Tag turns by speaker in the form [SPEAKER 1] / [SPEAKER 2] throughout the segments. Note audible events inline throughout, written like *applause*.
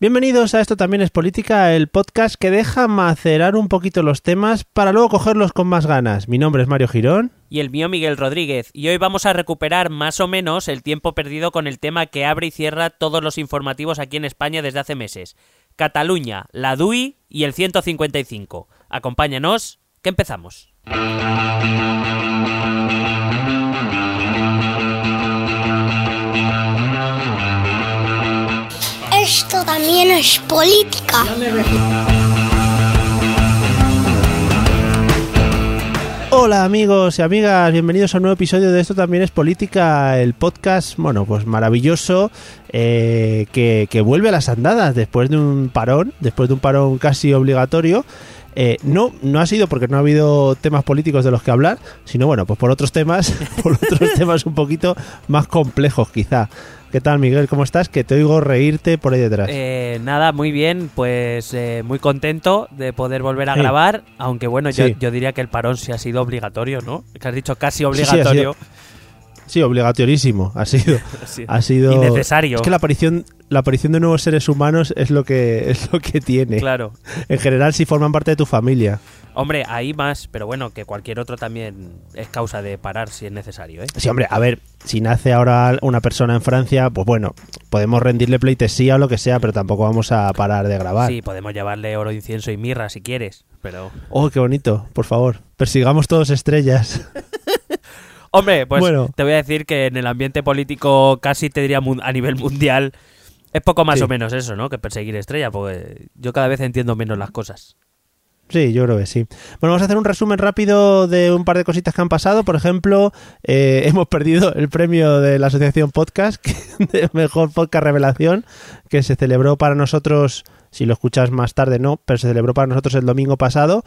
[SPEAKER 1] Bienvenidos a Esto también es política, el podcast que deja macerar un poquito los temas para luego cogerlos con más ganas. Mi nombre es Mario Girón.
[SPEAKER 2] Y el mío Miguel Rodríguez. Y hoy vamos a recuperar más o menos el tiempo perdido con el tema que abre y cierra todos los informativos aquí en España desde hace meses. Cataluña, la DUI y el 155. Acompáñanos, que empezamos.
[SPEAKER 3] También es política.
[SPEAKER 1] Hola amigos y amigas, bienvenidos a un nuevo episodio de Esto también es política, el podcast, bueno, pues maravilloso, eh, que, vuelve a las andadas después de un parón, después de un parón casi obligatorio. Eh, no, no ha sido porque no ha habido temas políticos de los que hablar, sino bueno, pues por otros temas, *laughs* por otros temas un poquito más complejos quizá. ¿Qué tal, Miguel? ¿Cómo estás? Que te oigo reírte por ahí detrás.
[SPEAKER 2] Eh, nada, muy bien, pues eh, muy contento de poder volver a
[SPEAKER 1] Sí.
[SPEAKER 2] grabar, aunque bueno,
[SPEAKER 1] Sí.
[SPEAKER 2] yo, yo diría que el parón sí ha sido obligatorio, ¿no? Que has dicho casi obligatorio.
[SPEAKER 1] Sí, obligatorísimo. Ha sido, *laughs*
[SPEAKER 2] Sí.
[SPEAKER 1] ha sido
[SPEAKER 2] Innecesario.
[SPEAKER 1] Es que la aparición, la aparición de nuevos seres humanos es lo que *laughs* es lo que tiene.
[SPEAKER 2] Claro.
[SPEAKER 1] En general, si forman parte de tu familia.
[SPEAKER 2] Hombre, ahí más, pero bueno, que cualquier otro también es causa de parar si es necesario, ¿eh?
[SPEAKER 1] Sí, hombre, a ver, si nace ahora una persona en Francia, pues bueno, podemos rendirle pleitesía o lo que sea, pero tampoco vamos a parar de grabar.
[SPEAKER 2] Sí, podemos llevarle oro, incienso y mirra si quieres, pero...
[SPEAKER 1] Oh, qué bonito, por favor. Persigamos todos estrellas. *laughs*
[SPEAKER 2] Hombre, pues
[SPEAKER 1] Bueno.
[SPEAKER 2] te voy a decir que en el ambiente político casi te diría a nivel mundial es poco más
[SPEAKER 1] Sí.
[SPEAKER 2] o menos eso, ¿no? Que perseguir estrella, porque yo cada vez entiendo menos las cosas.
[SPEAKER 1] Sí, yo creo que sí. Bueno, vamos a hacer un resumen rápido de un par de cositas que han pasado. Por ejemplo, eh, *laughs* hemos perdido el premio de la Asociación Podcast *laughs* de Mejor Podcast Revelación, que se celebró para nosotros, si lo escuchas más tarde no, pero se celebró para nosotros el domingo pasado.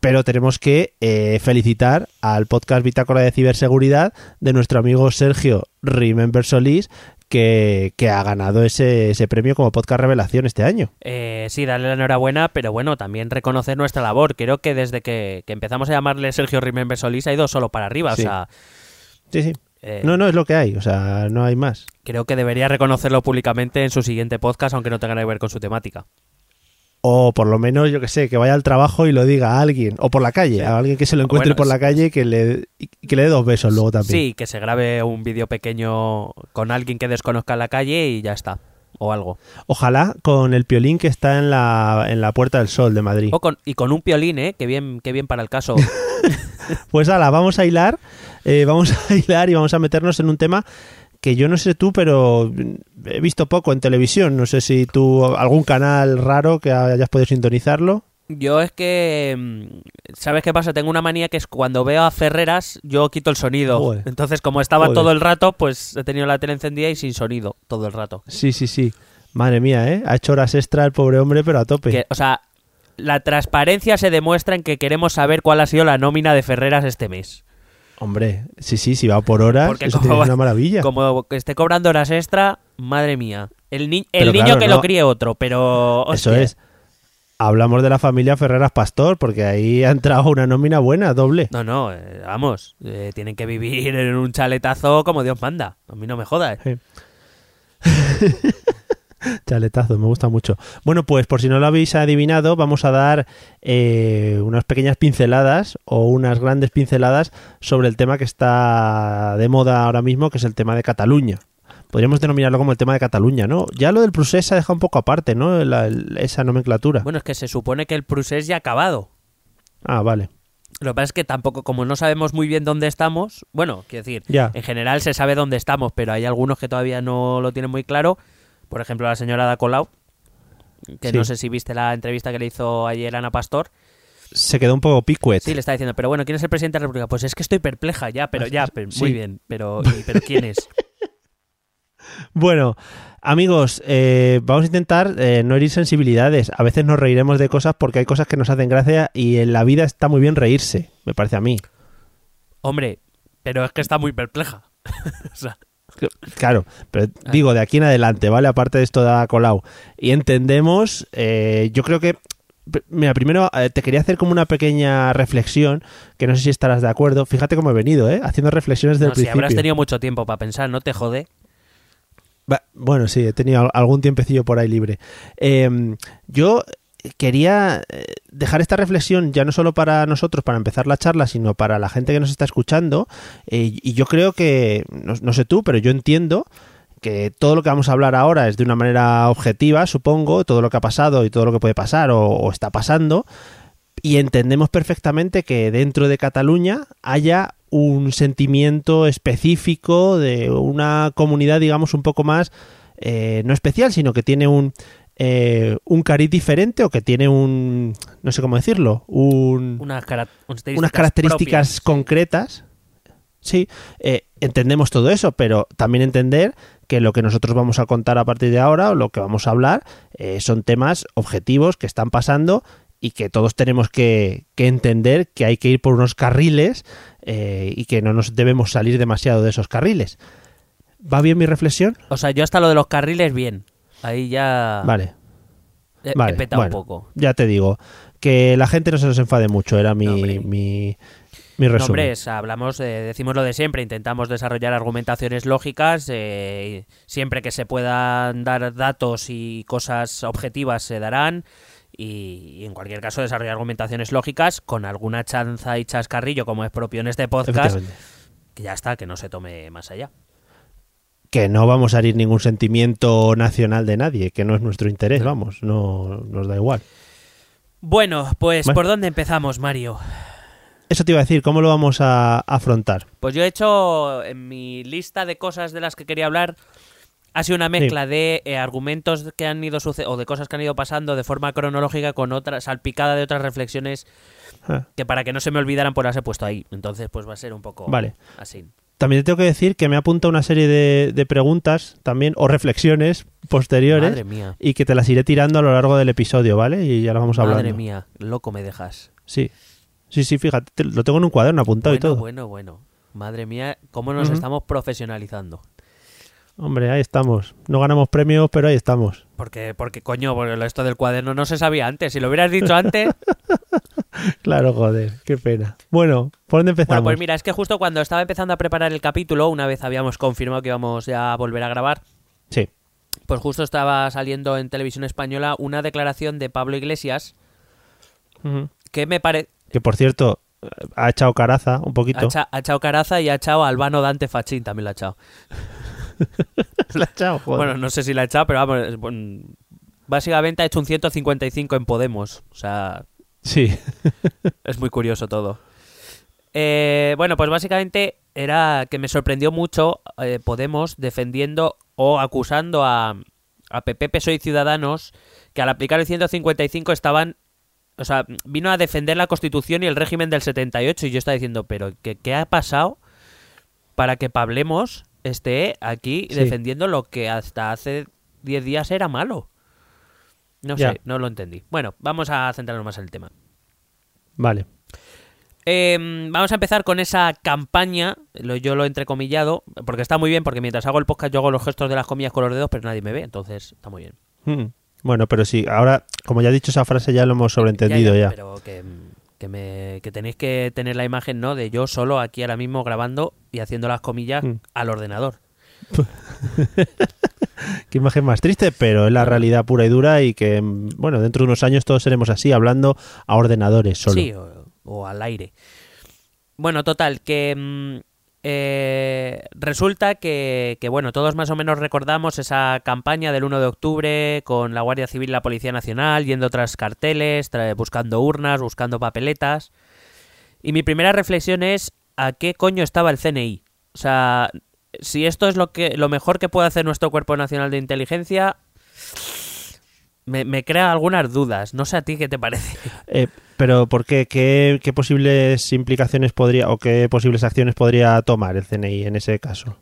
[SPEAKER 1] Pero tenemos que eh, felicitar al podcast Bitácora de Ciberseguridad de nuestro amigo Sergio Remember Solís, que, que ha ganado ese, ese premio como Podcast Revelación este año.
[SPEAKER 2] Eh, sí, darle la enhorabuena, pero bueno, también reconocer nuestra labor. Creo que desde que, que empezamos a llamarle Sergio Remember Solís ha ido solo para arriba,
[SPEAKER 1] Sí.
[SPEAKER 2] o sea...
[SPEAKER 1] Sí, sí.
[SPEAKER 2] Eh,
[SPEAKER 1] No, no, es lo que hay, o sea, no hay más.
[SPEAKER 2] Creo que debería reconocerlo públicamente en su siguiente podcast, aunque no tenga nada que ver con su temática.
[SPEAKER 1] O por lo menos, yo que sé, que vaya al trabajo y lo diga a alguien. O por la calle, a alguien que se lo encuentre
[SPEAKER 2] Bueno,
[SPEAKER 1] por la calle que le, y que le dé dos besos luego también.
[SPEAKER 2] Sí, que se grabe un vídeo pequeño con alguien que desconozca en la calle y ya está. O algo.
[SPEAKER 1] Ojalá con el piolín que está en la, en la Puerta del Sol de Madrid.
[SPEAKER 2] O con, y con un piolín, ¿eh? Que bien, qué bien para el caso. *laughs*
[SPEAKER 1] Pues ala, vamos a hilar, eh, vamos a hilar y vamos a meternos en un tema que yo no sé tú, pero he visto poco en televisión. No sé si tú, algún canal raro que hayas podido sintonizarlo.
[SPEAKER 2] Yo es que... mm, ¿Sabes qué pasa? Tengo una manía que es cuando veo a Ferreras, yo quito el sonido.
[SPEAKER 1] Joder.
[SPEAKER 2] Entonces, como estaba
[SPEAKER 1] Joder.
[SPEAKER 2] todo el rato, pues he tenido la tele encendida y sin sonido todo el rato.
[SPEAKER 1] Sí, sí, sí. Madre mía, ¿eh? Ha hecho horas extra el pobre hombre, pero a tope.
[SPEAKER 2] Que, o sea, la transparencia se demuestra en que queremos saber cuál ha sido la nómina de Ferreras este mes.
[SPEAKER 1] Hombre, sí, sí, si va por horas,
[SPEAKER 2] Porque
[SPEAKER 1] eso
[SPEAKER 2] como,
[SPEAKER 1] tiene una maravilla.
[SPEAKER 2] como que esté cobrando horas extra, madre mía. El, ni- el niño
[SPEAKER 1] claro,
[SPEAKER 2] que
[SPEAKER 1] no.
[SPEAKER 2] lo críe otro, pero...
[SPEAKER 1] Eso es. Hablamos de la familia Ferreras Pastor, porque ahí ha entrado una nómina buena, doble.
[SPEAKER 2] No, no, eh, vamos, eh, tienen que vivir en un chaletazo como Dios manda. A mí no me jodas.
[SPEAKER 1] Sí. *laughs* Chaletazo, me gusta mucho. Bueno, pues por si no lo habéis adivinado, vamos a dar eh, unas pequeñas pinceladas o unas grandes pinceladas sobre el tema que está de moda ahora mismo, que es el tema de Cataluña. Podríamos denominarlo como el tema de Cataluña, ¿no? Ya lo del Prusés se ha dejado un poco aparte, ¿no? La- el- esa nomenclatura.
[SPEAKER 2] Bueno, es que se supone que el Prusés ya ha acabado.
[SPEAKER 1] Ah, vale.
[SPEAKER 2] Lo que pasa es que tampoco, como no sabemos muy bien dónde estamos, bueno, quiero decir,
[SPEAKER 1] Ya.
[SPEAKER 2] en general se sabe dónde estamos, pero hay algunos que todavía no lo tienen muy claro. Por ejemplo, la señora Ada Colau, que
[SPEAKER 1] Sí.
[SPEAKER 2] no sé si viste la entrevista que le hizo ayer Ana Pastor.
[SPEAKER 1] Se quedó un poco picuet.
[SPEAKER 2] Sí, le está diciendo, pero bueno, ¿quién es el presidente de la República? Pues es que estoy perpleja ya, pero ya, pero-
[SPEAKER 1] Sí.
[SPEAKER 2] muy bien, pero, pero ¿quién es? *laughs*
[SPEAKER 1] Bueno, amigos, eh, vamos a intentar eh, no herir sensibilidades. A veces nos reiremos de cosas porque hay cosas que nos hacen gracia y en la vida está muy bien reírse, me parece a mí.
[SPEAKER 2] Hombre, pero es que está muy perpleja. *laughs* O sea,
[SPEAKER 1] Claro, pero
[SPEAKER 2] Ah.
[SPEAKER 1] digo, de aquí en adelante, ¿vale? Aparte de esto de Ada Colau. Y entendemos, eh, yo creo que... Mira, primero eh, te quería hacer como una pequeña reflexión, que no sé si estarás de acuerdo. Fíjate cómo he venido, ¿eh? Haciendo reflexiones del
[SPEAKER 2] no, si
[SPEAKER 1] principio.
[SPEAKER 2] habrás tenido mucho tiempo para pensar, no te jode.
[SPEAKER 1] Bueno, sí, he tenido al- algún tiempecillo por ahí libre. Eh, yo quería eh, dejar esta reflexión ya no solo para nosotros, para empezar la charla, sino para la gente que nos está escuchando. eh, y yo creo que, no, sé tú, pero yo entiendo que todo lo que vamos a hablar ahora es de una manera objetiva, supongo, todo lo que ha pasado y todo lo que puede pasar o está pasando. Y entendemos perfectamente que dentro de Cataluña haya un sentimiento específico de una comunidad, digamos, un poco más, eh, no especial, sino que tiene un, eh, un cariz diferente o que tiene un, no sé cómo decirlo, un,
[SPEAKER 2] Unas, cara-
[SPEAKER 1] unas características
[SPEAKER 2] propias.
[SPEAKER 1] concretas. Sí, eh, entendemos todo eso, pero también entender que lo que nosotros vamos a contar a partir de ahora o lo que vamos a hablar eh, son temas objetivos que están pasando y que todos tenemos que, que entender que hay que ir por unos carriles eh, y que no nos debemos salir demasiado de esos carriles. ¿Va bien mi reflexión?
[SPEAKER 2] O sea, yo hasta lo de los carriles, bien. Ahí ya
[SPEAKER 1] Vale.
[SPEAKER 2] he, he
[SPEAKER 1] Vale,
[SPEAKER 2] petado
[SPEAKER 1] bueno,
[SPEAKER 2] un poco.
[SPEAKER 1] Ya te digo, que la gente no se nos enfade mucho, era mi,
[SPEAKER 2] No,
[SPEAKER 1] mi,
[SPEAKER 2] No,
[SPEAKER 1] resumen.
[SPEAKER 2] hombre, es- hablamos, eh, decimos lo de siempre, intentamos desarrollar argumentaciones lógicas, eh, siempre que se puedan dar datos y cosas objetivas se darán, y, y en cualquier caso desarrollar argumentaciones lógicas con alguna chanza y chascarrillo como es propio en este podcast, que ya está, que no se tome más allá.
[SPEAKER 1] que no vamos a herir ningún sentimiento nacional de nadie, que no es nuestro interés, vamos, no nos da igual.
[SPEAKER 2] Bueno, pues. ¿por dónde empezamos, Mario?
[SPEAKER 1] Eso te iba a decir, ¿cómo lo vamos a afrontar?
[SPEAKER 2] Pues yo he hecho en mi lista de cosas de las que quería hablar ha sido una mezcla de eh, argumentos que han ido o de cosas que han ido pasando de forma cronológica con otras salpicada de otras reflexiones
[SPEAKER 1] Ah,
[SPEAKER 2] que para que no se me olvidaran pues las he puesto ahí. Entonces pues va a ser un poco
[SPEAKER 1] Vale.
[SPEAKER 2] así.
[SPEAKER 1] También te tengo que decir que me apunta una serie de, de preguntas también, o reflexiones posteriores,
[SPEAKER 2] Madre mía.
[SPEAKER 1] y que te las iré tirando a lo largo del episodio, ¿vale? Y ya las vamos hablando.
[SPEAKER 2] Madre mía, loco me dejas.
[SPEAKER 1] Sí, sí, sí, fíjate, te- lo tengo en un cuaderno apuntado
[SPEAKER 2] Bueno,
[SPEAKER 1] y todo.
[SPEAKER 2] bueno, bueno. Madre mía, cómo nos estamos profesionalizando.
[SPEAKER 1] Hombre, ahí estamos. No ganamos premios, pero ahí estamos.
[SPEAKER 2] Porque, porque coño, porque lo- esto del cuaderno no se sabía antes. Si lo hubieras dicho antes, *laughs*
[SPEAKER 1] Claro, joder, qué pena. Bueno, ¿por dónde empezamos?
[SPEAKER 2] Bueno, pues mira, es que justo cuando estaba empezando a preparar el capítulo, una vez habíamos confirmado que íbamos ya a volver a grabar,
[SPEAKER 1] Sí,
[SPEAKER 2] pues justo estaba saliendo en televisión española una declaración de Pablo Iglesias que me parece...
[SPEAKER 1] que por cierto, ha echado caraza un poquito.
[SPEAKER 2] Ha, echa- ha echado caraza y ha echado a Albano Dante Fachín, también la ha echado. *laughs* *laughs*
[SPEAKER 1] La ha echado, joder.
[SPEAKER 2] Bueno, no sé si la ha echado, pero vamos, bueno, básicamente ha hecho un 155 en Podemos. O sea,
[SPEAKER 1] Sí. *laughs*
[SPEAKER 2] Es muy curioso todo. Eh, bueno, pues básicamente era que me sorprendió mucho eh, Podemos defendiendo o acusando a, a PP, PSOE y Ciudadanos que al aplicar el 155 estaban... O sea, vino a defender la Constitución y el régimen del 78 y yo estaba diciendo, pero ¿qué, qué ha pasado para que Pablemos esté aquí
[SPEAKER 1] Sí.
[SPEAKER 2] defendiendo lo que hasta hace 10 días era malo? No
[SPEAKER 1] Ya.
[SPEAKER 2] sé, no lo entendí. Bueno, vamos a centrarnos más en el tema.
[SPEAKER 1] Vale.
[SPEAKER 2] Eh, vamos a empezar con esa campaña, lo, yo lo he entrecomillado, porque está muy bien, porque mientras hago el podcast yo hago los gestos de las comillas con los dedos, pero nadie me ve, entonces está muy bien.
[SPEAKER 1] Mm. Bueno, pero sí, ahora, como ya he dicho esa frase, ya lo hemos sobreentendido ya.
[SPEAKER 2] Pero que, que, me, que tenéis que tener la imagen, ¿no? De yo solo aquí ahora mismo grabando y haciendo las comillas
[SPEAKER 1] Mm.
[SPEAKER 2] al ordenador. *laughs*
[SPEAKER 1] Qué imagen más triste, pero es la realidad pura y dura y que, mm, bueno, dentro de unos años todos seremos así, hablando a ordenadores solo.
[SPEAKER 2] Sí, o, o al aire. Bueno, total, que mm, eh, resulta que, bueno, todos más o menos recordamos esa campaña del 1 de octubre con la Guardia Civil y la Policía Nacional yendo tras carteles, buscando urnas, buscando papeletas. Y mi primera reflexión es ¿a qué coño estaba el CNI? O sea, si esto es lo que lo mejor que puede hacer nuestro Cuerpo Nacional de Inteligencia, me, me crea algunas dudas. No sé a ti qué te parece. *laughs*
[SPEAKER 1] Eh, pero ¿por qué? qué? qué posibles implicaciones podría o qué posibles acciones podría tomar el CNI en ese caso?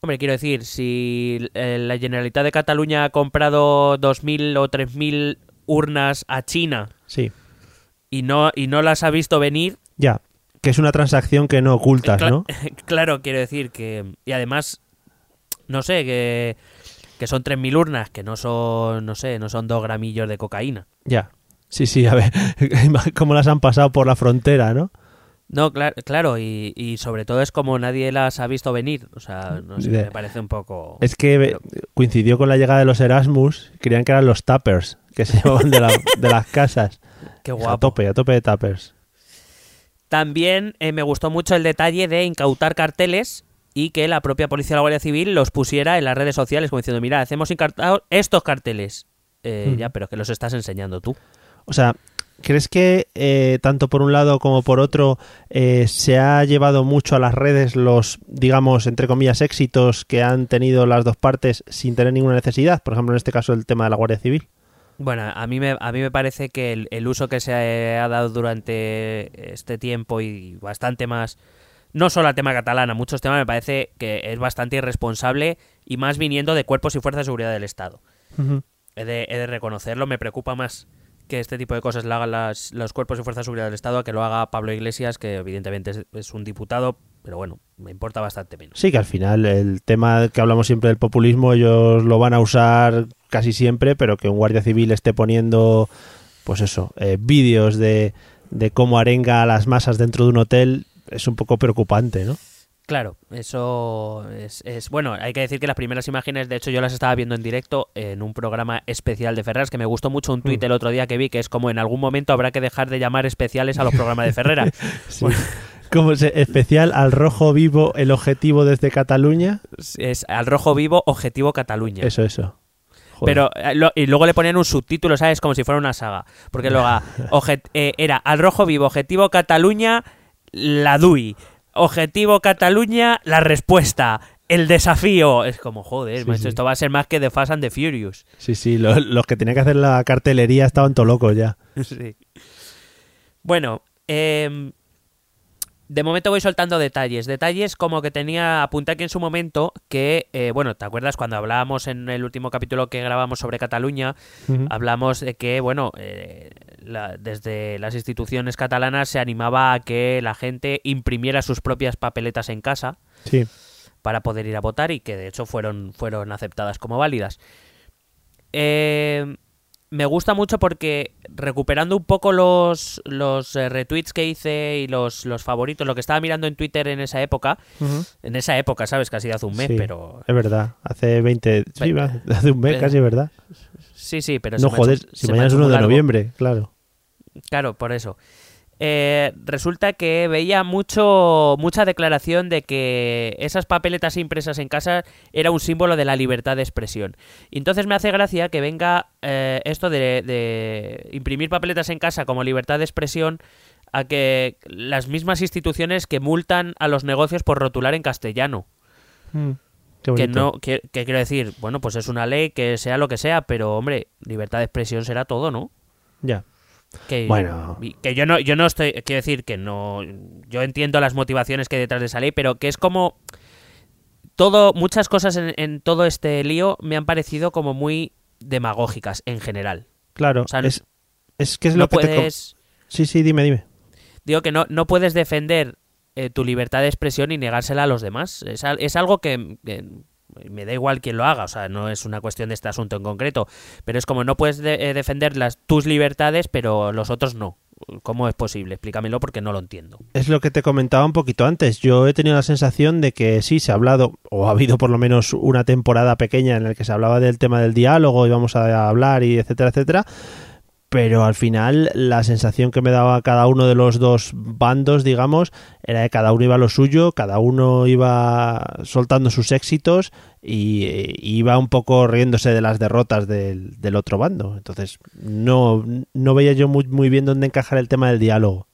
[SPEAKER 2] Hombre, quiero decir, si eh, la Generalitat de Cataluña ha comprado 2.000 o 3.000 urnas a China
[SPEAKER 1] Sí,
[SPEAKER 2] y no, y no las ha visto venir,
[SPEAKER 1] ya. Que es una transacción que no ocultas,
[SPEAKER 2] cla-
[SPEAKER 1] ¿no? *laughs*
[SPEAKER 2] claro, quiero decir que... Y además, no sé, que, que son 3.000 urnas, que no son, no sé, no son dos gramillos de cocaína.
[SPEAKER 1] Ya. Sí, sí, a ver, *laughs* cómo las han pasado por la frontera, ¿no?
[SPEAKER 2] No, cla- claro, y, y sobre todo es como nadie las ha visto venir. O sea, no sé, me parece un poco...
[SPEAKER 1] Es que
[SPEAKER 2] Pero-
[SPEAKER 1] coincidió con la llegada de los Erasmus, creían que eran los tappers, que se *laughs* llevaban de, la- de las casas.
[SPEAKER 2] Qué
[SPEAKER 1] A
[SPEAKER 2] guapo.
[SPEAKER 1] tope, a tope de tappers.
[SPEAKER 2] También eh, me gustó mucho el detalle de incautar carteles y que la propia policía de la Guardia Civil los pusiera en las redes sociales como diciendo, mira, incautado estos carteles. Eh,
[SPEAKER 1] Mm.
[SPEAKER 2] Ya, pero que los estás enseñando tú.
[SPEAKER 1] O sea, ¿crees que eh, tanto por un lado como por otro eh, se ha llevado mucho a las redes los, digamos, entre comillas, éxitos que han tenido las dos partes sin tener ninguna necesidad? Por ejemplo, en este caso el tema de la Guardia Civil.
[SPEAKER 2] Bueno, a mí me, a mí me parece que el, el uso que se ha dado durante este tiempo y bastante más, no solo al tema catalán, a muchos temas me parece que es bastante irresponsable y más viniendo de cuerpos y fuerzas de seguridad del Estado. He de, he de reconocerlo, me preocupa más que este tipo de cosas lo hagan las- los cuerpos y fuerzas de seguridad del Estado a que lo haga Pablo Iglesias, que evidentemente es, es un diputado, pero bueno, me importa bastante menos.
[SPEAKER 1] Sí, que al final el tema que hablamos siempre del populismo, ellos lo van a usar casi siempre, pero que un guardia civil esté poniendo, pues eso, eh, vídeos de, de cómo arenga a las masas dentro de un hotel es un poco preocupante, ¿no?
[SPEAKER 2] Claro, eso es, es- Bueno, hay que decir que las primeras imágenes, de hecho, yo las estaba viendo en directo en un programa especial de Ferreras, que me gustó mucho un tuit
[SPEAKER 1] Mm.
[SPEAKER 2] el otro día que vi, que es como en algún momento habrá que dejar de llamar especiales a los programas de Ferrera. *laughs*
[SPEAKER 1] Sí. *laughs* Como se- especial al rojo vivo, el objetivo desde Cataluña.
[SPEAKER 2] es al rojo vivo, objetivo Cataluña.
[SPEAKER 1] Eso, eso. Joder.
[SPEAKER 2] Pero eh, lo- y luego le ponían un subtítulo, ¿sabes? Como si fuera una saga. Porque luego *laughs* ah, eh, era al rojo vivo, objetivo Cataluña, la DUI. Objetivo Cataluña, la respuesta. El desafío. Es como, joder,
[SPEAKER 1] Sí,
[SPEAKER 2] macho,
[SPEAKER 1] sí.
[SPEAKER 2] esto va a ser más que The Fast and the Furious.
[SPEAKER 1] Sí, sí, lo- los que tenían que hacer la cartelería estaban todo locos ya. *laughs*
[SPEAKER 2] Sí. Bueno, em, de momento voy soltando detalles. Detalles como que tenía, apunté aquí en su momento que, eh, bueno, ¿te acuerdas cuando hablábamos en el último capítulo que grabamos sobre Cataluña? Hablamos de que, bueno, eh, la- desde las instituciones catalanas se animaba a que la gente imprimiera sus propias papeletas en casa
[SPEAKER 1] Sí.
[SPEAKER 2] para poder ir a votar y que de hecho fueron, fueron aceptadas como válidas. Eh, me gusta mucho porque recuperando un poco los, los eh, retweets que hice y los, los favoritos, lo que estaba mirando en Twitter en esa época, en esa época, ¿sabes? Casi de hace un mes,
[SPEAKER 1] Sí,
[SPEAKER 2] pero...
[SPEAKER 1] Es verdad, hace 20, sí, hace un mes casi, ¿verdad?
[SPEAKER 2] Sí, sí, pero...
[SPEAKER 1] No
[SPEAKER 2] se me ha hecho-
[SPEAKER 1] joder,
[SPEAKER 2] se
[SPEAKER 1] si mañana es
[SPEAKER 2] hecho
[SPEAKER 1] 1
[SPEAKER 2] muy
[SPEAKER 1] de
[SPEAKER 2] largo.
[SPEAKER 1] noviembre, claro.
[SPEAKER 2] Claro, por eso. Eh, resulta que veía mucho mucha declaración de que esas papeletas impresas en casa era un símbolo de la libertad de expresión. Y entonces me hace gracia que venga eh, esto de, de imprimir papeletas en casa como libertad de expresión a que las mismas instituciones que multan a los negocios por rotular en castellano.
[SPEAKER 1] Mm, qué
[SPEAKER 2] Que no, que, que quiero decir, bueno, pues es una ley que sea lo que sea, pero hombre, libertad de expresión será todo, ¿no?
[SPEAKER 1] Ya.
[SPEAKER 2] Que,
[SPEAKER 1] Bueno.
[SPEAKER 2] que yo no, yo no estoy, quiero decir que no, yo entiendo las motivaciones que hay detrás de esa ley, pero que es como todo, muchas cosas en, en todo este lío me han parecido como muy demagógicas en general.
[SPEAKER 1] Claro,
[SPEAKER 2] O sea,
[SPEAKER 1] es, es que es
[SPEAKER 2] no
[SPEAKER 1] lo que te...
[SPEAKER 2] puedes...
[SPEAKER 1] Sí, sí, dime, dime.
[SPEAKER 2] Digo que no, no puedes defender eh, tu libertad de expresión y negársela a los demás. Es, es algo que, que me da igual quién lo haga, o sea, no es una cuestión de este asunto en concreto, pero es como no puedes de- eh, defender las, tus libertades, pero los otros no. ¿Cómo es posible? Explícamelo porque no lo entiendo.
[SPEAKER 1] Es lo que te comentaba un poquito antes. Yo he tenido la sensación de que sí, se ha hablado, o ha habido por lo menos una temporada pequeña en la que se hablaba del tema del diálogo y vamos a hablar y etcétera, etcétera. Pero al final la sensación que me daba cada uno de los dos bandos, digamos, era que cada uno iba a lo suyo, cada uno iba soltando sus éxitos y, eh, iba un poco riéndose de las derrotas del, del otro bando. Entonces no, no veía yo muy, muy bien dónde encajar el tema del diálogo.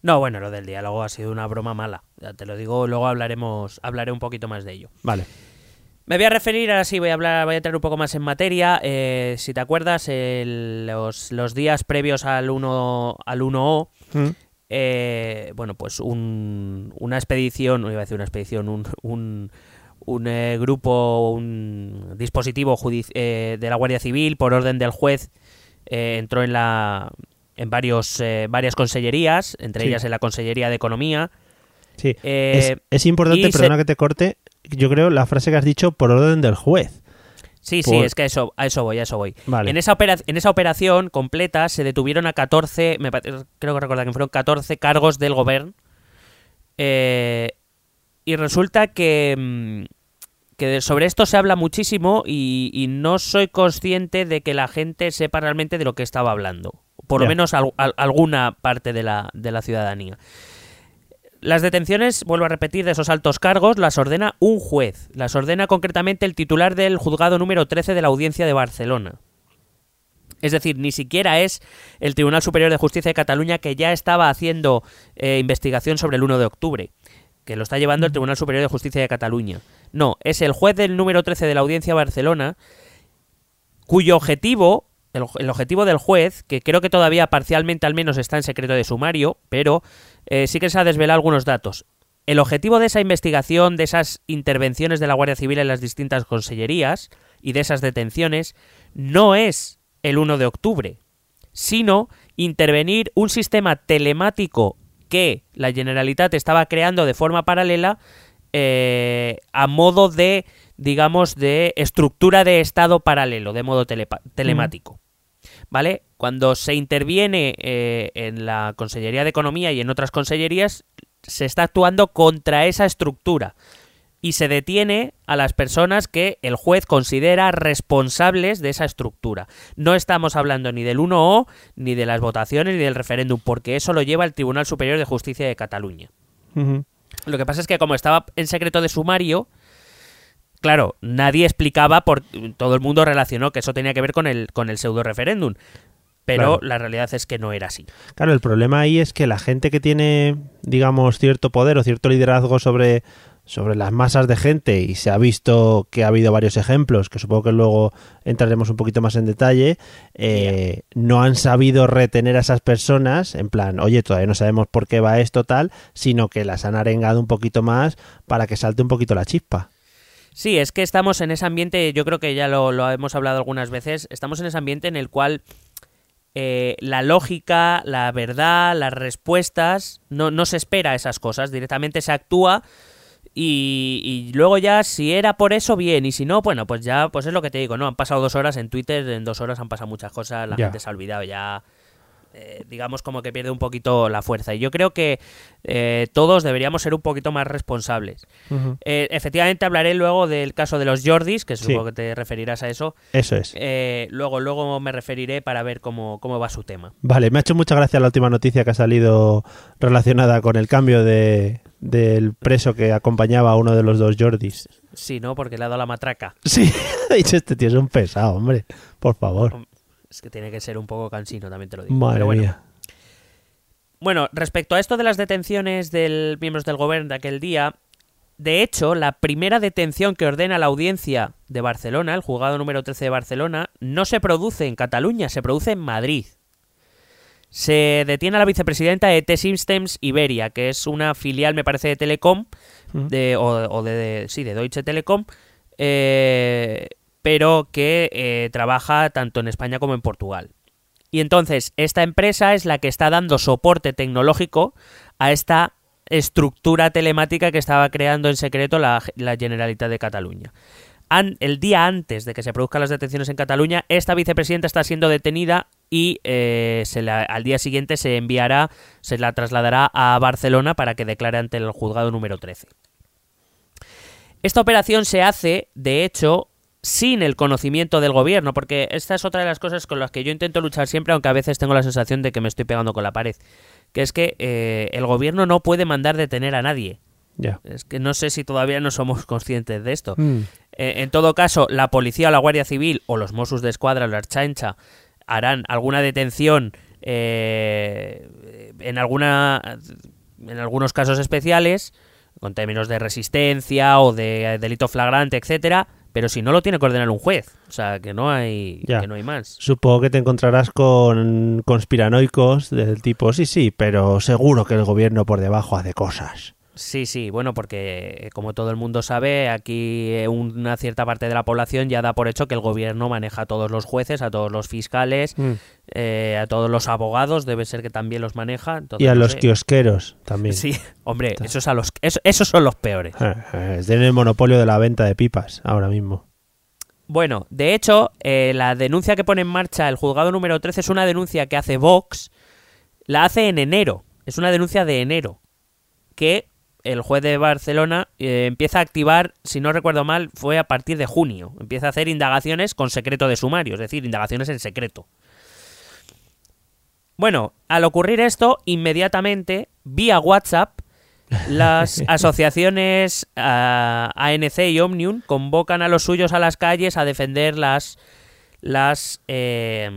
[SPEAKER 2] No, bueno, lo del diálogo ha sido una broma mala. Ya te lo digo, luego hablaremos, hablaré un poquito más de ello.
[SPEAKER 1] Vale.
[SPEAKER 2] Me voy a referir, ahora sí, voy a hablar, voy a entrar un poco más en materia. Eh, si te acuerdas, los, los días previos al 1 al 1O,
[SPEAKER 1] Mm.
[SPEAKER 2] eh, bueno, pues un- una expedición, no iba a decir una expedición, un, un, un, eh, grupo, un dispositivo eh, de la Guardia Civil, por orden del juez, entró en la en varios varias consellerías, entre
[SPEAKER 1] Sí.
[SPEAKER 2] ellas en la Consellería de Economía.
[SPEAKER 1] Sí, es, es importante,
[SPEAKER 2] y se-
[SPEAKER 1] perdona que te corte, yo creo la frase que has dicho por orden del juez.
[SPEAKER 2] Sí, sí, es que a eso, a eso voy, a eso voy.
[SPEAKER 1] Vale.
[SPEAKER 2] En, esa opera- en esa operación completa se detuvieron a 14, me creo que recordar que fueron 14 cargos del gobierno. Eh, y resulta que, mm, que sobre esto se habla muchísimo y, y no soy consciente de que la gente sepa realmente de lo que estaba hablando. Por lo menos al- al- alguna parte de la, de la ciudadanía. Las detenciones, vuelvo a repetir, de esos altos cargos las ordena un juez. Las ordena concretamente el titular del juzgado número 13 de la Audiencia de Barcelona. Es decir, ni siquiera es el Tribunal Superior de Justicia de Cataluña que ya estaba haciendo eh, investigación sobre el 1 de octubre, que lo está llevando el Tribunal Superior de Justicia de Cataluña. No, es el juez del número 13 de la Audiencia de Barcelona cuyo objetivo, el, el objetivo del juez, que creo que todavía parcialmente al menos está en secreto de sumario, pero eh, sí que se ha desvelado algunos datos. El objetivo de esa investigación, de esas intervenciones de la Guardia Civil en las distintas consellerías y de esas detenciones, no es el 1 de octubre, sino intervenir un sistema telemático que la Generalitat estaba creando de forma paralela eh, a modo de, digamos, de estructura de Estado paralelo, de modo telemático. ¿Vale? Cuando se interviene eh, en la Consellería de Economía y en otras consellerías, se está actuando contra esa estructura y se detiene a las personas que el juez considera responsables de esa estructura. No estamos hablando ni del 1O, ni de las votaciones, ni del referéndum, porque eso lo lleva el Tribunal Superior de Justicia de Cataluña. Lo que pasa es que como estaba en secreto de sumario, claro, nadie explicaba, por, todo el mundo relacionó que eso tenía que ver con el, con el pseudo referéndum. Pero
[SPEAKER 1] Claro.
[SPEAKER 2] la realidad es que no era así.
[SPEAKER 1] Claro, el problema ahí es que la gente que tiene, digamos, cierto poder o cierto liderazgo sobre, sobre las masas de gente, y se ha visto que ha habido varios ejemplos, que supongo que luego entraremos un poquito más en detalle, eh, no han sabido retener a esas personas, en plan, oye, todavía no sabemos por qué va esto tal, sino que las han arengado un poquito más para que salte un poquito la chispa.
[SPEAKER 2] Sí, es que estamos en ese ambiente, yo creo que ya lo, lo hemos hablado algunas veces, estamos en ese ambiente en el cual eh, la lógica, la verdad, las respuestas, no, no se espera esas cosas, directamente se actúa y, y luego ya si era por eso, bien, y si no, bueno, pues ya, pues es lo que te digo, ¿no? Han pasado dos horas en Twitter, en dos horas han pasado muchas cosas, la
[SPEAKER 1] Ya.
[SPEAKER 2] gente se ha olvidado ya, eh, digamos como que pierde un poquito la fuerza. Y yo creo que eh, todos deberíamos ser un poquito más responsables. Eh, efectivamente hablaré luego del caso de los Jordis, que
[SPEAKER 1] Sí.
[SPEAKER 2] supongo que te referirás a eso.
[SPEAKER 1] Eso es.
[SPEAKER 2] Luego, luego me referiré para ver cómo, cómo va su tema.
[SPEAKER 1] Vale, me ha hecho mucha gracia la última noticia que ha salido relacionada con el cambio de, del preso que acompañaba a uno de los dos Jordis.
[SPEAKER 2] Sí, ¿no? Porque le ha dado la matraca.
[SPEAKER 1] Sí, *laughs* ha dicho este tío es un pesado, hombre. Por favor.
[SPEAKER 2] Es que tiene que ser un poco cansino, también te lo digo.
[SPEAKER 1] Madre
[SPEAKER 2] Pero bueno.
[SPEAKER 1] mía.
[SPEAKER 2] Bueno, respecto a esto de las detenciones de miembros del gobierno de aquel día, de hecho, la primera detención que ordena la audiencia de Barcelona, el juzgado número 13 de Barcelona, no se produce en Cataluña, se produce en Madrid. Se detiene a la vicepresidenta de T-Systems Iberia, que es una filial, me parece, de Telecom, de, o, o de, de- sí, de Deutsche Telekom, eh, pero que eh, trabaja tanto en España como en Portugal. Y entonces, esta empresa es la que está dando soporte tecnológico a esta estructura telemática que estaba creando en secreto la, Generalitat de Cataluña. El día antes de que se produzcan las detenciones en Cataluña, esta vicepresidenta está siendo detenida y eh, al día siguiente se enviará, se la trasladará a Barcelona para que declare ante el juzgado número 13. Esta operación se hace, de hecho, sin el conocimiento del gobierno, porque esta es otra de las cosas con las que yo intento luchar siempre, aunque a veces tengo la sensación de que me estoy pegando con la pared, que es que eh, el gobierno no puede mandar detener a nadie.
[SPEAKER 1] Ya.
[SPEAKER 2] Es que no sé si todavía no somos conscientes de esto.
[SPEAKER 1] Mm.
[SPEAKER 2] Eh, en todo caso, la policía o la Guardia Civil o los Mossos de Escuadra o la Archancha harán alguna detención eh, en alguna en algunos casos especiales con términos de resistencia o de delito flagrante, etcétera, pero si no lo tiene que ordenar un juez, o sea, que no hay
[SPEAKER 1] Ya.
[SPEAKER 2] que no hay más.
[SPEAKER 1] Supongo que te encontrarás con conspiranoicos del tipo, sí, sí, pero seguro que el gobierno por debajo hace cosas.
[SPEAKER 2] Sí, sí, bueno, porque eh, como todo el mundo sabe, aquí eh, una cierta parte de la población ya da por hecho que el gobierno maneja a todos los jueces, a todos los fiscales,
[SPEAKER 1] Mm.
[SPEAKER 2] eh, a todos los abogados, debe ser que también los maneja. entonces
[SPEAKER 1] Y a
[SPEAKER 2] no
[SPEAKER 1] los
[SPEAKER 2] sé.
[SPEAKER 1] kiosqueros también.
[SPEAKER 2] Sí, *laughs* hombre, esos, a los, eso- esos son los peores.
[SPEAKER 1] Tienen el monopolio de la venta de pipas ahora mismo.
[SPEAKER 2] Bueno, de hecho, eh, la denuncia que pone en marcha el juzgado número 13 es una denuncia que hace Vox, la hace en enero, es una denuncia de enero, que el juez de Barcelona eh, empieza a activar, si no recuerdo mal, fue a partir de junio, empieza a hacer indagaciones con secreto de sumario, es decir, indagaciones en secreto. Bueno, al ocurrir esto, inmediatamente, vía WhatsApp, las *laughs* asociaciones ah, ANC y Omnium convocan a los suyos a las calles a defender las las eh,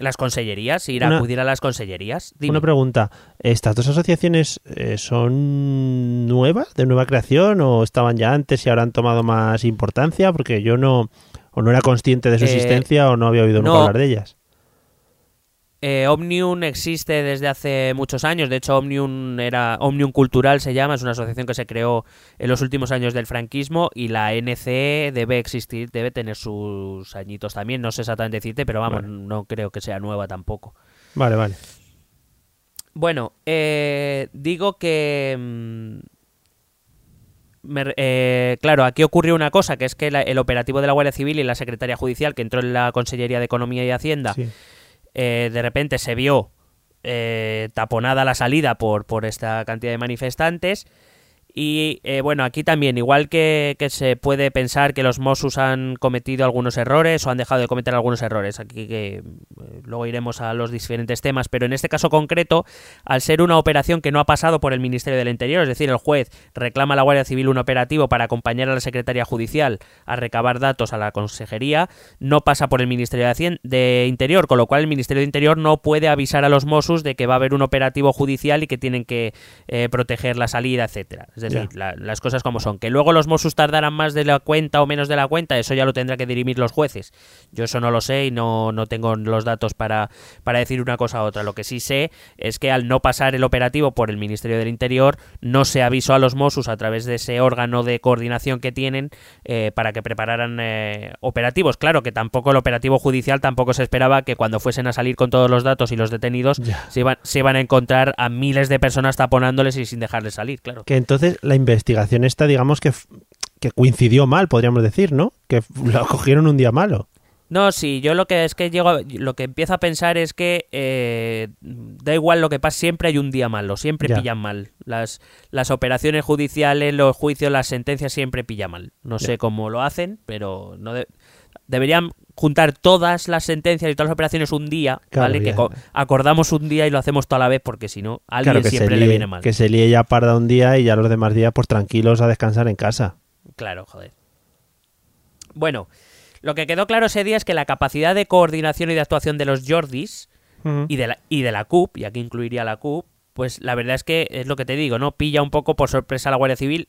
[SPEAKER 2] las consellerías, ir a acudir a las consellerías. Dime.
[SPEAKER 1] Una pregunta, ¿estas dos asociaciones eh, son nuevas, de nueva creación, o estaban ya antes y ahora han tomado más importancia? Porque yo no, o no era consciente de su
[SPEAKER 2] Eh,
[SPEAKER 1] existencia o no había oído nunca
[SPEAKER 2] no.
[SPEAKER 1] hablar de ellas.
[SPEAKER 2] Eh, Omnium existe desde hace muchos años. De hecho, Omnium era Omnium Cultural se llama. Es una asociación que se creó en los últimos años del franquismo y la NC debe existir, debe tener sus añitos también. No sé exactamente decirte, pero vamos,
[SPEAKER 1] Vale.
[SPEAKER 2] no creo que sea nueva tampoco.
[SPEAKER 1] Vale, vale.
[SPEAKER 2] Bueno, eh, digo que... mm, me eh, claro, aquí ocurrió una cosa, que es que la- el operativo de la Guardia Civil y la Secretaría Judicial, que entró en la Consellería de Economía y Hacienda,
[SPEAKER 1] Sí.
[SPEAKER 2] Eh, de repente se vio eh, taponada la salida por, por esta cantidad de manifestantes. Y eh, bueno, aquí también, igual que, se puede pensar que los Mossos han cometido algunos errores o han dejado de cometer algunos errores, aquí que eh, luego iremos a los diferentes temas, pero en este caso concreto, al ser una operación que no ha pasado por el Ministerio del Interior, es decir, el juez reclama a la Guardia Civil un operativo para acompañar a la Secretaría Judicial a recabar datos a la Consejería, no pasa por el Ministerio de, Interior, con lo cual el Ministerio de Interior no puede avisar a los Mossos de que va a haber un operativo judicial y que tienen que eh, proteger la salida, etcétera. Es decir, la- las cosas como son. Que luego los Mossos tardarán más de la cuenta o menos de la cuenta, eso ya lo tendrá que dirimir los jueces. Yo eso no lo sé y no, no tengo los datos para, para decir una cosa u otra. Lo que sí sé es que al no pasar el operativo por el Ministerio del Interior, no se avisó a los Mossos a través de ese órgano de coordinación que tienen eh, para que prepararan eh, operativos. Claro que tampoco el operativo judicial tampoco se esperaba que cuando fuesen a salir con todos los datos y los detenidos se iban, se iban a encontrar a miles de personas taponándoles y sin dejarles salir, claro.
[SPEAKER 1] Que entonces la investigación esta, digamos que, que coincidió mal, podríamos decir, ¿no? Que lo *laughs* cogieron un día malo.
[SPEAKER 2] No, sí, yo lo que es que llego, a- lo que empiezo a pensar es que eh, da igual lo que pase, siempre hay un día malo, siempre
[SPEAKER 1] Ya.
[SPEAKER 2] pillan mal. Las, las operaciones judiciales, los juicios, las sentencias siempre pillan mal. No
[SPEAKER 1] Ya.
[SPEAKER 2] sé cómo lo hacen, pero no de- deberían juntar todas las sentencias y todas las operaciones un día,
[SPEAKER 1] Claro,
[SPEAKER 2] ¿vale? Que
[SPEAKER 1] ya.
[SPEAKER 2] acordamos un día y lo hacemos toda la vez porque si no, a alguien
[SPEAKER 1] Claro,
[SPEAKER 2] siempre le viene mal.
[SPEAKER 1] que se líe ya parda un día y ya los demás días pues tranquilos a descansar en casa.
[SPEAKER 2] Claro, joder. Bueno, lo que quedó claro ese día es que la capacidad de coordinación y de actuación de los Jordis y de la, y de la CUP, y aquí incluiría la CUP, pues la verdad es que es lo que te digo, ¿no? Pilla un poco por sorpresa a la Guardia Civil,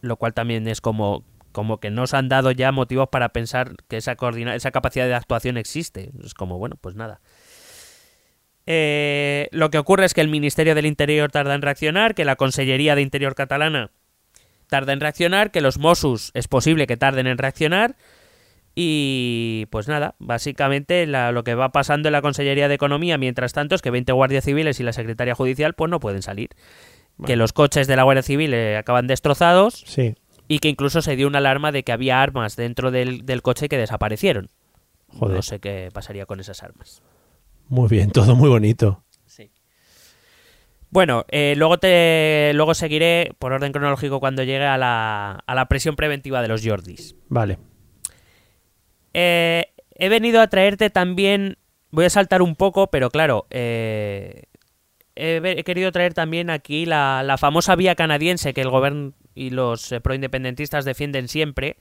[SPEAKER 2] lo cual también es como, como que nos han dado ya motivos para pensar que esa, coordina esa capacidad de actuación existe. Es como, bueno, pues nada. Eh, lo que ocurre es que el Ministerio del Interior tarda en reaccionar, que la Consellería de Interior catalana tarda en reaccionar, que los Mossos es posible que tarden en reaccionar, Y pues nada, básicamente la- lo que va pasando en la Consellería de Economía mientras tanto es que 20 guardias civiles y la Secretaría Judicial pues no pueden salir. Que los coches de la Guardia Civil eh, acaban destrozados
[SPEAKER 1] Sí.
[SPEAKER 2] Y que incluso se dio una alarma de que había armas dentro del, del coche que desaparecieron.
[SPEAKER 1] Joder.
[SPEAKER 2] No sé qué pasaría con esas armas.
[SPEAKER 1] Muy bien, todo muy bonito.
[SPEAKER 2] Sí. Bueno, eh, luego te luego seguiré por orden cronológico cuando llegue a la, a la presión preventiva de los Jordis.
[SPEAKER 1] Vale.
[SPEAKER 2] Eh, he venido a traerte también. Voy a saltar un poco, pero claro. eh, he, querido traer también aquí la, la famosa vía canadiense que el gobierno y los eh, proindependentistas defienden siempre.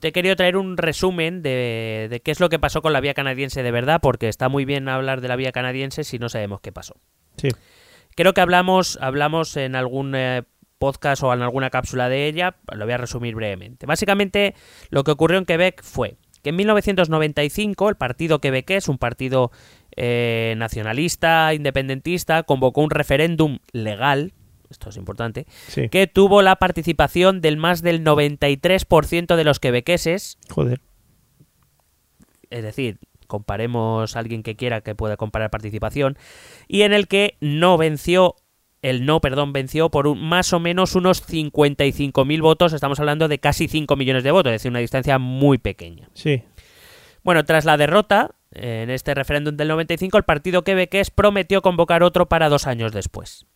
[SPEAKER 2] Te he querido traer un resumen de, de qué es lo que pasó con la vía canadiense de verdad, porque está muy bien hablar de la vía canadiense si no sabemos qué pasó.
[SPEAKER 1] Sí.
[SPEAKER 2] Creo que hablamos, hablamos en algún eh, podcast o en alguna cápsula de ella, lo voy a resumir brevemente. Básicamente, lo que ocurrió en Quebec fue que en 1995 el partido quebequés, un partido eh, nacionalista, independentista, convocó un referéndum legal, esto es importante,
[SPEAKER 1] Sí.
[SPEAKER 2] que tuvo la participación del más del 93% de los quebequeses,
[SPEAKER 1] Joder.
[SPEAKER 2] es decir, comparemos a alguien que quiera que pueda comparar participación, y en el que no venció, el no, perdón, venció por un, más o menos unos 55.000 votos, estamos hablando de casi 5 millones de votos, es decir, una distancia muy pequeña.
[SPEAKER 1] Sí.
[SPEAKER 2] Bueno, tras la derrota en este referéndum del 95, el partido quebequés prometió convocar otro para dos años después.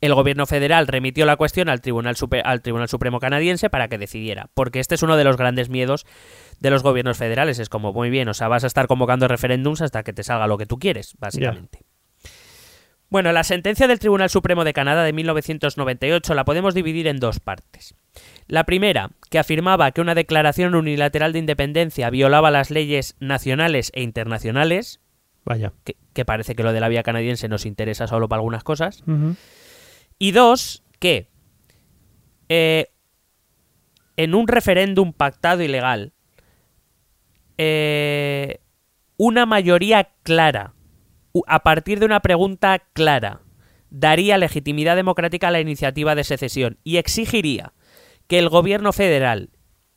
[SPEAKER 2] El gobierno federal remitió la cuestión al Tribunal, Supe- al Tribunal Supremo canadiense para que decidiera, porque este es uno de los grandes miedos de los gobiernos federales. Es como, muy bien, o sea, vas a estar convocando referéndums hasta que te salga lo que tú quieres, básicamente. Bueno, la sentencia del Tribunal Supremo de Canadá de 1998 la podemos dividir en dos partes. La primera, que afirmaba que una declaración unilateral de independencia violaba las leyes nacionales e internacionales,
[SPEAKER 1] Vaya.
[SPEAKER 2] que, que parece que lo de la vía canadiense nos interesa solo para algunas cosas. Y dos, que eh, en un referéndum pactado y legal, eh, una mayoría clara, a partir de una pregunta clara, daría legitimidad democrática a la iniciativa de secesión y exigiría que el gobierno federal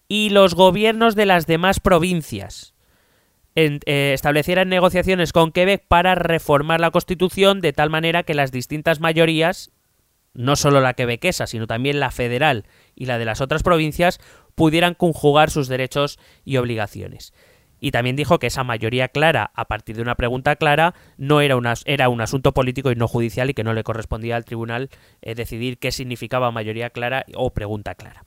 [SPEAKER 2] y los gobiernos de las demás provincias eh, establecieran negociaciones con Quebec para reformar la Constitución de tal manera que las distintas mayorías, no solo la quebequesa, sino también la federal y la de las otras provincias, pudieran conjugar sus derechos y obligaciones. Y también dijo que esa mayoría clara, a partir de una pregunta clara, no era, una- era un asunto político y no judicial y que no le correspondía al tribunal eh, decidir qué significaba mayoría clara o pregunta clara.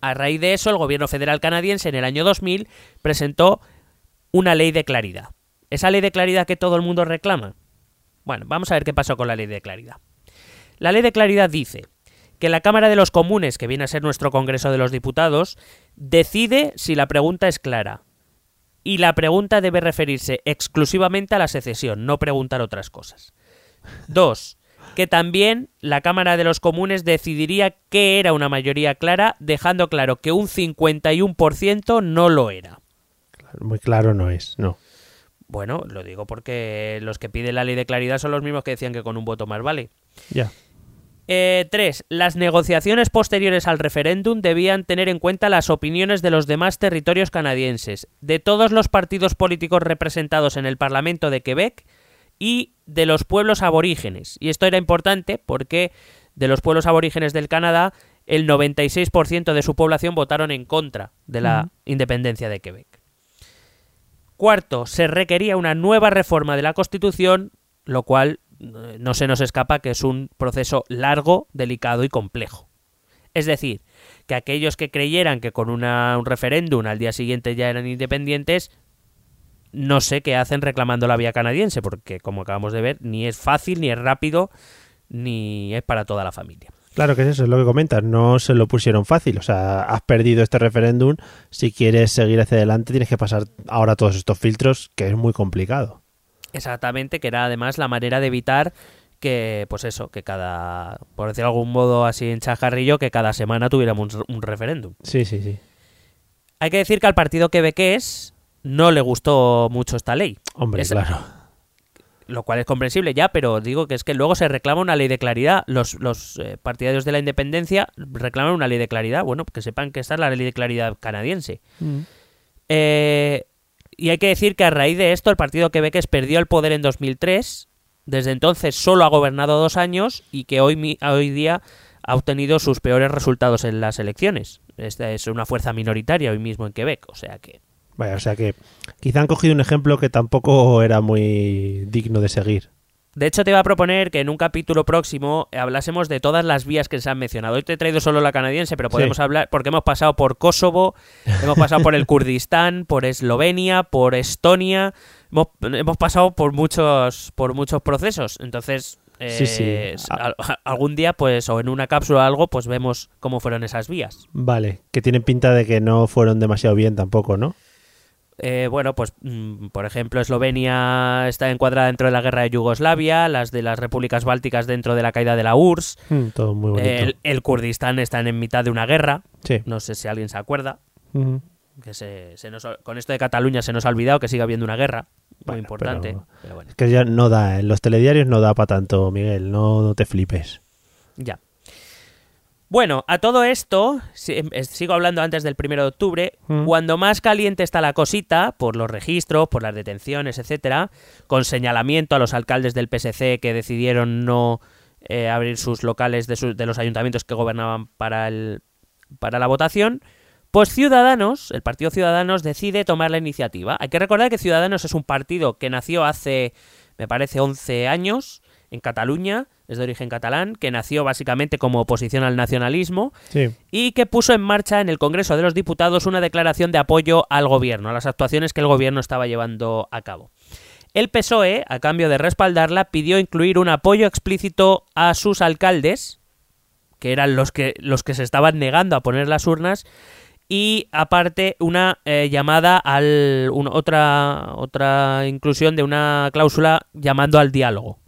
[SPEAKER 2] A raíz de eso, el gobierno federal canadiense en el año 2000 presentó una ley de claridad. Esa ley de claridad que todo el mundo reclama. Bueno, vamos a ver qué pasó con la ley de claridad. La ley de claridad dice que la Cámara de los Comunes, que viene a ser nuestro Congreso de los Diputados, decide si la pregunta es clara. Y la pregunta debe referirse exclusivamente a la secesión, no preguntar otras cosas. Dos, que también la Cámara de los Comunes decidiría qué era una mayoría clara, dejando claro que un 51% no lo era.
[SPEAKER 1] Muy claro no es, no.
[SPEAKER 2] Bueno, lo digo porque los que piden la ley de claridad son los mismos que decían que con un voto más vale.
[SPEAKER 1] Ya.
[SPEAKER 2] Eh, tres, las negociaciones posteriores al referéndum debían tener en cuenta las opiniones de los demás territorios canadienses, de todos los partidos políticos representados en el Parlamento de Quebec y de los pueblos aborígenes. Y esto era importante porque de los pueblos aborígenes del Canadá, el 96% de su población votaron en contra de la independencia de Quebec. Cuarto, se requería una nueva reforma de la Constitución, lo cual no se nos escapa que es un proceso largo, delicado y complejo. Es decir, que aquellos que creyeran que con una- un referéndum al día siguiente ya eran independientes, no sé qué hacen reclamando la vía canadiense, porque como acabamos de ver, ni es fácil, ni es rápido, ni es para toda la familia.
[SPEAKER 1] Claro que es eso, es lo que comentas. No se lo pusieron fácil. O sea, has perdido este referéndum. Si quieres seguir hacia adelante, tienes que pasar ahora todos estos filtros, que es muy complicado.
[SPEAKER 2] Exactamente, que era además la manera de evitar que, pues eso, que cada, por decir de algún modo así en chajarrillo, que cada semana tuviéramos un, un referéndum.
[SPEAKER 1] Sí, sí, sí.
[SPEAKER 2] Hay que decir que al partido quebequés no le gustó mucho esta ley.
[SPEAKER 1] Hombre,
[SPEAKER 2] Es-
[SPEAKER 1] claro.
[SPEAKER 2] lo cual es comprensible ya, pero digo que es que luego se reclama una ley de claridad. Los, los eh, partidarios de la independencia reclaman una ley de claridad. Bueno, que sepan que esta es la ley de claridad canadiense. Eh, y hay que decir que a raíz de esto el partido Quebeques perdió el poder en 2003. Desde entonces solo ha gobernado dos años y que hoy, hoy día ha obtenido sus peores resultados en las elecciones. Esta es una fuerza minoritaria hoy mismo en Quebec, o sea que
[SPEAKER 1] Vaya, o sea que quizá han cogido un ejemplo que tampoco era muy digno de seguir.
[SPEAKER 2] De hecho, te iba a proponer que en un capítulo próximo hablásemos de todas las vías que se han mencionado. Hoy te he traído solo la canadiense, pero podemos
[SPEAKER 1] Sí.
[SPEAKER 2] hablar, porque hemos pasado por Kosovo, hemos pasado por el *laughs* Kurdistán, por Eslovenia, por Estonia, hemos, hemos pasado por muchos, por muchos procesos. Entonces,
[SPEAKER 1] Sí, sí.
[SPEAKER 2] eh, al- *laughs* algún día, pues, o en una cápsula o algo, pues vemos cómo fueron esas vías.
[SPEAKER 1] Vale, que tienen pinta de que no fueron demasiado bien tampoco, ¿no?
[SPEAKER 2] Eh, bueno, pues mm, por ejemplo, Eslovenia está encuadrada dentro de la guerra de Yugoslavia, las de las repúblicas bálticas dentro de la caída de la URSS,
[SPEAKER 1] Mm, todo muy bonito.
[SPEAKER 2] el, el Kurdistán está en mitad de una guerra,
[SPEAKER 1] Sí.
[SPEAKER 2] no sé si alguien se acuerda, que se, se nos- con esto de Cataluña se nos ha olvidado que sigue habiendo una guerra, muy
[SPEAKER 1] Bueno,
[SPEAKER 2] importante.
[SPEAKER 1] pero-
[SPEAKER 2] pero bueno,
[SPEAKER 1] Es que ya no da, en los telediarios no da para tanto, Miguel, no, no te flipes.
[SPEAKER 2] ya. Bueno, a todo esto, em, sigo hablando antes del primero de octubre,
[SPEAKER 1] Mm.
[SPEAKER 2] cuando más caliente está la cosita, por los registros, por las detenciones, etcétera, con señalamiento a los alcaldes del PSC que decidieron no eh, abrir sus locales de, de los ayuntamientos que gobernaban para, el, para la votación, pues Ciudadanos, el Partido Ciudadanos, decide tomar la iniciativa. Hay que recordar que Ciudadanos es un partido que nació hace, me parece, 11 años en Cataluña, es de origen catalán, que nació básicamente como oposición al nacionalismo
[SPEAKER 1] Sí.
[SPEAKER 2] y que puso en marcha en el Congreso de los Diputados una declaración de apoyo al gobierno, a las actuaciones que el gobierno estaba llevando a cabo. El PSOE, a cambio de respaldarla, pidió incluir un apoyo explícito a sus alcaldes, que eran los que, los que se estaban negando a poner las urnas, y aparte una eh, llamada al un- otra otra inclusión de una cláusula llamando al diálogo.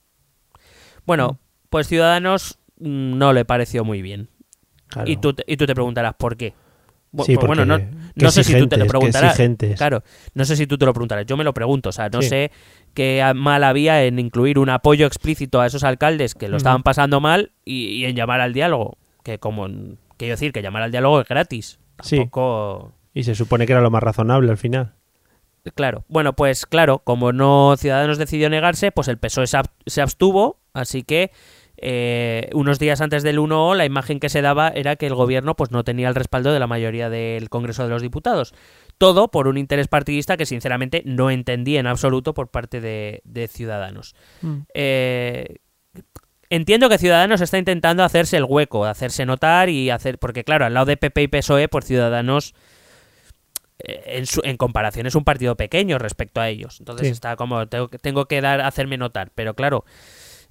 [SPEAKER 2] Bueno, pues Ciudadanos mm, no le pareció muy bien.
[SPEAKER 1] Claro.
[SPEAKER 2] Y, tú te, y tú te preguntarás por qué.
[SPEAKER 1] Sí,
[SPEAKER 2] pues bueno, no, sé si tú te lo preguntarás. Claro, no sé si tú te lo preguntarás. Yo me lo pregunto. O sea, no
[SPEAKER 1] Sí.
[SPEAKER 2] sé qué mal había en incluir un apoyo explícito a esos alcaldes que lo estaban pasando mal y, y en llamar al diálogo. Que como, quiero decir, que llamar al diálogo es gratis.
[SPEAKER 1] Sí. Y se supone que era lo más razonable al final.
[SPEAKER 2] Claro, bueno, pues claro, como no Ciudadanos decidió negarse, pues el PSOE se abstuvo, así que eh, unos días antes del 1O la imagen que se daba era que el gobierno pues no tenía el respaldo de la mayoría del Congreso de los Diputados. Todo por un interés partidista que sinceramente no entendí en absoluto por parte de, de Ciudadanos. Eh, entiendo que Ciudadanos está intentando hacerse el hueco, hacerse notar y hacer... Porque claro, al lado de PP y PSOE, por Ciudadanos eh, en, su- en comparación es un partido pequeño respecto a ellos. Entonces
[SPEAKER 1] Sí.
[SPEAKER 2] está como tengo, que- tengo que dar hacerme notar. Pero claro,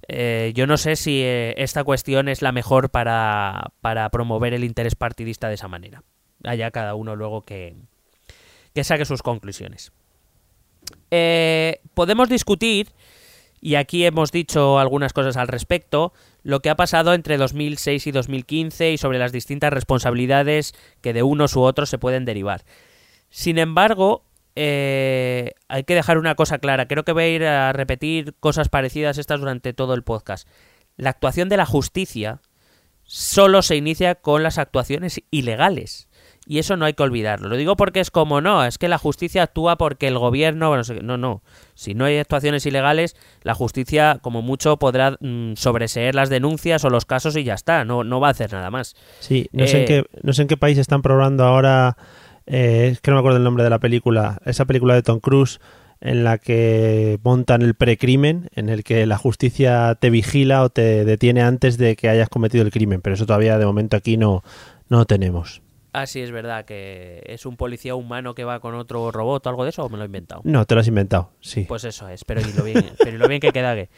[SPEAKER 2] eh, yo no sé si eh, esta cuestión es la mejor para, para promover el interés partidista de esa manera. Allá cada uno luego que, que saque sus conclusiones. Eh, podemos discutir, y aquí hemos dicho algunas cosas al respecto, lo que ha pasado entre 2006 y 2015 y sobre las distintas responsabilidades que de unos u otros se pueden derivar. Sin embargo, eh, hay que dejar una cosa clara. Creo que voy a ir a repetir cosas parecidas estas durante todo el podcast. La actuación de la justicia solo se inicia con las actuaciones ilegales. Y eso no hay que olvidarlo. Lo digo porque es como no, es que la justicia actúa porque el gobierno. Bueno, no, no. Si no hay actuaciones ilegales, la justicia, como mucho, podrá mm, sobreseer las denuncias o los casos y ya está. No, no va a hacer nada más.
[SPEAKER 1] Sí, no, sé en
[SPEAKER 2] Eh,
[SPEAKER 1] qué, no sé en qué país están probando ahora, eh, es que no me acuerdo el nombre de la película, esa película de Tom Cruise en la que montan el precrimen, en el que la justicia te vigila o te detiene antes de que hayas cometido el crimen, pero eso todavía de momento aquí no, no tenemos.
[SPEAKER 2] Ah, sí, es verdad que es un policía humano que va con otro robot o algo de eso, o me lo he inventado.
[SPEAKER 1] No, te lo has inventado, sí.
[SPEAKER 2] Pues eso es, pero y lo bien, pero y lo bien que queda que.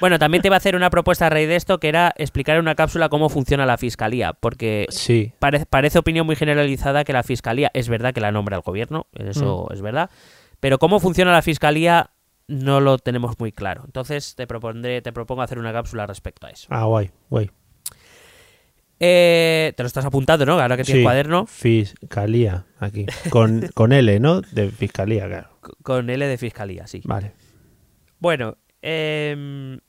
[SPEAKER 2] Bueno, también te iba a hacer una propuesta a raíz de esto, que era explicar en una cápsula cómo funciona la fiscalía, porque
[SPEAKER 1] sí,
[SPEAKER 2] pare- parece opinión muy generalizada que la fiscalía, es verdad que la nombra el gobierno, eso es verdad, pero cómo funciona la fiscalía no lo tenemos muy claro. Entonces te propondré, te propongo hacer una cápsula respecto a eso.
[SPEAKER 1] ah, guay, guay.
[SPEAKER 2] Eh, te lo estás apuntando, ¿no? Ahora que tienes
[SPEAKER 1] Sí,
[SPEAKER 2] cuaderno,
[SPEAKER 1] Fiscalía, aquí. Con, *laughs* con L, ¿no? De fiscalía, claro.
[SPEAKER 2] con L de fiscalía, sí.
[SPEAKER 1] Vale.
[SPEAKER 2] Bueno, em,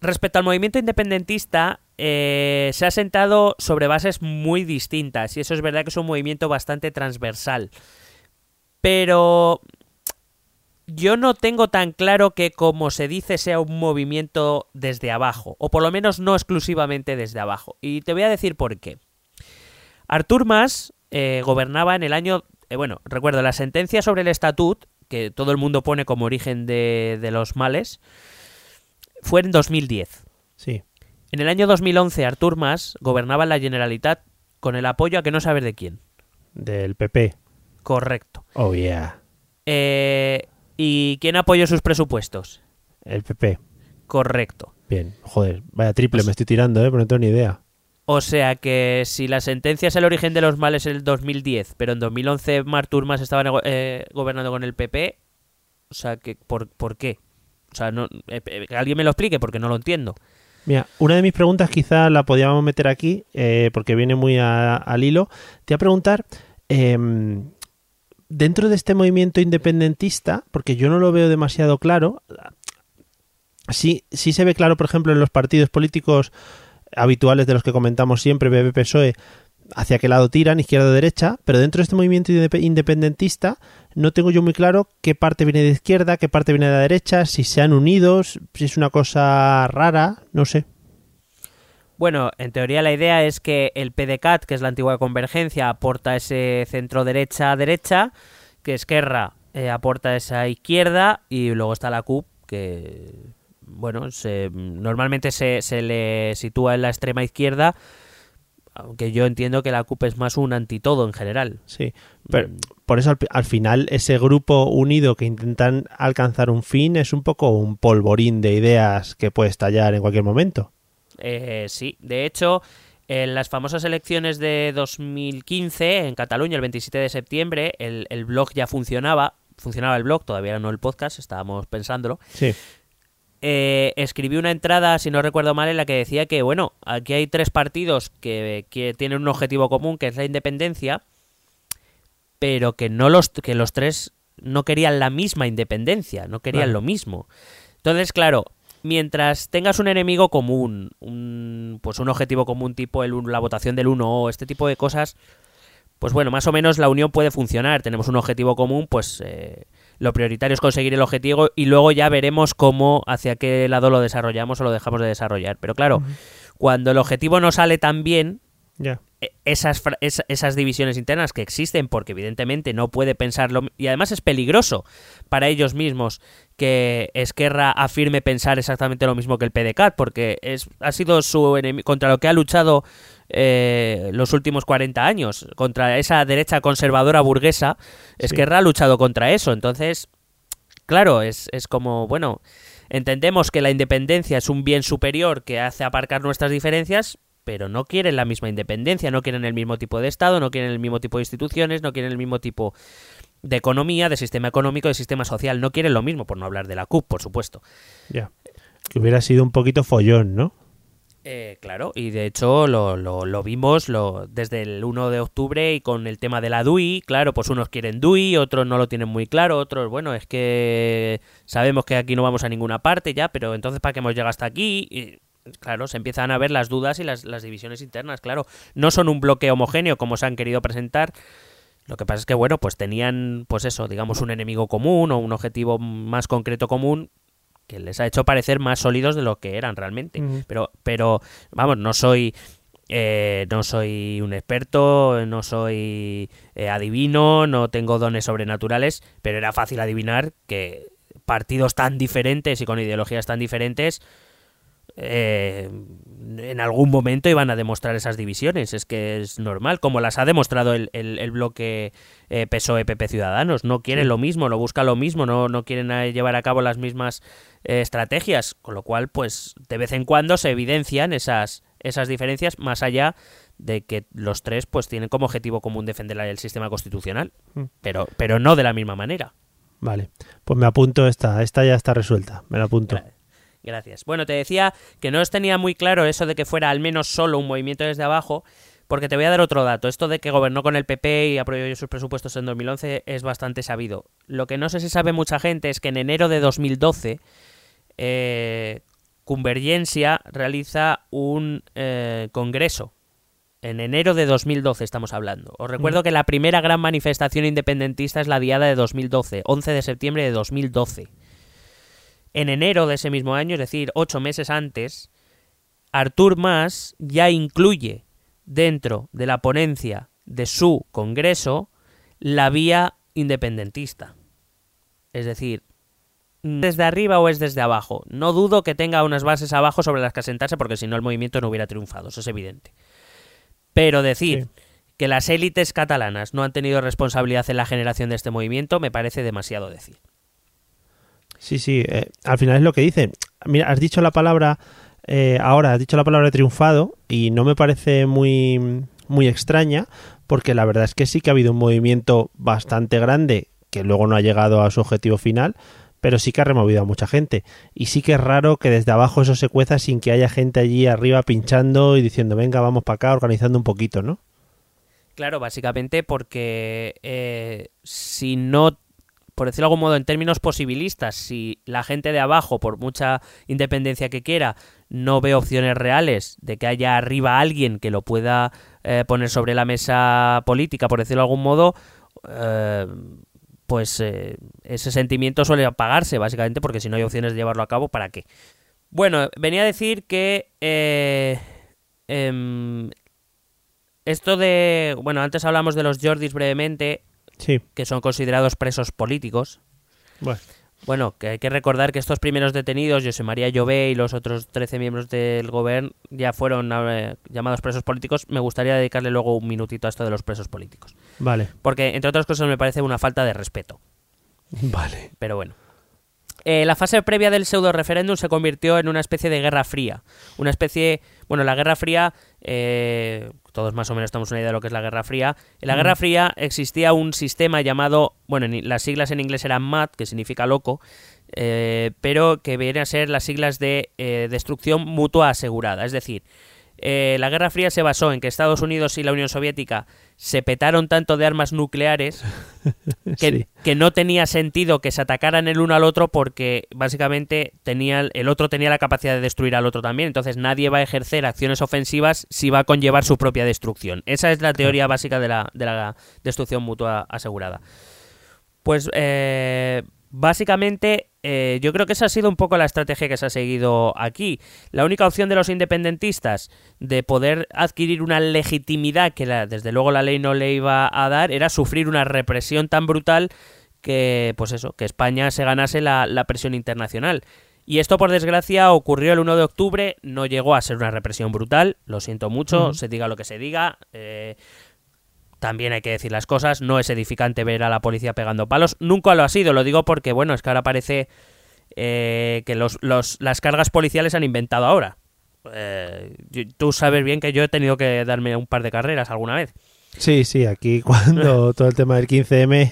[SPEAKER 2] respecto al movimiento independentista, eh, se ha sentado sobre bases muy distintas y eso es verdad que es un movimiento bastante transversal. Pero yo no tengo tan claro que como se dice sea un movimiento desde abajo, o por lo menos no exclusivamente desde abajo. Y te voy a decir por qué. Artur Mas eh, gobernaba en el año, eh, bueno, recuerdo la sentencia sobre el estatut, que todo el mundo pone como origen de, de los males, fue en 2010.
[SPEAKER 1] Sí.
[SPEAKER 2] En el año 2011 Artur Mas gobernaba en la Generalitat con el apoyo a que no saber de quién.
[SPEAKER 1] Del PP.
[SPEAKER 2] Correcto.
[SPEAKER 1] Oh, yeah.
[SPEAKER 2] Eh, ¿Y quién apoyó sus presupuestos?
[SPEAKER 1] El PP.
[SPEAKER 2] Correcto.
[SPEAKER 1] Bien. Joder, vaya triple
[SPEAKER 2] Pues-
[SPEAKER 1] me estoy tirando, ¿eh? Pero no tengo ni idea.
[SPEAKER 2] O sea que si la sentencia es el origen de los males en el 2010, pero en 2011 Artur Mas estaba eh, gobernando con el PP, o sea, que ¿por, por qué? O sea, no, eh, eh, que alguien me lo explique porque no lo entiendo.
[SPEAKER 1] Mira, una de mis preguntas quizá la podíamos meter aquí, eh, porque viene muy a- al hilo. Te voy a preguntar, em, dentro de este movimiento independentista, porque yo no lo veo demasiado claro, sí, sí se ve claro, por ejemplo, en los partidos políticos habituales de los que comentamos siempre, PP, PSOE, hacia qué lado tiran, izquierda o derecha, pero dentro de este movimiento indep- independentista no tengo yo muy claro qué parte viene de izquierda, qué parte viene de la derecha, si se han unido, si es una cosa rara, no sé.
[SPEAKER 2] Bueno, en teoría la idea es que el PDCAT, que es la antigua convergencia, aporta ese centro derecha-derecha, que Esquerra eh, aporta esa izquierda y luego está la CUP, que bueno, se, normalmente se, se le sitúa en la extrema izquierda, aunque yo entiendo que la CUP es más un antitodo en general.
[SPEAKER 1] Sí, pero por eso al, al final ese grupo unido que intentan alcanzar un fin es un poco un polvorín de ideas que puede estallar en cualquier momento.
[SPEAKER 2] Eh, sí, de hecho, en las famosas elecciones de 2015 en Cataluña, el 27 de septiembre, el, el blog ya funcionaba. Funcionaba el blog, todavía no el podcast, estábamos pensándolo.
[SPEAKER 1] Sí,
[SPEAKER 2] Eh, escribí una entrada, si no recuerdo mal, en la que decía que, bueno, aquí hay tres partidos que, que tienen un objetivo común, que es la independencia, pero que no los que los tres no querían la misma independencia, no querían
[SPEAKER 1] Claro.
[SPEAKER 2] lo mismo. Entonces, claro, mientras tengas un enemigo común, un, pues un objetivo común tipo el, la votación del 1 o este tipo de cosas, pues bueno, más o menos la unión puede funcionar. Tenemos un objetivo común, pues eh, lo prioritario es conseguir el objetivo y luego ya veremos cómo, hacia qué lado lo desarrollamos o lo dejamos de desarrollar. Pero claro, cuando el objetivo no sale tan bien, eh, esas, esas divisiones internas que existen, porque evidentemente no puede pensarlo, y además es peligroso para ellos mismos que Esquerra afirme pensar exactamente lo mismo que el PDCAT, porque es, ha sido su enemi- contra lo que ha luchado eh, los últimos 40 años, contra esa derecha conservadora burguesa, Esquerra ha luchado contra eso, entonces, claro, es, es como, bueno, entendemos que la independencia es un bien superior que hace aparcar nuestras diferencias, pero no quieren la misma independencia, no quieren el mismo tipo de Estado, no quieren el mismo tipo de instituciones, no quieren el mismo tipo de economía, de sistema económico, de sistema social, no quieren lo mismo, por no hablar de la CUP, por supuesto.
[SPEAKER 1] Ya. Que hubiera sido un poquito follón, ¿no?
[SPEAKER 2] Eh, claro, y de hecho lo, lo, lo vimos lo, desde el 1 de octubre y con el tema de la DUI, claro, pues unos quieren DUI, otros no lo tienen muy claro, otros, bueno, es que sabemos que aquí no vamos a ninguna parte ya, pero entonces ¿para qué hemos llegado hasta aquí? Y, claro, se empiezan a ver las dudas y las, las divisiones internas, claro, no son un bloque homogéneo como se han querido presentar, lo que pasa es que, bueno, pues tenían, pues eso, digamos, un enemigo común o un objetivo más concreto común que les ha hecho parecer más sólidos de lo que eran realmente. Pero, pero, vamos, no soy. eh, no soy un experto, no soy eh, adivino, no tengo dones sobrenaturales, pero era fácil adivinar que partidos tan diferentes y con ideologías tan diferentes eh, en algún momento iban a demostrar esas divisiones. Es que es normal, como las ha demostrado el, el- el bloque eh, PSOE-PP Ciudadanos. No quieren lo mismo, no buscan lo mismo, no, no quieren eh, llevar a cabo las mismas eh, estrategias, con lo cual, pues, de vez en cuando se evidencian esas, esas diferencias, más allá de que los tres, pues, tienen como objetivo común defender el sistema constitucional,
[SPEAKER 1] Mm.
[SPEAKER 2] pero, pero no de la misma manera.
[SPEAKER 1] Vale. Pues me apunto esta. Esta ya está resuelta. Me la apunto.
[SPEAKER 2] Gracias. Bueno, te decía que no os tenía muy claro eso de que fuera al menos solo un movimiento desde abajo, Porque te voy a dar otro dato. Esto de que gobernó con el PP y aprobó sus presupuestos en 2011 es bastante sabido. Lo que no sé si sabe mucha gente es que en enero de 2012 eh, Convergencia realiza un eh, congreso. En enero de 2012 estamos hablando. Os recuerdo que la primera gran manifestación independentista es la Diada de 2012, 11 de septiembre de 2012. En enero de ese mismo año, es decir, ocho meses antes, Artur Mas ya incluye dentro de la ponencia de su congreso la vía independentista. Es decir, desde arriba o es desde abajo. No dudo que tenga unas bases abajo sobre las que asentarse porque si no el movimiento no hubiera triunfado, eso es evidente. Pero decir
[SPEAKER 1] Sí.
[SPEAKER 2] que las élites catalanas no han tenido responsabilidad en la generación de este movimiento me parece demasiado decir.
[SPEAKER 1] Sí, sí, eh, al final es lo que dice. Mira, has dicho la palabra, eh, ahora has dicho la palabra triunfado y no me parece muy, muy extraña porque la verdad es que sí que ha habido un movimiento bastante grande que luego no ha llegado a su objetivo final, pero sí que ha removido a mucha gente. Y sí que es raro que desde abajo eso se cueza sin que haya gente allí arriba pinchando y diciendo, venga, vamos para acá, organizando un poquito, ¿no?
[SPEAKER 2] Claro, básicamente porque eh, si no, por decirlo de algún modo, en términos posibilistas, si la gente de abajo, por mucha independencia que quiera, no ve opciones reales de que haya arriba alguien que lo pueda eh, poner sobre la mesa política, por decirlo de algún modo, eh, pues eh, ese sentimiento suele apagarse, básicamente, porque si no hay opciones de llevarlo a cabo, ¿para qué? Bueno, venía a decir que em, esto de... Bueno, antes hablamos de los Jordis brevemente,
[SPEAKER 1] Sí,
[SPEAKER 2] que son considerados presos políticos.
[SPEAKER 1] bueno.
[SPEAKER 2] Bueno, que hay que recordar que estos primeros detenidos, José María Llobé y los otros 13 miembros del gobierno, ya fueron eh, llamados presos políticos. Me gustaría dedicarle luego un minutito a esto de los presos políticos.
[SPEAKER 1] Vale,
[SPEAKER 2] Porque, entre otras cosas, me parece una falta de respeto.
[SPEAKER 1] vale.
[SPEAKER 2] Pero bueno. Eh, la fase previa del pseudo referéndum se convirtió en una especie de guerra fría. Una especie. Bueno, la guerra fría. Eh, todos más o menos tenemos una idea de lo que es la guerra fría. En la guerra fría existía un sistema llamado. Bueno, en- las siglas en inglés eran MAD, que significa loco. eh, pero que vienen a ser las siglas de eh, destrucción mutua asegurada. Es decir, eh, la Guerra Fría se basó en que Estados Unidos y la Unión Soviética se petaron tanto de armas nucleares *laughs* que,
[SPEAKER 1] Sí.
[SPEAKER 2] que no tenía sentido que se atacaran el uno al otro porque básicamente tenía, el otro tenía la capacidad de destruir al otro también. Entonces nadie va a ejercer acciones ofensivas si va a conllevar su propia destrucción. Esa es la teoría básica de la, de la destrucción mutua asegurada. Pues eh, básicamente eh, yo creo que esa ha sido un poco la estrategia que se ha seguido aquí. La única opción de los independentistas de poder adquirir una legitimidad que la- desde luego la ley no le iba a dar era sufrir una represión tan brutal que, pues eso, que España se ganase la, la presión internacional. Y esto, por desgracia, ocurrió el 1 de octubre, no llegó a ser una represión brutal, lo siento mucho, se diga lo que se diga. eh, también hay que decir las cosas, no es edificante ver a la policía pegando palos, nunca lo ha sido, lo digo porque, bueno, es que ahora parece eh, que los, los- las cargas policiales se han inventado ahora. Eh, tú sabes bien que yo he tenido que darme un par de carreras alguna vez.
[SPEAKER 1] Sí, sí, aquí *laughs* cuando *laughs* todo el tema del 15M,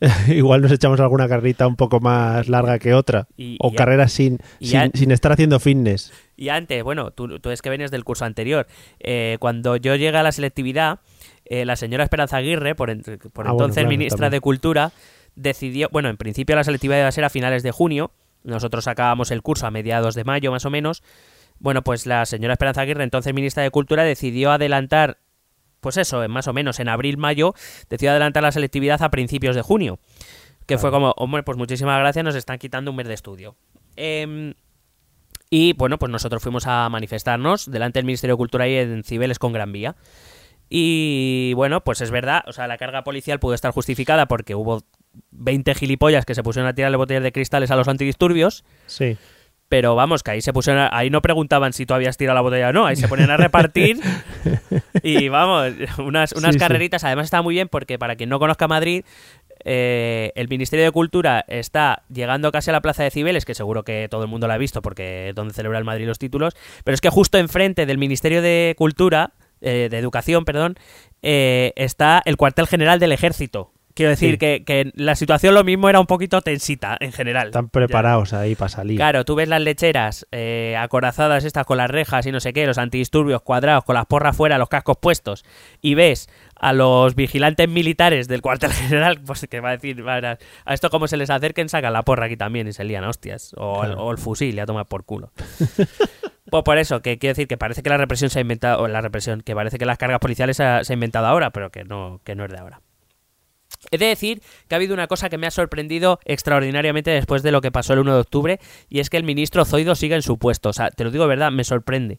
[SPEAKER 1] *laughs* igual nos echamos alguna carrita un poco más larga que otra.
[SPEAKER 2] Y-
[SPEAKER 1] o
[SPEAKER 2] y-
[SPEAKER 1] carreras sin, sin, sin estar haciendo fitness.
[SPEAKER 2] Y antes, bueno, tú, tú es que venías del curso anterior. Eh, cuando yo llegué a la selectividad, eh, la señora Esperanza Aguirre, por,
[SPEAKER 1] Ah, bueno,
[SPEAKER 2] entonces
[SPEAKER 1] claro,
[SPEAKER 2] ministra
[SPEAKER 1] también.
[SPEAKER 2] de Cultura, decidió, bueno, en principio la selectividad iba a ser a finales de junio, nosotros acabamos el curso a mediados de mayo más o menos, bueno, pues la señora Esperanza Aguirre, entonces ministra de Cultura, decidió adelantar, pues eso, más o menos en abril-mayo, decidió adelantar la selectividad a principios de junio. Que fue como, hombre, pues muchísimas gracias, nos están quitando un mes de estudio. Em, y bueno, pues nosotros fuimos a manifestarnos delante del Ministerio de Cultura y en Cibeles con Gran Vía. Y bueno, pues es verdad, o sea, la carga policial pudo estar justificada porque hubo 20 gilipollas que se pusieron a tirarle botellas de cristales a los antidisturbios,
[SPEAKER 1] Sí.
[SPEAKER 2] pero vamos, que ahí se pusieron, a- ahí no preguntaban si tú habías tirado la botella o no, ahí se ponían a repartir *laughs* y vamos, unas, unas
[SPEAKER 1] Sí, sí.
[SPEAKER 2] carreritas, además está muy bien porque para quien no conozca Madrid, eh, el Ministerio de Cultura está llegando casi a la Plaza de Cibeles, que seguro que todo el mundo la ha visto porque es donde celebra el Madrid los títulos, pero es que justo enfrente del Ministerio de Cultura, eh, de Educación, perdón, eh, está el cuartel general del Ejército. Quiero decir
[SPEAKER 1] Sí.
[SPEAKER 2] que, que la situación lo mismo era un poquito tensita en general.
[SPEAKER 1] Están
[SPEAKER 2] Ya.
[SPEAKER 1] preparados ahí para salir.
[SPEAKER 2] Claro, tú ves las lecheras eh, acorazadas estas con las rejas y no sé qué, los antidisturbios cuadrados con las porras fuera, los cascos puestos, y ves a los vigilantes militares del cuartel *laughs* general, pues que va a decir, a, a esto como se les acerquen, sacan la porra aquí también y se lían hostias, o, el, o el fusil y a tomar por culo. *laughs* pues por eso, que quiero decir que parece que la represión se ha inventado, o la represión, que parece que las cargas policiales se ha, se ha inventado ahora, pero que no, que no es de ahora. He de decir que ha habido una cosa que me ha sorprendido extraordinariamente después de lo que pasó el 1 de octubre, y es que el ministro Zoido sigue en su puesto. O sea, te lo digo de verdad, me sorprende.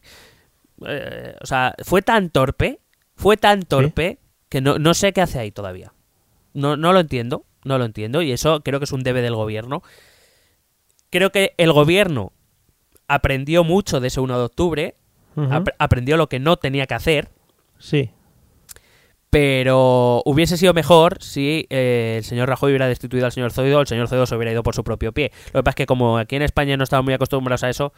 [SPEAKER 2] Eh, o sea, fue tan torpe, fue tan torpe, que no, no sé qué hace ahí todavía. No, no lo entiendo, no lo entiendo, y eso creo que es un debe del gobierno. Creo que el gobierno aprendió mucho de ese 1 de octubre, ap- aprendió lo que no tenía que hacer,
[SPEAKER 1] Sí.
[SPEAKER 2] pero hubiese sido mejor si eh, el señor Rajoy hubiera destituido al señor Zoido, el señor Zoido se hubiera ido por su propio pie. Lo que pasa es que como aquí en España no estamos muy acostumbrados a eso,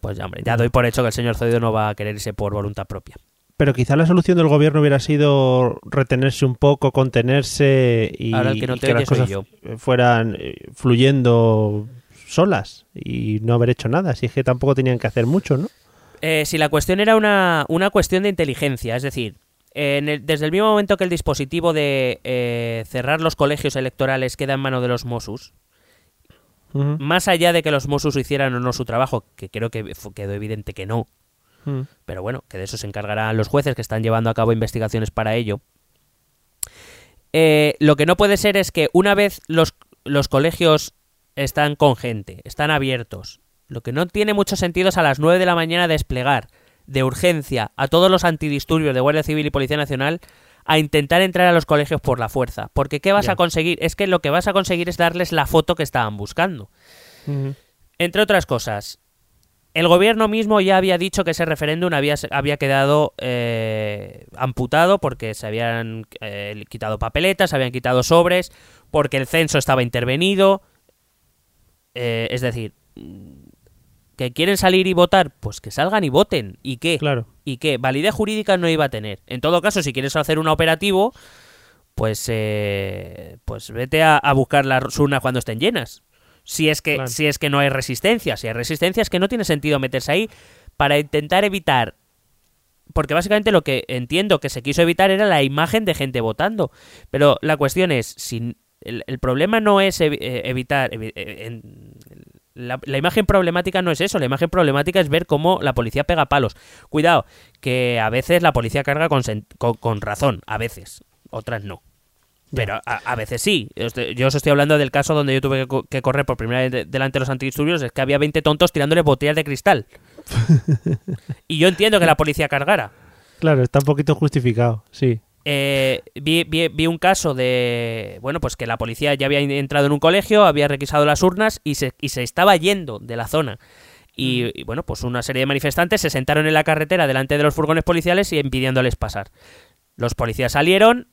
[SPEAKER 2] pues ya, hombre, ya doy por hecho que el señor Zoido no va a querer irse por voluntad propia.
[SPEAKER 1] Pero quizá la solución del gobierno hubiera sido retenerse un poco, contenerse y,
[SPEAKER 2] Ahora el que no
[SPEAKER 1] y
[SPEAKER 2] te
[SPEAKER 1] que las cosas
[SPEAKER 2] yo.
[SPEAKER 1] fueran eh, fluyendo solas y no haber hecho nada. Si es que tampoco tenían que hacer mucho, ¿no?
[SPEAKER 2] Eh, si la cuestión era una, una cuestión de inteligencia, es decir, en el- desde el mismo momento que el dispositivo de eh, cerrar los colegios electorales queda en mano de los Mossos,
[SPEAKER 1] Ujú,
[SPEAKER 2] más allá de que los Mossos hicieran o no su trabajo, que creo que quedó evidente que no, pero bueno, que de eso se encargarán los jueces que están llevando a cabo investigaciones para ello. Eh, lo que no puede ser es que una vez los, los colegios están con gente, están abiertos, lo que no tiene mucho sentido es a las 9 de la mañana desplegar de urgencia a todos los antidisturbios de Guardia Civil y Policía Nacional a intentar entrar a los colegios por la fuerza. Porque ¿qué vas a conseguir? Es que lo que vas a conseguir es darles la foto que estaban buscando. Entre otras cosas, el gobierno mismo ya había dicho que ese referéndum había, había quedado eh, amputado porque se habían eh, quitado papeletas, se habían quitado sobres, porque el censo estaba intervenido. Eh, es decir, que quieren salir y votar, pues que salgan y voten. ¿Y qué?
[SPEAKER 1] Claro.
[SPEAKER 2] ¿Y qué? Validez jurídica no iba a tener. En todo caso, si quieres hacer un operativo, pues, eh, pues vete a, a buscar las urnas cuando estén llenas. Si es, que,
[SPEAKER 1] Claro.
[SPEAKER 2] si es que no hay resistencia. Si hay resistencia es que no tiene sentido meterse ahí para intentar evitar... Porque básicamente lo que entiendo que se quiso evitar era la imagen de gente votando. Pero la cuestión es, si el, el problema no es eh, evitar... evi- eh, en- la, la imagen problemática no es eso, la imagen problemática es ver cómo la policía pega palos. Cuidado, que a veces la policía carga con, con, con razón, a veces, otras no. Pero a, a veces sí. Yo os estoy hablando del caso donde yo tuve que, co- que correr por primera vez de- delante de los antidisturbios, es que había 20 tontos tirándole botellas de cristal. *laughs* y yo entiendo que la policía cargara.
[SPEAKER 1] Claro, está un poquito justificado, sí.
[SPEAKER 2] Eh, vi, vi- vi un caso de, bueno, pues que la policía ya había entrado en un colegio, había requisado las urnas y se, y se estaba yendo de la zona. Y, y, bueno, pues una serie de manifestantes se sentaron en la carretera delante de los furgones policiales y impidiéndoles pasar. Los policías salieron,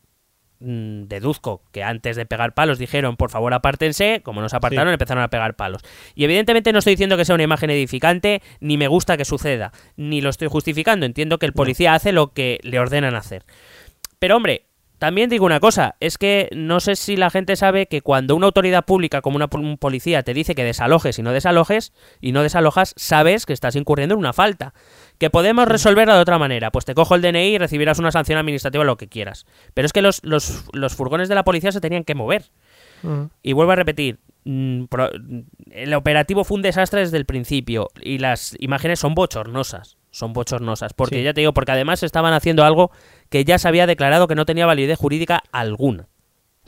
[SPEAKER 2] mm, deduzco que antes de pegar palos dijeron por favor apártense, como no se apartaron
[SPEAKER 1] Sí.
[SPEAKER 2] empezaron a pegar palos. Y evidentemente no estoy diciendo que sea una imagen edificante, ni me gusta que suceda, ni lo estoy justificando, entiendo que el policía hace lo que le ordenan hacer. Pero hombre, también digo una cosa, es que no sé si la gente sabe que cuando una autoridad pública como una, un policía te dice que desalojes y no desalojes, y no desalojas, sabes que estás incurriendo en una falta. Que podemos resolverla de otra manera, pues te cojo el DNI y recibirás una sanción administrativa lo que quieras. Pero es que los, los, los furgones de la policía se tenían que mover.
[SPEAKER 1] Ujú.
[SPEAKER 2] Y vuelvo a repetir, mm, el operativo fue un desastre desde el principio y las imágenes son bochornosas. Son bochornosas. Porque
[SPEAKER 1] Sí.
[SPEAKER 2] ya te digo, porque además estaban haciendo algo que ya se había declarado que no tenía validez jurídica alguna.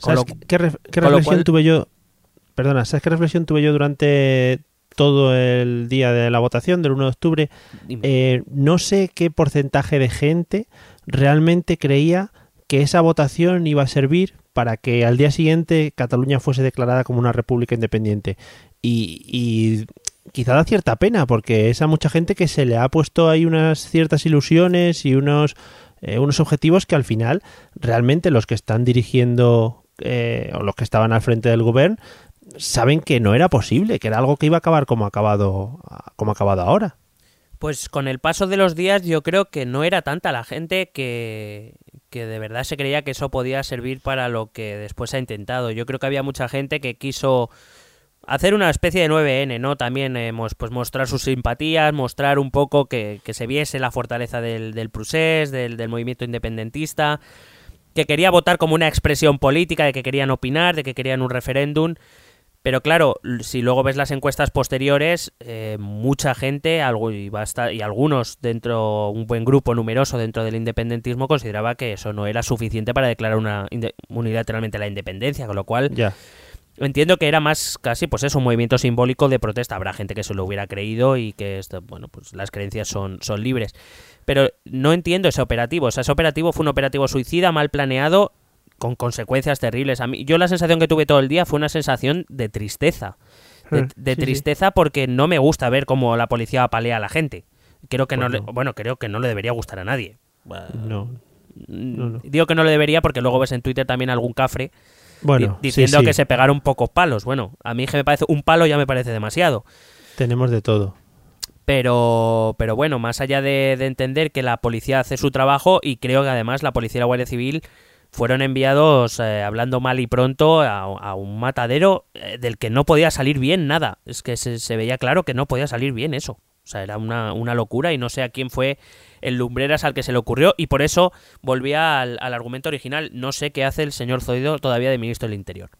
[SPEAKER 2] Con
[SPEAKER 1] ¿Sabes
[SPEAKER 2] lo-
[SPEAKER 1] qué, qué ref- qué
[SPEAKER 2] con lo
[SPEAKER 1] reflexión
[SPEAKER 2] cual-
[SPEAKER 1] tuve yo? Perdona, ¿sabes qué reflexión tuve yo durante todo el día de la votación del 1 de octubre? Eh, no sé qué porcentaje de gente realmente creía que esa votación iba a servir para que al día siguiente Cataluña fuese declarada como una república independiente. Y, y quizá da cierta pena, porque es a mucha gente que se le ha puesto ahí unas ciertas ilusiones y unos, eh, unos objetivos que al final realmente los que están dirigiendo eh, o los que estaban al frente del gobierno saben que no era posible, que era algo que iba a acabar como ha acabado, como ha acabado ahora.
[SPEAKER 2] Pues con el paso de los días yo creo que no era tanta la gente que, que de verdad se creía que eso podía servir para lo que después ha intentado. Yo creo que había mucha gente que quiso hacer una especie de 9N, ¿no? También eh, pues mostrar sus simpatías, mostrar un poco que, se viese la fortaleza del, del Prusés, del, del movimiento independentista, que quería votar como una expresión política, de que querían opinar, de que querían un referéndum. Pero claro, si luego ves las encuestas posteriores, eh, mucha gente algo, y, basta, y algunos dentro, un buen grupo numeroso dentro del independentismo consideraba que eso no era suficiente para declarar una unilateralmente la independencia, con lo cual. Entiendo que era más casi pues eso, un movimiento simbólico de protesta. Habrá gente que se lo hubiera creído y que esto, bueno, pues las creencias son, son libres. Pero no entiendo ese operativo. O sea, ese operativo fue un operativo suicida, mal planeado, con consecuencias terribles. A mí, yo la sensación que tuve todo el día fue una sensación de tristeza. De, de
[SPEAKER 1] sí, sí.
[SPEAKER 2] tristeza porque no me gusta ver cómo la policía apalea a la gente. Creo que no,
[SPEAKER 1] Pues
[SPEAKER 2] le-
[SPEAKER 1] no.
[SPEAKER 2] bueno, creo que no le debería gustar a nadie.
[SPEAKER 1] No. no, no.
[SPEAKER 2] Digo que no le debería porque luego ves en Twitter también algún cafre
[SPEAKER 1] Bueno, sí,
[SPEAKER 2] diciendo
[SPEAKER 1] sí,
[SPEAKER 2] que se pegaron pocos palos. Bueno, a mí que me parece un palo ya me parece demasiado.
[SPEAKER 1] tenemos de todo.
[SPEAKER 2] Pero, pero bueno, más allá de, de entender que la policía hace su trabajo y creo que además la policía y la Guardia Civil fueron enviados, eh, hablando mal y pronto, a, a un matadero eh, del que no podía salir bien nada. Es que se, se veía claro que no podía salir bien eso. O sea, era una, una locura y no sé a quién fue el lumbreras al que se le ocurrió y por eso volvía al, al argumento original. No sé qué hace el señor Zoido todavía de ministro del Interior.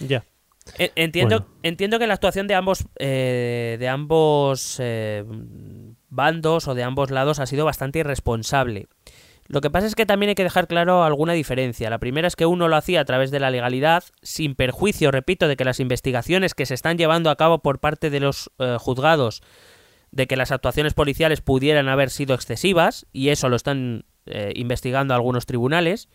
[SPEAKER 1] Ya.
[SPEAKER 2] En- Entiendo,
[SPEAKER 1] Bueno.
[SPEAKER 2] entiendo que la actuación de ambos eh, de ambos eh, bandos o de ambos lados ha sido bastante irresponsable. Lo que pasa es que también hay que dejar claro alguna diferencia. La primera es que uno lo hacía a través de la legalidad, sin perjuicio, repito, de que las investigaciones que se están llevando a cabo por parte de los eh, juzgados, de que las actuaciones policiales pudieran haber sido excesivas, y eso lo están eh, investigando algunos tribunales.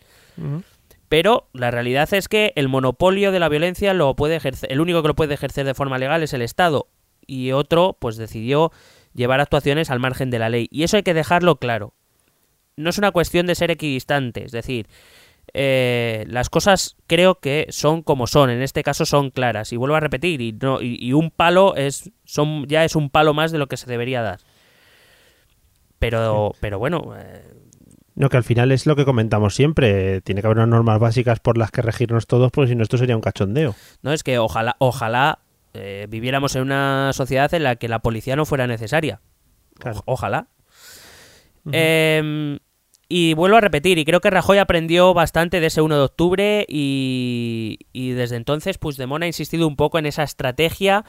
[SPEAKER 2] Pero la realidad es que el monopolio de la violencia lo puede ejercer, el único que lo puede ejercer de forma legal es el Estado y otro pues decidió llevar actuaciones al margen de la ley y eso hay que dejarlo claro. No es una cuestión de ser equidistante, es decir, eh, las cosas creo que son como son, en este caso son claras y vuelvo a repetir y no y, y un palo es son ya es un palo más de lo que se debería dar. Pero pero bueno, eh,
[SPEAKER 1] No, que al final es lo que comentamos siempre. Tiene que haber unas normas básicas por las que regirnos todos, porque si no, esto sería un cachondeo.
[SPEAKER 2] No, es que ojalá, ojalá eh, viviéramos en una sociedad en la que la policía no fuera necesaria.
[SPEAKER 1] Claro.
[SPEAKER 2] O- ojalá. Eh, y vuelvo a repetir, y creo que Rajoy aprendió bastante de ese 1 de octubre y, desde entonces Puigdemont ha insistido un poco en esa estrategia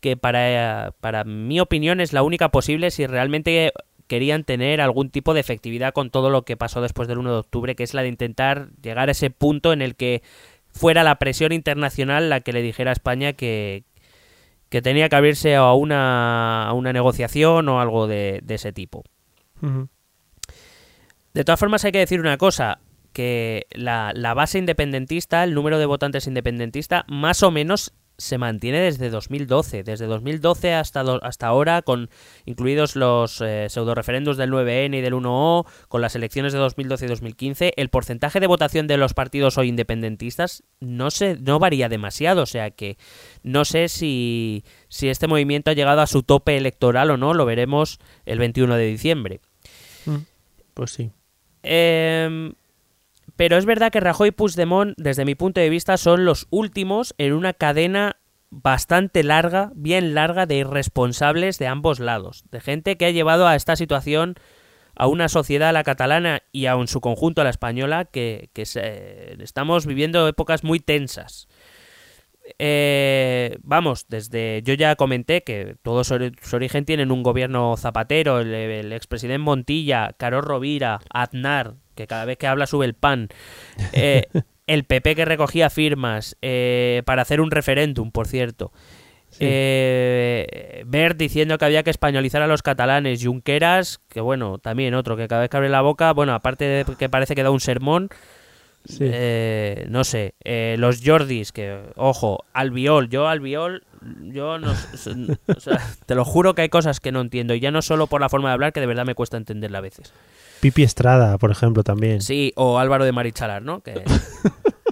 [SPEAKER 2] que para, para mi opinión es la única posible si realmente querían tener algún tipo de efectividad con todo lo que pasó después del 1 de octubre, que es la de intentar llegar a ese punto en el que fuera la presión internacional la que le dijera a España que, tenía que abrirse a una, negociación o algo de, ese tipo.
[SPEAKER 1] Ujú.
[SPEAKER 2] De todas formas, hay que decir una cosa, que la, base independentista, el número de votantes independentista, más o menos se mantiene desde 2012. Desde 2012 hasta, do- hasta ahora, con incluidos los eh, pseudo-referendos del 9N y del 1O, con las elecciones de 2012 y 2015, el porcentaje de votación de los partidos hoy independentistas no, se, no varía demasiado. O sea que no sé si, si este movimiento ha llegado a su tope electoral o no, lo veremos el 21 de diciembre.
[SPEAKER 1] Pues sí.
[SPEAKER 2] Eh, pero es verdad que Rajoy y Puigdemont, desde mi punto de vista, son los últimos en una cadena bastante larga, bien larga, de irresponsables de ambos lados. De gente que ha llevado a esta situación a una sociedad, la catalana y aun su conjunto, a la española, que, que se- estamos viviendo épocas muy tensas. Eh, vamos, desde yo ya comenté que todo su, ori- su origen tiene en un gobierno zapatero, el, el expresidente Montilla, Carol Rovira, Aznar, que cada vez que habla sube el pan, eh, *laughs* el PP que recogía firmas eh, para hacer un referéndum, por cierto. Eh, Bert diciendo que había que españolizar a los catalanes, Junqueras, que bueno, también otro que cada vez que abre la boca, bueno, aparte de que parece que da un sermón,
[SPEAKER 1] Sí.
[SPEAKER 2] eh, no sé, eh, los Jordis, que, ojo, Albiol, yo Albiol, yo no, o sea, *laughs* te lo juro que hay cosas que no entiendo, y ya no solo por la forma de hablar, que de verdad me cuesta entenderla a veces.
[SPEAKER 1] Pipi Estrada, por ejemplo, también.
[SPEAKER 2] Sí, o Álvaro de Marichalar, ¿no? Que...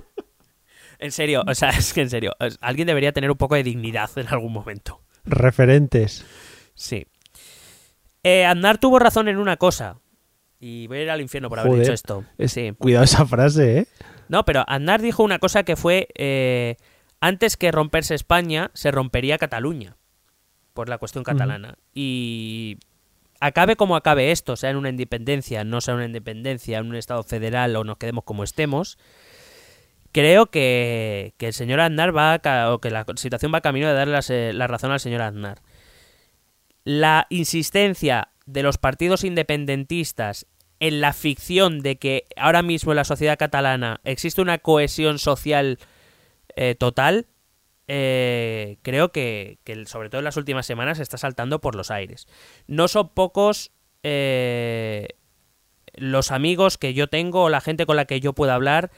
[SPEAKER 2] *laughs* en serio, o sea, es que en serio, alguien debería tener un poco de dignidad en algún momento.
[SPEAKER 1] Referentes.
[SPEAKER 2] Sí. Eh, Aznar tuvo razón en una cosa. Y voy a ir al infierno por haber dicho esto.
[SPEAKER 1] Es-
[SPEAKER 2] Sí.
[SPEAKER 1] Cuidado esa frase, ¿eh?
[SPEAKER 2] No, pero Aznar dijo una cosa que fue, eh, antes que romperse España, se rompería Cataluña, por la cuestión catalana. Y acabe como acabe esto, sea en una independencia, no sea una independencia, en un Estado federal o nos quedemos como estemos, creo que, que el señor Aznar va, a o que la situación va camino de darle las, eh, la razón al señor Aznar. La insistencia de los partidos independentistas en la ficción de que ahora mismo en la sociedad catalana existe una cohesión social eh, total, eh, creo que, que, sobre todo en las últimas semanas, está saltando por los aires. No son pocos eh, los amigos que yo tengo o la gente con la que yo puedo hablar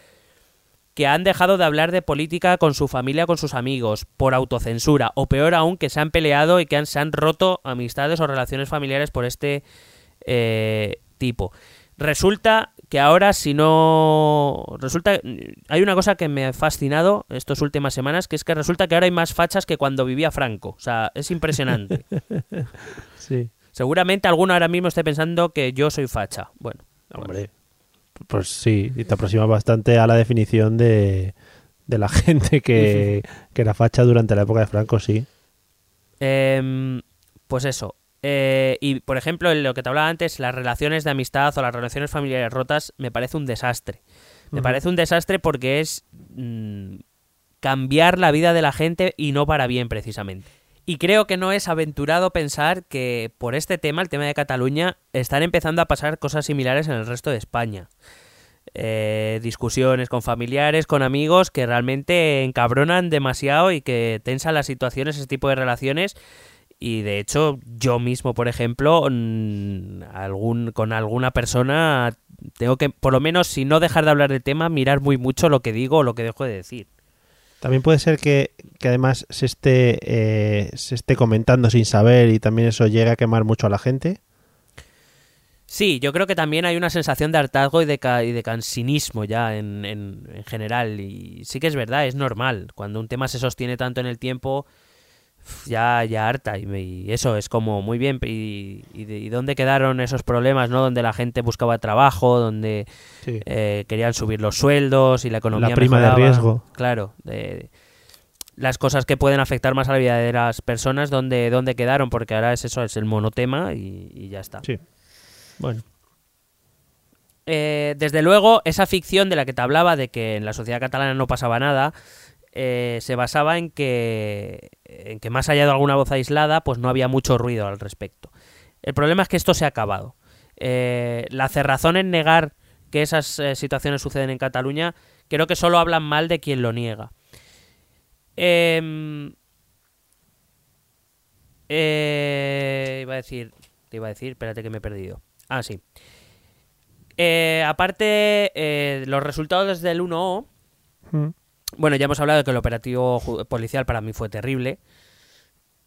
[SPEAKER 2] que han dejado de hablar de política con su familia, con sus amigos, por autocensura, o peor aún, que se han peleado y que han, se han roto amistades o relaciones familiares por este eh, tipo. Resulta que ahora, si no. Resulta. Hay una cosa que me ha fascinado estas últimas semanas, que es que resulta que ahora hay más fachas que cuando vivía Franco. O sea, es impresionante. *laughs*
[SPEAKER 1] Sí.
[SPEAKER 2] Seguramente alguno ahora mismo esté pensando que yo soy facha. Bueno,
[SPEAKER 1] Hombre, pues sí, y te aproximas bastante a la definición de, de la *laughs* gente que, que era facha durante la época de Franco, sí.
[SPEAKER 2] Em, pues eso. Eh, y por ejemplo, en lo que te hablaba antes, las relaciones de amistad o las relaciones familiares rotas me parece un desastre. Me parece un desastre porque es mm, cambiar la vida de la gente y no para bien precisamente. Y creo que no es aventurado pensar que por este tema, el tema de Cataluña, están empezando a pasar cosas similares en el resto de España. Eh, discusiones con familiares, con amigos que realmente encabronan demasiado y que tensan las situaciones, ese tipo de relaciones. Y de hecho, yo mismo, por ejemplo, con alguna persona, tengo que, por lo menos, si no dejar de hablar del tema, mirar muy mucho lo que digo o lo que dejo de decir.
[SPEAKER 1] También puede ser que, que además se esté, eh, se esté comentando sin saber y también eso llega a quemar mucho a la gente.
[SPEAKER 2] Sí, yo creo que también hay una sensación de hartazgo y de, ca- y de cansinismo ya en, en- en general. Y sí que es verdad, es normal. Cuando un tema se sostiene tanto en el tiempo, ya, ya harta. Y, eso es como muy bien. Y, y de- y dónde quedaron esos problemas, ¿no? Donde la gente buscaba trabajo, donde
[SPEAKER 1] Sí.
[SPEAKER 2] eh, querían subir los sueldos y la economía
[SPEAKER 1] La prima de riesgo.
[SPEAKER 2] Claro, de- las cosas que pueden afectar más a la vida de las personas, donde, donde quedaron, porque ahora es eso, es el monotema y, y ya está.
[SPEAKER 1] Sí. Bueno,
[SPEAKER 2] Eh, desde luego, esa ficción de la que te hablaba, de que en la sociedad catalana no pasaba nada, eh, se basaba en que, en que más allá de alguna voz aislada, pues no había mucho ruido al respecto. El problema es que esto se ha acabado. Eh, la cerrazón en negar que esas eh, situaciones suceden en Cataluña, creo que solo hablan mal de quien lo niega. Em, iba a decir, te iba a decir, espérate que me he perdido. Ah, sí. Aparte, los resultados del 1O,
[SPEAKER 1] Mm.
[SPEAKER 2] Bueno, ya hemos hablado de que el operativo policial para mí fue terrible.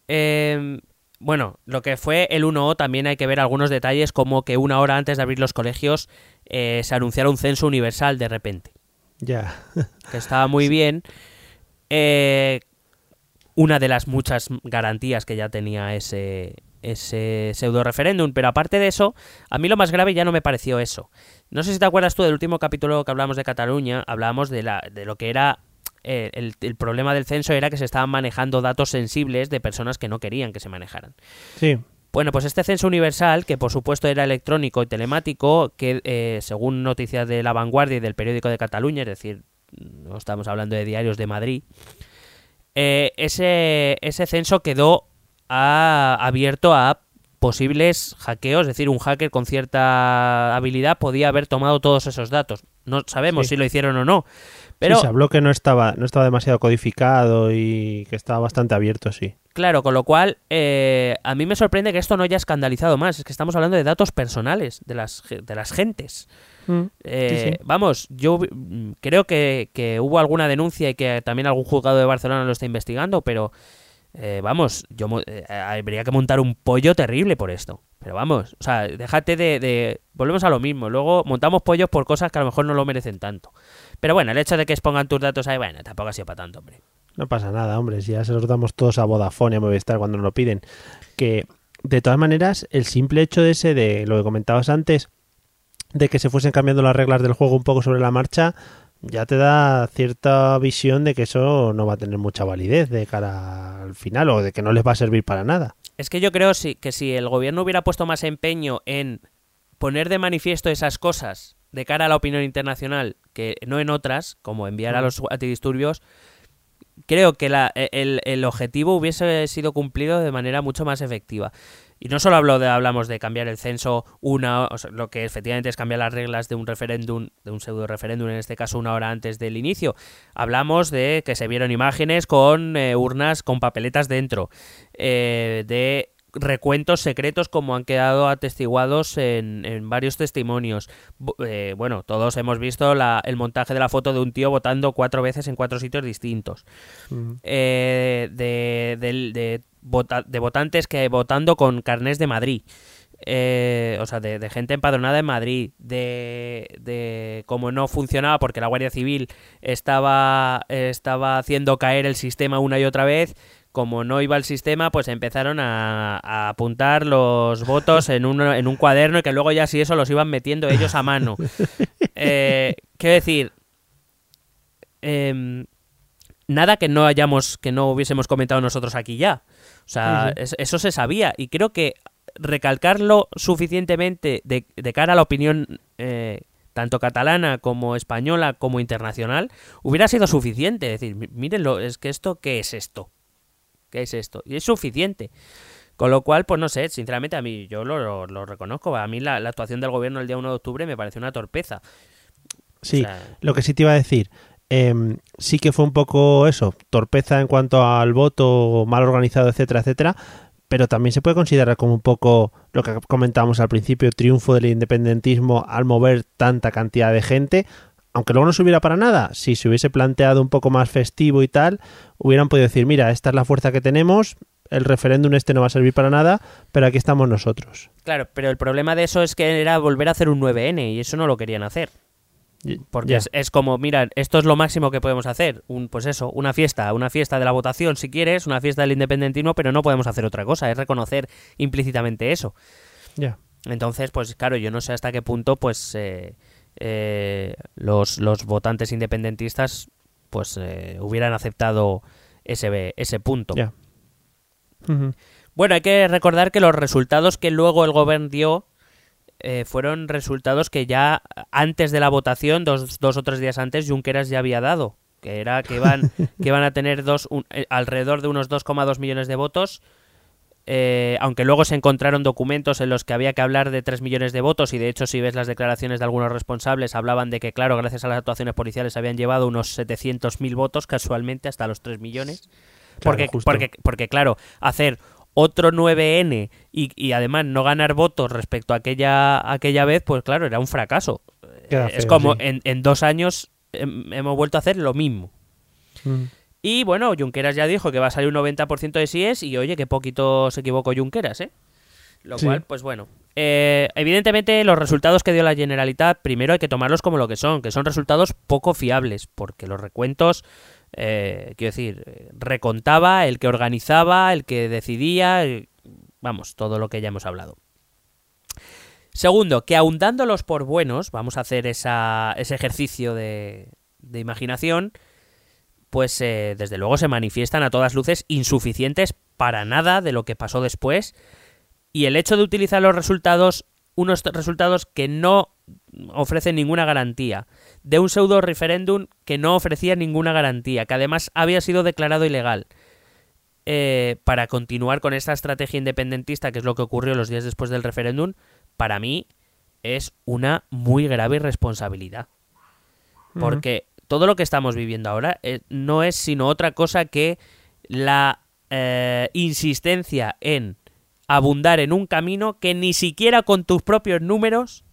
[SPEAKER 2] Eh, bueno, lo que fue el 1O también hay que ver algunos detalles como que una hora antes de abrir los colegios eh, se anunciara un censo universal de repente
[SPEAKER 1] ya.
[SPEAKER 2] que estaba muy *laughs* bien. Eh, una de las muchas garantías que ya tenía ese, ese pseudo referéndum. Pero aparte de eso, a mí lo más grave ya no me pareció eso. No sé si te acuerdas tú del último capítulo que hablamos de Cataluña, hablábamos de, la, de lo que era. Eh, el, el problema del censo era que se estaban manejando datos sensibles de personas que no querían que se manejaran.
[SPEAKER 1] Sí.
[SPEAKER 2] Bueno, pues este censo universal, que por supuesto era electrónico y telemático, que eh, según noticias de La Vanguardia y del periódico de Cataluña, es decir, no estamos hablando de diarios de Madrid, eh, ese, ese censo quedó a- abierto a posibles hackeos, es decir, un hacker con cierta habilidad podía haber tomado todos esos datos. No sabemos
[SPEAKER 1] Sí.
[SPEAKER 2] si lo hicieron o no, pero
[SPEAKER 1] Sí, se habló que no estaba, no estaba demasiado codificado y que estaba bastante abierto, sí.
[SPEAKER 2] Claro, con lo cual eh, a mí me sorprende que esto no haya escandalizado más. Es que estamos hablando de datos personales de las, de las gentes. Eh,
[SPEAKER 1] Sí, sí.
[SPEAKER 2] Vamos, yo mm, creo que, que hubo alguna denuncia y que también algún juzgado de Barcelona lo está investigando, pero eh, vamos, yo eh, habría que montar un pollo terrible por esto. Pero vamos, o sea, déjate de, de- Volvemos a lo mismo. Luego montamos pollos por cosas que a lo mejor no lo merecen tanto. Pero bueno, el hecho de que expongan tus datos ahí, bueno, tampoco ha sido para tanto, hombre.
[SPEAKER 1] No pasa nada, hombre, si ya se los damos todos a Vodafone y a Movistar cuando nos lo piden. Que, de todas maneras, el simple hecho de ese, de lo que comentabas antes, de que se fuesen cambiando las reglas del juego un poco sobre la marcha, ya te da cierta visión de que eso no va a tener mucha validez de cara al final o de que no les va a servir para nada.
[SPEAKER 2] Es que yo creo sí, que si el gobierno hubiera puesto más empeño en poner de manifiesto esas cosas de cara a la opinión internacional, que no en otras, como enviar a los antidisturbios, creo que la, el, el, objetivo hubiese sido cumplido de manera mucho más efectiva. Y no solo hablo de, hablamos de cambiar el censo una, o sea, lo que efectivamente es cambiar las reglas de un referéndum, de un pseudo referéndum, en este caso una hora antes del inicio. Hablamos de que se vieron imágenes con eh, urnas con papeletas dentro, eh, de recuentos secretos como han quedado atestiguados en, en varios testimonios. Eh, bueno, todos hemos visto la, el montaje de la foto de un tío votando cuatro veces en cuatro sitios distintos. Eh, de, de, de, vota, de, votantes que votando con carnés de Madrid. Eh, o sea, de, de, gente empadronada en Madrid, de, de cómo no funcionaba porque la Guardia Civil estaba, estaba haciendo caer el sistema una y otra vez, como no iba el sistema, pues empezaron a, a apuntar los votos en un, en un, cuaderno y que luego ya si eso los iban metiendo ellos a mano. *laughs* Eh, quiero decir, eh, nada que no hayamos, que no hubiésemos comentado nosotros aquí ya. O sea, eso se sabía y creo que recalcarlo suficientemente de, de cara a la opinión eh, tanto catalana como española como internacional hubiera sido suficiente. Es decir, mírenlo, es que esto, ¿qué es esto? ¿Qué es esto? Y es suficiente. Con lo cual, pues no sé, sinceramente a mí, yo lo, lo, lo reconozco. A mí la, la, actuación del gobierno el día 1 de octubre me pareció una torpeza.
[SPEAKER 1] Sí, o sea... lo que sí te iba a decir, eh, sí que fue un poco eso, torpeza en cuanto al voto, mal organizado, etcétera, etcétera, pero también se puede considerar como un poco lo que comentábamos al principio, triunfo del independentismo al mover tanta cantidad de gente, aunque luego no subiera para nada, si se hubiese planteado un poco más festivo y tal, hubieran podido decir, mira, esta es la fuerza que tenemos, el referéndum este no va a servir para nada, pero aquí estamos nosotros.
[SPEAKER 2] Claro, pero el problema de eso es que era volver a hacer un 9N y eso no lo querían hacer. Porque es, es, como, mira, esto es lo máximo que podemos hacer. Un, pues eso, una fiesta, una fiesta de la votación, si quieres, una fiesta del independentismo, pero no podemos hacer otra cosa, es reconocer implícitamente eso.
[SPEAKER 1] Ya.
[SPEAKER 2] Entonces, pues claro, yo no sé hasta qué punto, pues, eh, eh, los, los votantes independentistas, pues, eh, hubieran aceptado ese, ese punto.
[SPEAKER 1] Uh -huh.
[SPEAKER 2] Bueno, hay que recordar que los resultados que luego el gobierno dio eh, fueron resultados que ya antes de la votación, dos, dos o tres días antes, Junqueras ya había dado. Que era que iban, *laughs* que iban a tener dos, un, eh, alrededor de unos 2,2 millones de votos. Eh, aunque luego se encontraron documentos en los que había que hablar de 3 millones de votos y de hecho si ves las declaraciones de algunos responsables hablaban de que claro, gracias a las actuaciones policiales habían llevado unos 700.000 votos casualmente hasta los 3 millones. Porque, claro, porque, porque claro, hacer otro 9N y, y, además no ganar votos respecto a aquella, aquella vez, pues claro, era un fracaso.
[SPEAKER 1] Feo,
[SPEAKER 2] es como
[SPEAKER 1] sí.
[SPEAKER 2] en, en, dos años hemos vuelto a hacer lo mismo.
[SPEAKER 1] Mm.
[SPEAKER 2] Y bueno, Junqueras ya dijo que va a salir un 90% de síes y oye, que poquito se equivocó Junqueras, ¿eh? Lo sí. cual, pues bueno. Eh, evidentemente, los resultados que dio la Generalitat, primero hay que tomarlos como lo que son, que son resultados poco fiables, porque los recuentos eh, quiero decir, recontaba, el que organizaba, el que decidía, el, vamos, todo lo que ya hemos hablado. Segundo, que ahondándolos por buenos, vamos a hacer esa, ese ejercicio de, de imaginación, pues eh, desde luego se manifiestan a todas luces insuficientes para nada de lo que pasó después y el hecho de utilizar los resultados, unos resultados que no ofrecen ninguna garantía, de un pseudo referéndum que no ofrecía ninguna garantía, que además había sido declarado ilegal. Eh, para continuar con esta estrategia independentista, que es lo que ocurrió los días después del referéndum, para mí es una muy grave irresponsabilidad. Porque. Todo lo que estamos viviendo ahora eh, no es sino otra cosa que la eh, insistencia en abundar en un camino que ni siquiera con tus propios números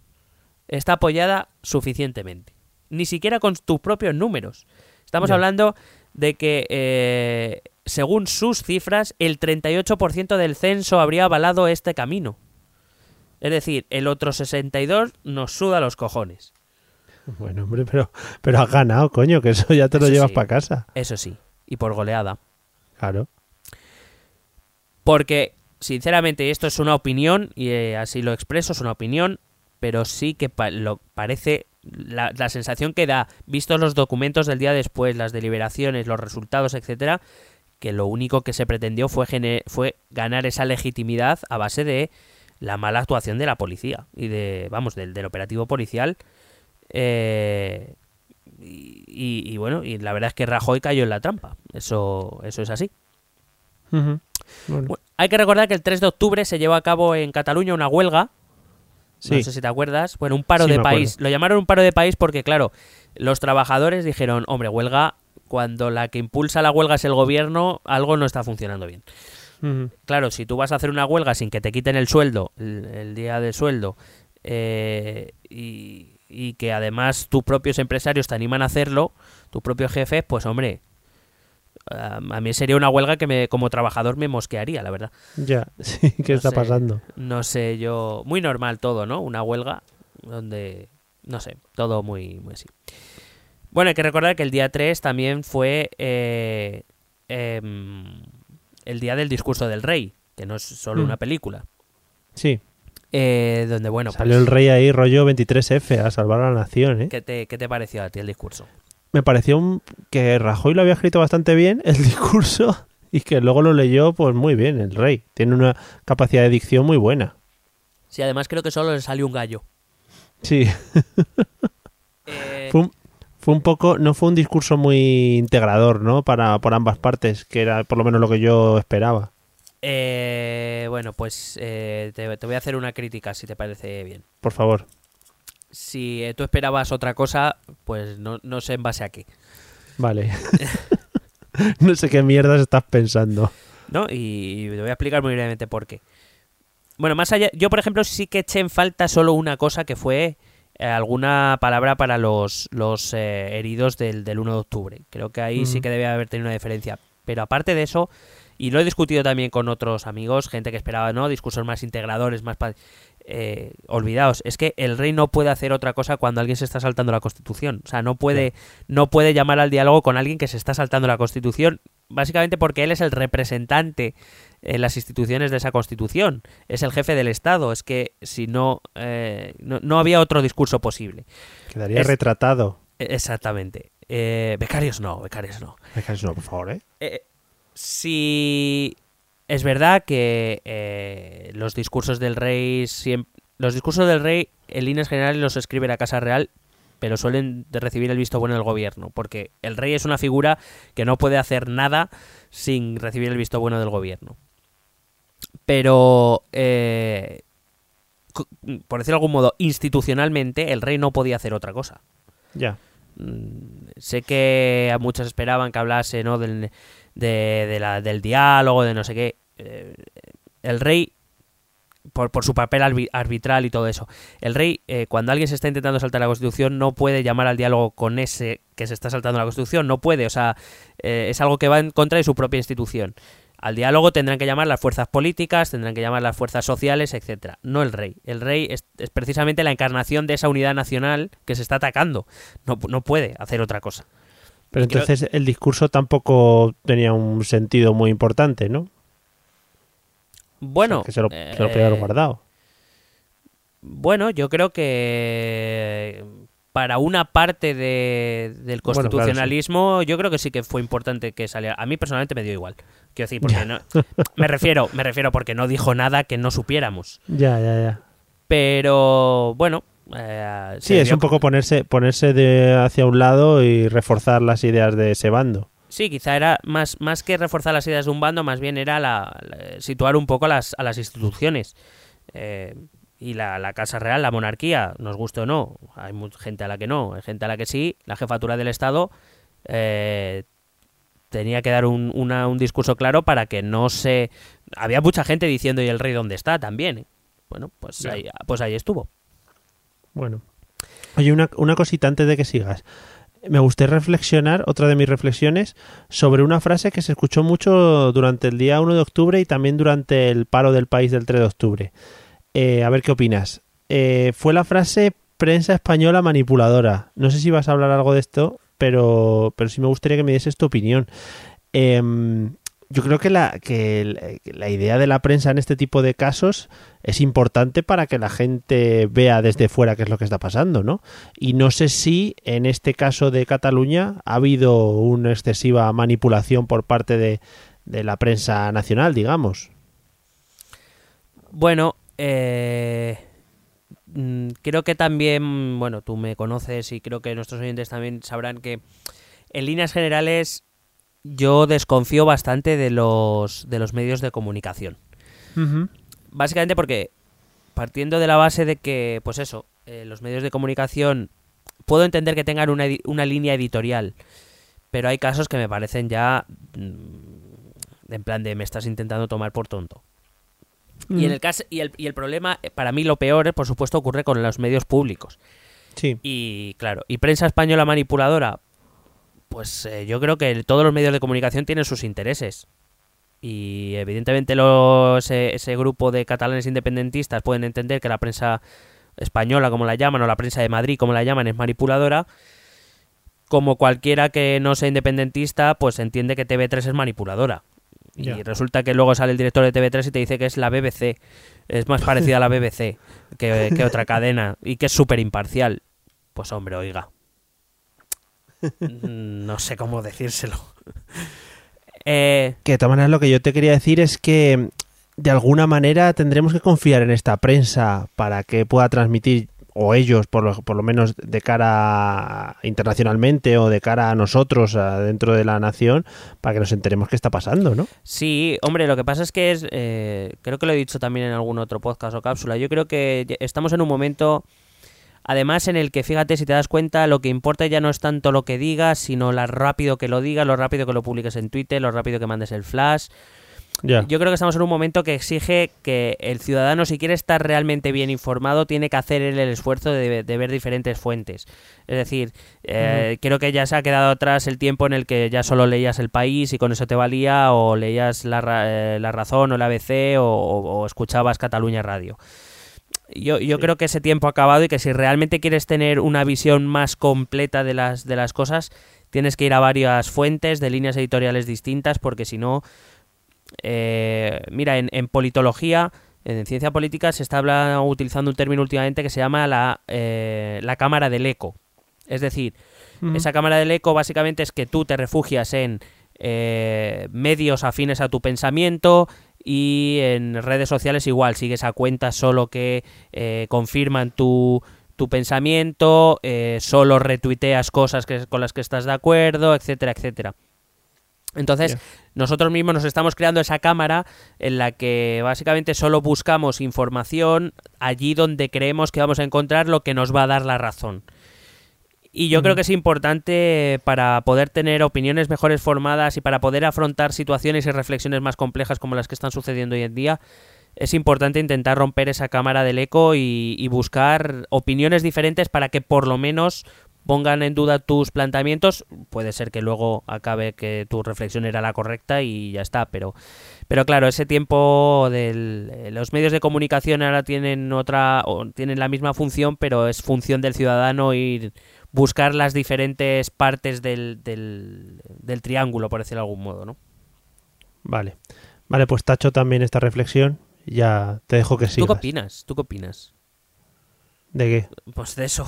[SPEAKER 2] está apoyada suficientemente. Ni siquiera con tus propios números. Estamos yeah. hablando de que, eh, según sus cifras, el 38% del censo habría avalado este camino. Es decir, el otro 62 nos suda los cojones. *laughs*
[SPEAKER 1] Bueno, hombre, pero, pero has ganado, coño, que eso ya te
[SPEAKER 2] eso
[SPEAKER 1] lo llevas
[SPEAKER 2] sí,
[SPEAKER 1] para casa.
[SPEAKER 2] Eso sí, y por goleada.
[SPEAKER 1] Claro.
[SPEAKER 2] Porque, sinceramente, esto es una opinión, y eh, así lo expreso, es una opinión. pero sí que pa- lo parece la, la sensación que da, vistos los documentos del día después, las deliberaciones, los resultados, etcétera, que lo único que se pretendió fue, fue ganar esa legitimidad a base de la mala actuación de la policía y de, vamos, del, del operativo policial. Eh, y, y- y bueno, y la verdad es que Rajoy cayó en la trampa. Eso, eso es así.
[SPEAKER 1] Ujú. Bueno,
[SPEAKER 2] Bueno, hay que recordar que el 3 de octubre se llevó a cabo en Cataluña una huelga.
[SPEAKER 1] sí.
[SPEAKER 2] No sé si te acuerdas. Bueno, un paro
[SPEAKER 1] Sí,
[SPEAKER 2] de país.
[SPEAKER 1] acuerdo.
[SPEAKER 2] Lo llamaron un paro de país porque, claro, los trabajadores dijeron, hombre, huelga, cuando la que impulsa la huelga es el gobierno, algo no está funcionando bien. Claro, si tú vas a hacer una huelga sin que te quiten el sueldo, el, el día de sueldo, eh, y, y que además tus propios empresarios te animan a hacerlo, tus propios jefes, pues hombre, a mí sería una huelga que me, como trabajador me mosquearía, la verdad.
[SPEAKER 1] Ya, *laughs* sí, ¿qué
[SPEAKER 2] No
[SPEAKER 1] está
[SPEAKER 2] sé.
[SPEAKER 1] pasando?
[SPEAKER 2] No sé, yo. Muy normal todo, ¿no? Una huelga donde. No sé, todo muy, muy así. Bueno, hay que recordar que el día 3 también fue eh, em, el día del discurso del rey, que no es solo
[SPEAKER 1] Mm.
[SPEAKER 2] una película.
[SPEAKER 1] Sí,
[SPEAKER 2] Eh, donde, bueno,
[SPEAKER 1] salió
[SPEAKER 2] pues,
[SPEAKER 1] el rey ahí rollo 23F a salvar a la nación, ¿eh?
[SPEAKER 2] ¿qué, te, ¿qué te pareció a ti el discurso?
[SPEAKER 1] Me pareció un- que Rajoy lo había escrito bastante bien, el *laughs* discurso, y que luego lo leyó pues muy bien, el rey. Tiene una capacidad de dicción muy buena.
[SPEAKER 2] Sí, además creo que solo le salió un gallo.
[SPEAKER 1] Sí, *laughs*
[SPEAKER 2] Eh,
[SPEAKER 1] fue un, fue un poco, no fue un discurso muy integrador, ¿no? Para, por ambas partes, que era por lo menos lo que yo esperaba.
[SPEAKER 2] Eh, bueno, pues eh, te, te voy a hacer una crítica, si te parece bien.
[SPEAKER 1] Por favor.
[SPEAKER 2] Si eh, tú esperabas otra cosa, pues no, no sé en base a qué.
[SPEAKER 1] Vale. *laughs* no sé qué mierdas estás pensando.
[SPEAKER 2] ¿no? Y te voy a explicar muy brevemente por qué. Bueno, más allá, yo por ejemplo sí que eché en falta solo una cosa que fue eh, alguna palabra para los, los eh, heridos del, del 1 de octubre. Creo que ahí sí que debe haber tenido una diferencia. Pero aparte de eso, y lo he discutido también con otros amigos, gente que esperaba, ¿no? Discursos más integradores, más... eh, olvidaos, es que el rey no puede hacer otra cosa cuando alguien se está saltando la Constitución. O sea, no puede, no puede llamar al diálogo con alguien que se está saltando la Constitución, básicamente porque él es el representante en las instituciones de esa Constitución. Es el jefe del Estado. Es que si no, eh, no, no había otro discurso posible.
[SPEAKER 1] Quedaría
[SPEAKER 2] Es-
[SPEAKER 1] retratado.
[SPEAKER 2] E- Exactamente. Eh, becarios no, becarios no.
[SPEAKER 1] Déjanos, por favor, ¿eh?
[SPEAKER 2] Eh, si es verdad que eh, los discursos del rey siem- los discursos del rey en líneas generales los escribe la Casa Real pero suelen recibir el visto bueno del gobierno porque el rey es una figura que no puede hacer nada sin recibir el visto bueno del gobierno pero eh, por decirlo de algún modo institucionalmente el rey no podía hacer otra cosa
[SPEAKER 1] Ya.
[SPEAKER 2] Mm, sé que a muchos esperaban que hablase ¿no? del, de, la- del diálogo, de no sé qué. Eh, el rey, por, por su papel arbi- arbitral y todo eso, el rey, eh, cuando alguien se está intentando saltar la Constitución, no puede llamar al diálogo con ese que se está saltando la Constitución, no puede, o sea, eh, es algo que va en contra de su propia institución. Al diálogo tendrán que llamar las fuerzas políticas, tendrán que llamar las fuerzas sociales, etcétera. No el rey. El rey es, es precisamente la encarnación de esa unidad nacional que se está atacando. No, no puede hacer otra cosa.
[SPEAKER 1] Pero
[SPEAKER 2] creo-
[SPEAKER 1] entonces el discurso tampoco tenía un sentido muy importante, ¿no?
[SPEAKER 2] Bueno,
[SPEAKER 1] que se lo, se lo
[SPEAKER 2] eh,
[SPEAKER 1] haber guardado.
[SPEAKER 2] Bueno, yo creo que para una parte de- del
[SPEAKER 1] Bueno, claro, sí.
[SPEAKER 2] constitucionalismo, yo creo que sí que fue importante que saliera. A mí personalmente me dio igual. Quiero decir, porque no, me refiero, me refiero porque no dijo nada que no supiéramos. *laughs*
[SPEAKER 1] Ya, ya, ya.
[SPEAKER 2] Pero bueno, eh,
[SPEAKER 1] Sí, es un poco ponerse, ponerse de hacia un lado y reforzar las ideas de ese bando.
[SPEAKER 2] Sí, quizá era más, más que reforzar las ideas de un bando, más bien era la, la- situar un poco a las, a las instituciones. Eh, y la, la Casa Real, la monarquía, nos guste o no, hay mucha gente a la que no, hay gente a la que sí, la jefatura del Estado eh, tenía que dar un, una- un discurso claro para que no se... Había mucha gente diciendo, ¿y el rey dónde está? También. Bueno, pues ahí, pues ahí estuvo.
[SPEAKER 1] Bueno. Oye, una, una cosita antes de que sigas. Me gustaría reflexionar, otra de mis reflexiones, sobre una frase que se escuchó mucho durante el día 1 de octubre y también durante el paro del país del 3 de octubre. Eh, a ver qué opinas. Eh, fue la frase prensa española manipuladora. No sé si vas a hablar algo de esto, pero, pero sí me gustaría que me dieses tu opinión. Em, yo creo que la, que la idea de la prensa en este tipo de casos es importante para que la gente vea desde fuera qué es lo que está pasando, ¿no? Y no sé si en este caso de Cataluña ha habido una excesiva manipulación por parte de, de la prensa nacional, digamos.
[SPEAKER 2] Bueno, eh, mm, creo que también, bueno, tú me conoces y creo que nuestros oyentes también sabrán que en líneas generales yo desconfío bastante de los, de los medios de comunicación. Básicamente porque partiendo de la base de que, pues eso, eh, los medios de comunicación puedo entender que tengan una, una, línea editorial, pero hay casos que me parecen ya mm, en plan de me estás intentando tomar por tonto. Y en el caso y el, y el problema eh, para mí lo peor, por supuesto, ocurre con los medios públicos.
[SPEAKER 1] Sí.
[SPEAKER 2] Y claro, y prensa española manipuladora, pues eh, yo creo que todos los medios de comunicación tienen sus intereses. Y evidentemente los, ese, grupo de catalanes independentistas pueden entender que la prensa española, como la llaman, o la prensa de Madrid, como la llaman, es manipuladora. Como cualquiera que no sea independentista, pues entiende que TV3 es manipuladora. Y resulta que luego sale el director de TV3 y te dice que es la BBC. Es más parecida a la BBC que, que otra *laughs* cadena y que es súper imparcial. Pues hombre, oiga, no sé cómo decírselo. *laughs*
[SPEAKER 1] Eh, que de todas maneras lo que yo te quería decir es que de alguna manera tendremos que confiar en esta prensa para que pueda transmitir o ellos por lo, por lo menos de cara internacionalmente o de cara a nosotros dentro de la nación para que nos enteremos qué está pasando, ¿no?
[SPEAKER 2] Sí, hombre, lo que pasa es que es, eh, creo que lo he dicho también en algún otro podcast o cápsula, yo creo que estamos en un momento Además, en el que, fíjate, si te das cuenta, lo que importa ya no es tanto lo que digas, sino lo rápido que lo digas, lo rápido que lo publiques en Twitter, lo rápido que mandes el flash. Yo creo que estamos en un momento que exige que el ciudadano, si quiere estar realmente bien informado, tiene que hacer el, esfuerzo de, ver diferentes fuentes. Es decir, eh, creo que ya se ha quedado atrás el tiempo en el que ya solo leías el país y con eso te valía, o leías la, eh, la razón o la ABC o escuchabas Cataluña Radio. Yo, yo creo que ese tiempo ha acabado y que si realmente quieres tener una visión más completa de las, de las cosas, tienes que ir a varias fuentes de líneas editoriales distintas, porque si no, eh, mira, en, en, politología, en ciencia política, se está utilizando un término últimamente que se llama la, eh, la cámara del eco. Es decir, esa cámara del eco básicamente es que tú te refugias en eh, medios afines a tu pensamiento, y en redes sociales igual, sigues a cuentas solo que eh, confirman tu, tu pensamiento, eh, solo retuiteas cosas que, con las que estás de acuerdo, etcétera, etcétera. Entonces, nosotros mismos nos estamos creando esa cámara en la que básicamente solo buscamos información allí donde creemos que vamos a encontrar lo que nos va a dar la razón. Y yo creo que es importante para poder tener opiniones mejores formadas y para poder afrontar situaciones y reflexiones más complejas como las que están sucediendo hoy en día, es importante intentar romper esa cámara del eco y, buscar opiniones diferentes para que por lo menos pongan en duda tus planteamientos. Puede ser que luego acabe que tu reflexión era la correcta y ya está, pero, pero claro, ese tiempo de los medios de comunicación ahora tienen otra, o tienen la misma función, pero es función del ciudadano ir buscar las diferentes partes del, del, triángulo, por decirlo de algún modo, ¿no?
[SPEAKER 1] Vale. Vale, pues tacho también esta reflexión. Ya te dejo que sigas.
[SPEAKER 2] ¿Tú qué opinas? ¿Tú qué opinas?
[SPEAKER 1] ¿De qué?
[SPEAKER 2] Pues de eso.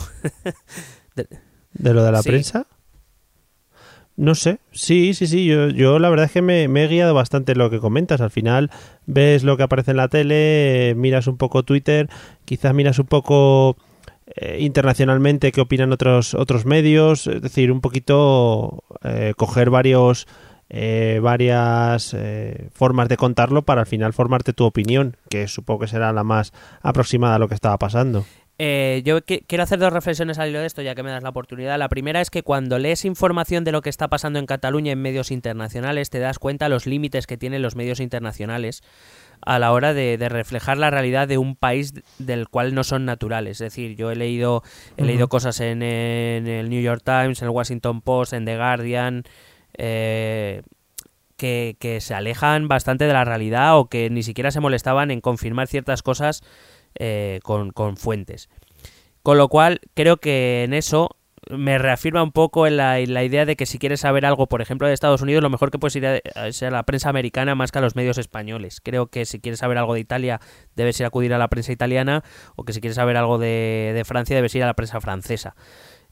[SPEAKER 2] *laughs*
[SPEAKER 1] de... lo de la prensa? No sé, sí, sí, sí, yo, yo la verdad es que me, me, he guiado bastante en lo que comentas. Al final ves lo que aparece en la tele, miras un poco Twitter, quizás miras un poco eh, internacionalmente qué opinan otros otros medios es decir un poquito eh, coger varios eh, varias formas de contarlo para al final formarte tu opinión que supongo que será la más aproximada a lo que estaba pasando
[SPEAKER 2] yo quiero hacer dos reflexiones al hilo de esto, ya que me das la oportunidad. La primera es que cuando lees información de lo que está pasando en Cataluña en medios internacionales, te das cuenta los límites que tienen los medios internacionales a la hora de, reflejar la realidad de un país del cual no son naturales. Es decir, yo he leído, he leído cosas en, el New York Times, en el Washington Post, en The Guardian, eh, que, se alejan bastante de la realidad o que ni siquiera se molestaban en confirmar ciertas cosas eh, con, con fuentes. Con lo cual, creo que en eso me reafirma un poco en la, en la idea de que si quieres saber algo, por ejemplo, de Estados Unidos, lo mejor que puedes ir a, es a la prensa americana más que a los medios españoles. Creo que si quieres saber algo de Italia, debes ir a acudir a la prensa italiana, o que si quieres saber algo de, de Francia, debes ir a la prensa francesa.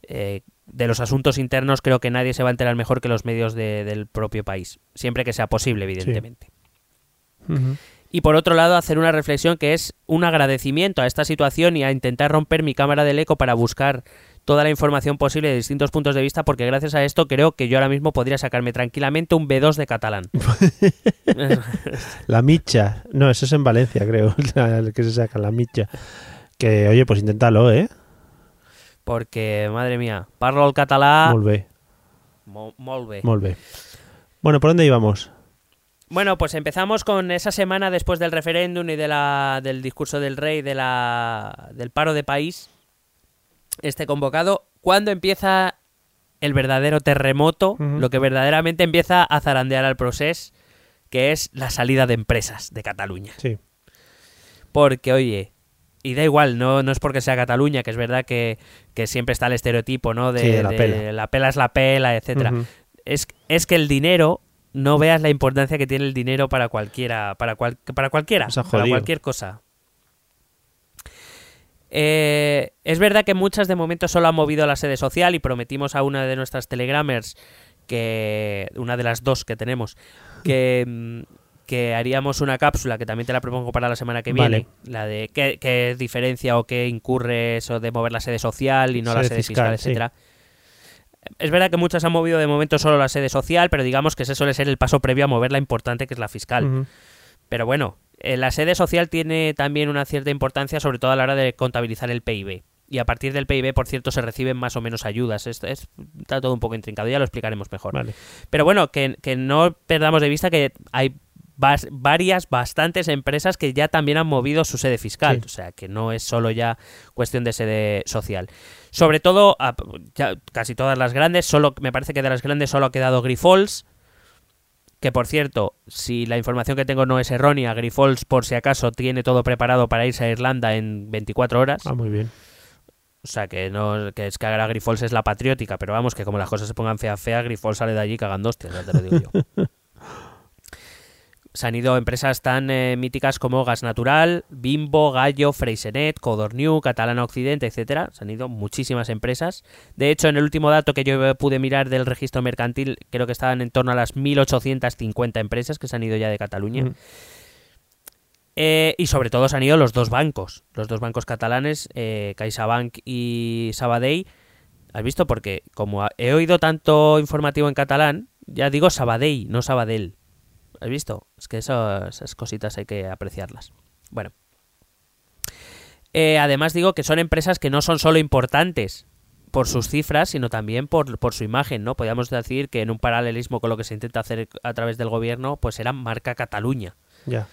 [SPEAKER 2] Eh, de los asuntos internos creo que nadie se va a enterar mejor que los medios de- del propio país, siempre que sea posible, evidentemente. Y por otro lado, hacer una reflexión que es un agradecimiento a esta situación y a intentar romper mi cámara del eco para buscar toda la información posible de distintos puntos de vista, porque gracias a esto creo que yo ahora mismo podría sacarme tranquilamente un B2 de catalán. *laughs*
[SPEAKER 1] La micha. No, eso es en Valencia, creo. *laughs* El que se saca, la micha. Que, oye, pues inténtalo, ¿eh?
[SPEAKER 2] porque, madre mía, parlo el catalá
[SPEAKER 1] Molt bé,
[SPEAKER 2] mo- molt bé.
[SPEAKER 1] molt bé. Bueno, ¿por dónde íbamos?
[SPEAKER 2] Bueno, pues empezamos con esa semana después del referéndum y de la, del discurso del rey de la, del paro de país, este convocado, cuando empieza el verdadero terremoto, lo que verdaderamente empieza a zarandear al proceso, que es la salida de empresas de Cataluña.
[SPEAKER 1] Sí.
[SPEAKER 2] Porque, oye, y da igual, no, no es porque sea Cataluña, que es verdad que, que siempre está el estereotipo, ¿no? De,
[SPEAKER 1] Sí, de la
[SPEAKER 2] de
[SPEAKER 1] pela.
[SPEAKER 2] la pela es la pela, etcétera es, es que el dinero no veas la importancia que tiene el dinero para cualquiera para cual- para cualquiera para cualquier cosa Eh, es verdad que muchas de momento solo han movido la sede social y prometimos a una de nuestras telegramers que una de las dos que tenemos que mm, que haríamos una cápsula que también te la propongo para la semana que
[SPEAKER 1] Vale.
[SPEAKER 2] viene la de qué, qué diferencia o qué incurre eso de mover la sede social y no la
[SPEAKER 1] Sede
[SPEAKER 2] fiscal,
[SPEAKER 1] fiscal, sí.
[SPEAKER 2] etcétera es verdad que muchas han movido de momento solo la sede social, pero digamos que ese suele ser el paso previo a mover la importante que es la fiscal. Pero bueno, la sede social tiene también una cierta importancia, sobre todo a la hora de contabilizar el PIB. Y a partir del PIB, por cierto, se reciben más o menos ayudas. Esto es, está todo un poco intrincado, ya lo explicaremos mejor.
[SPEAKER 1] Vale.
[SPEAKER 2] Pero bueno, que, que no perdamos de vista que hay bas- varias, bastantes empresas que ya también han movido su sede fiscal.
[SPEAKER 1] Sí.
[SPEAKER 2] O sea, que no es solo ya cuestión de sede social. Sobre todo, a- ya casi todas las grandes, solo me parece que de las grandes solo ha quedado Grifols. Que por cierto, si la información que tengo no es errónea, Grifols por si acaso tiene todo preparado para irse a Irlanda en 24 horas.
[SPEAKER 1] Ah, muy bien.
[SPEAKER 2] O sea, que no que es que ahora Grifols es la patriótica, pero vamos, que como las cosas se pongan feas, feas, Grifols sale de allí cagando hostias, ya te lo digo yo. *laughs* Se han ido empresas tan eh, míticas como Gas Natural, Bimbo, Gallo, Freysenet, Codorniu, Catalana Occidente, etcétera. Se han ido muchísimas empresas. De hecho, en el último dato que yo pude mirar del registro mercantil, creo que estaban en torno a las 1.850 empresas que se han ido ya de Cataluña. Eh, y sobre todo se han ido los dos bancos, los dos bancos catalanes, eh, CaixaBank y Sabadell. ¿Has visto? Porque como he oído tanto informativo en catalán, ya digo Sabadell, no Sabadell. ¿Has visto? Es que esas cositas hay que apreciarlas. Bueno. Eh, además digo que son empresas que no son solo importantes por sus cifras, sino también por, por su imagen, ¿no? Podríamos decir que en un paralelismo con lo que se intenta hacer a través del gobierno, pues eran marca Cataluña
[SPEAKER 1] Ya.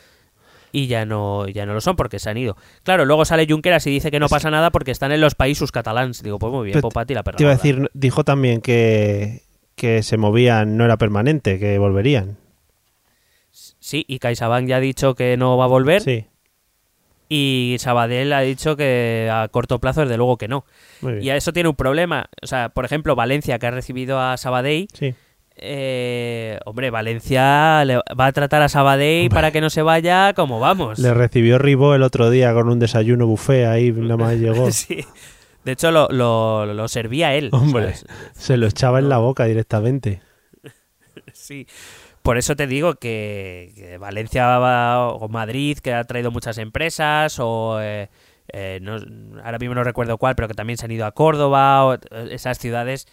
[SPEAKER 2] y ya no ya no lo son porque se han ido. Claro, luego sale Junqueras y dice que no pasa nada porque están en los países catalans. Digo, pues muy bien,
[SPEAKER 1] Pero
[SPEAKER 2] pues la perra.
[SPEAKER 1] Te iba a decir, dijo también que, que se movían, no era permanente, que volverían.
[SPEAKER 2] Sí, y CaixaBank ya ha dicho que no va a volver
[SPEAKER 1] Sí,
[SPEAKER 2] y Sabadell ha dicho que a corto plazo desde luego que no. Y a eso tiene un problema. O sea, por ejemplo, Valencia que ha recibido a Sabadell,
[SPEAKER 1] Sí.
[SPEAKER 2] eh, hombre, Valencia le va a tratar a Sabadell para que no se vaya como vamos.
[SPEAKER 1] Le recibió Ribó el otro día con un desayuno buffet, ahí *laughs* nada más llegó.
[SPEAKER 2] Sí. De hecho, lo, lo, lo servía él.
[SPEAKER 1] Hombre,
[SPEAKER 2] ¿sabes?
[SPEAKER 1] se lo echaba en la boca directamente. *laughs*
[SPEAKER 2] Sí. Por eso te digo que, que Valencia va- o Madrid, que ha traído muchas empresas, o eh, eh, no- ahora mismo no recuerdo cuál, pero que también se han ido a Córdoba, o eh, esas ciudades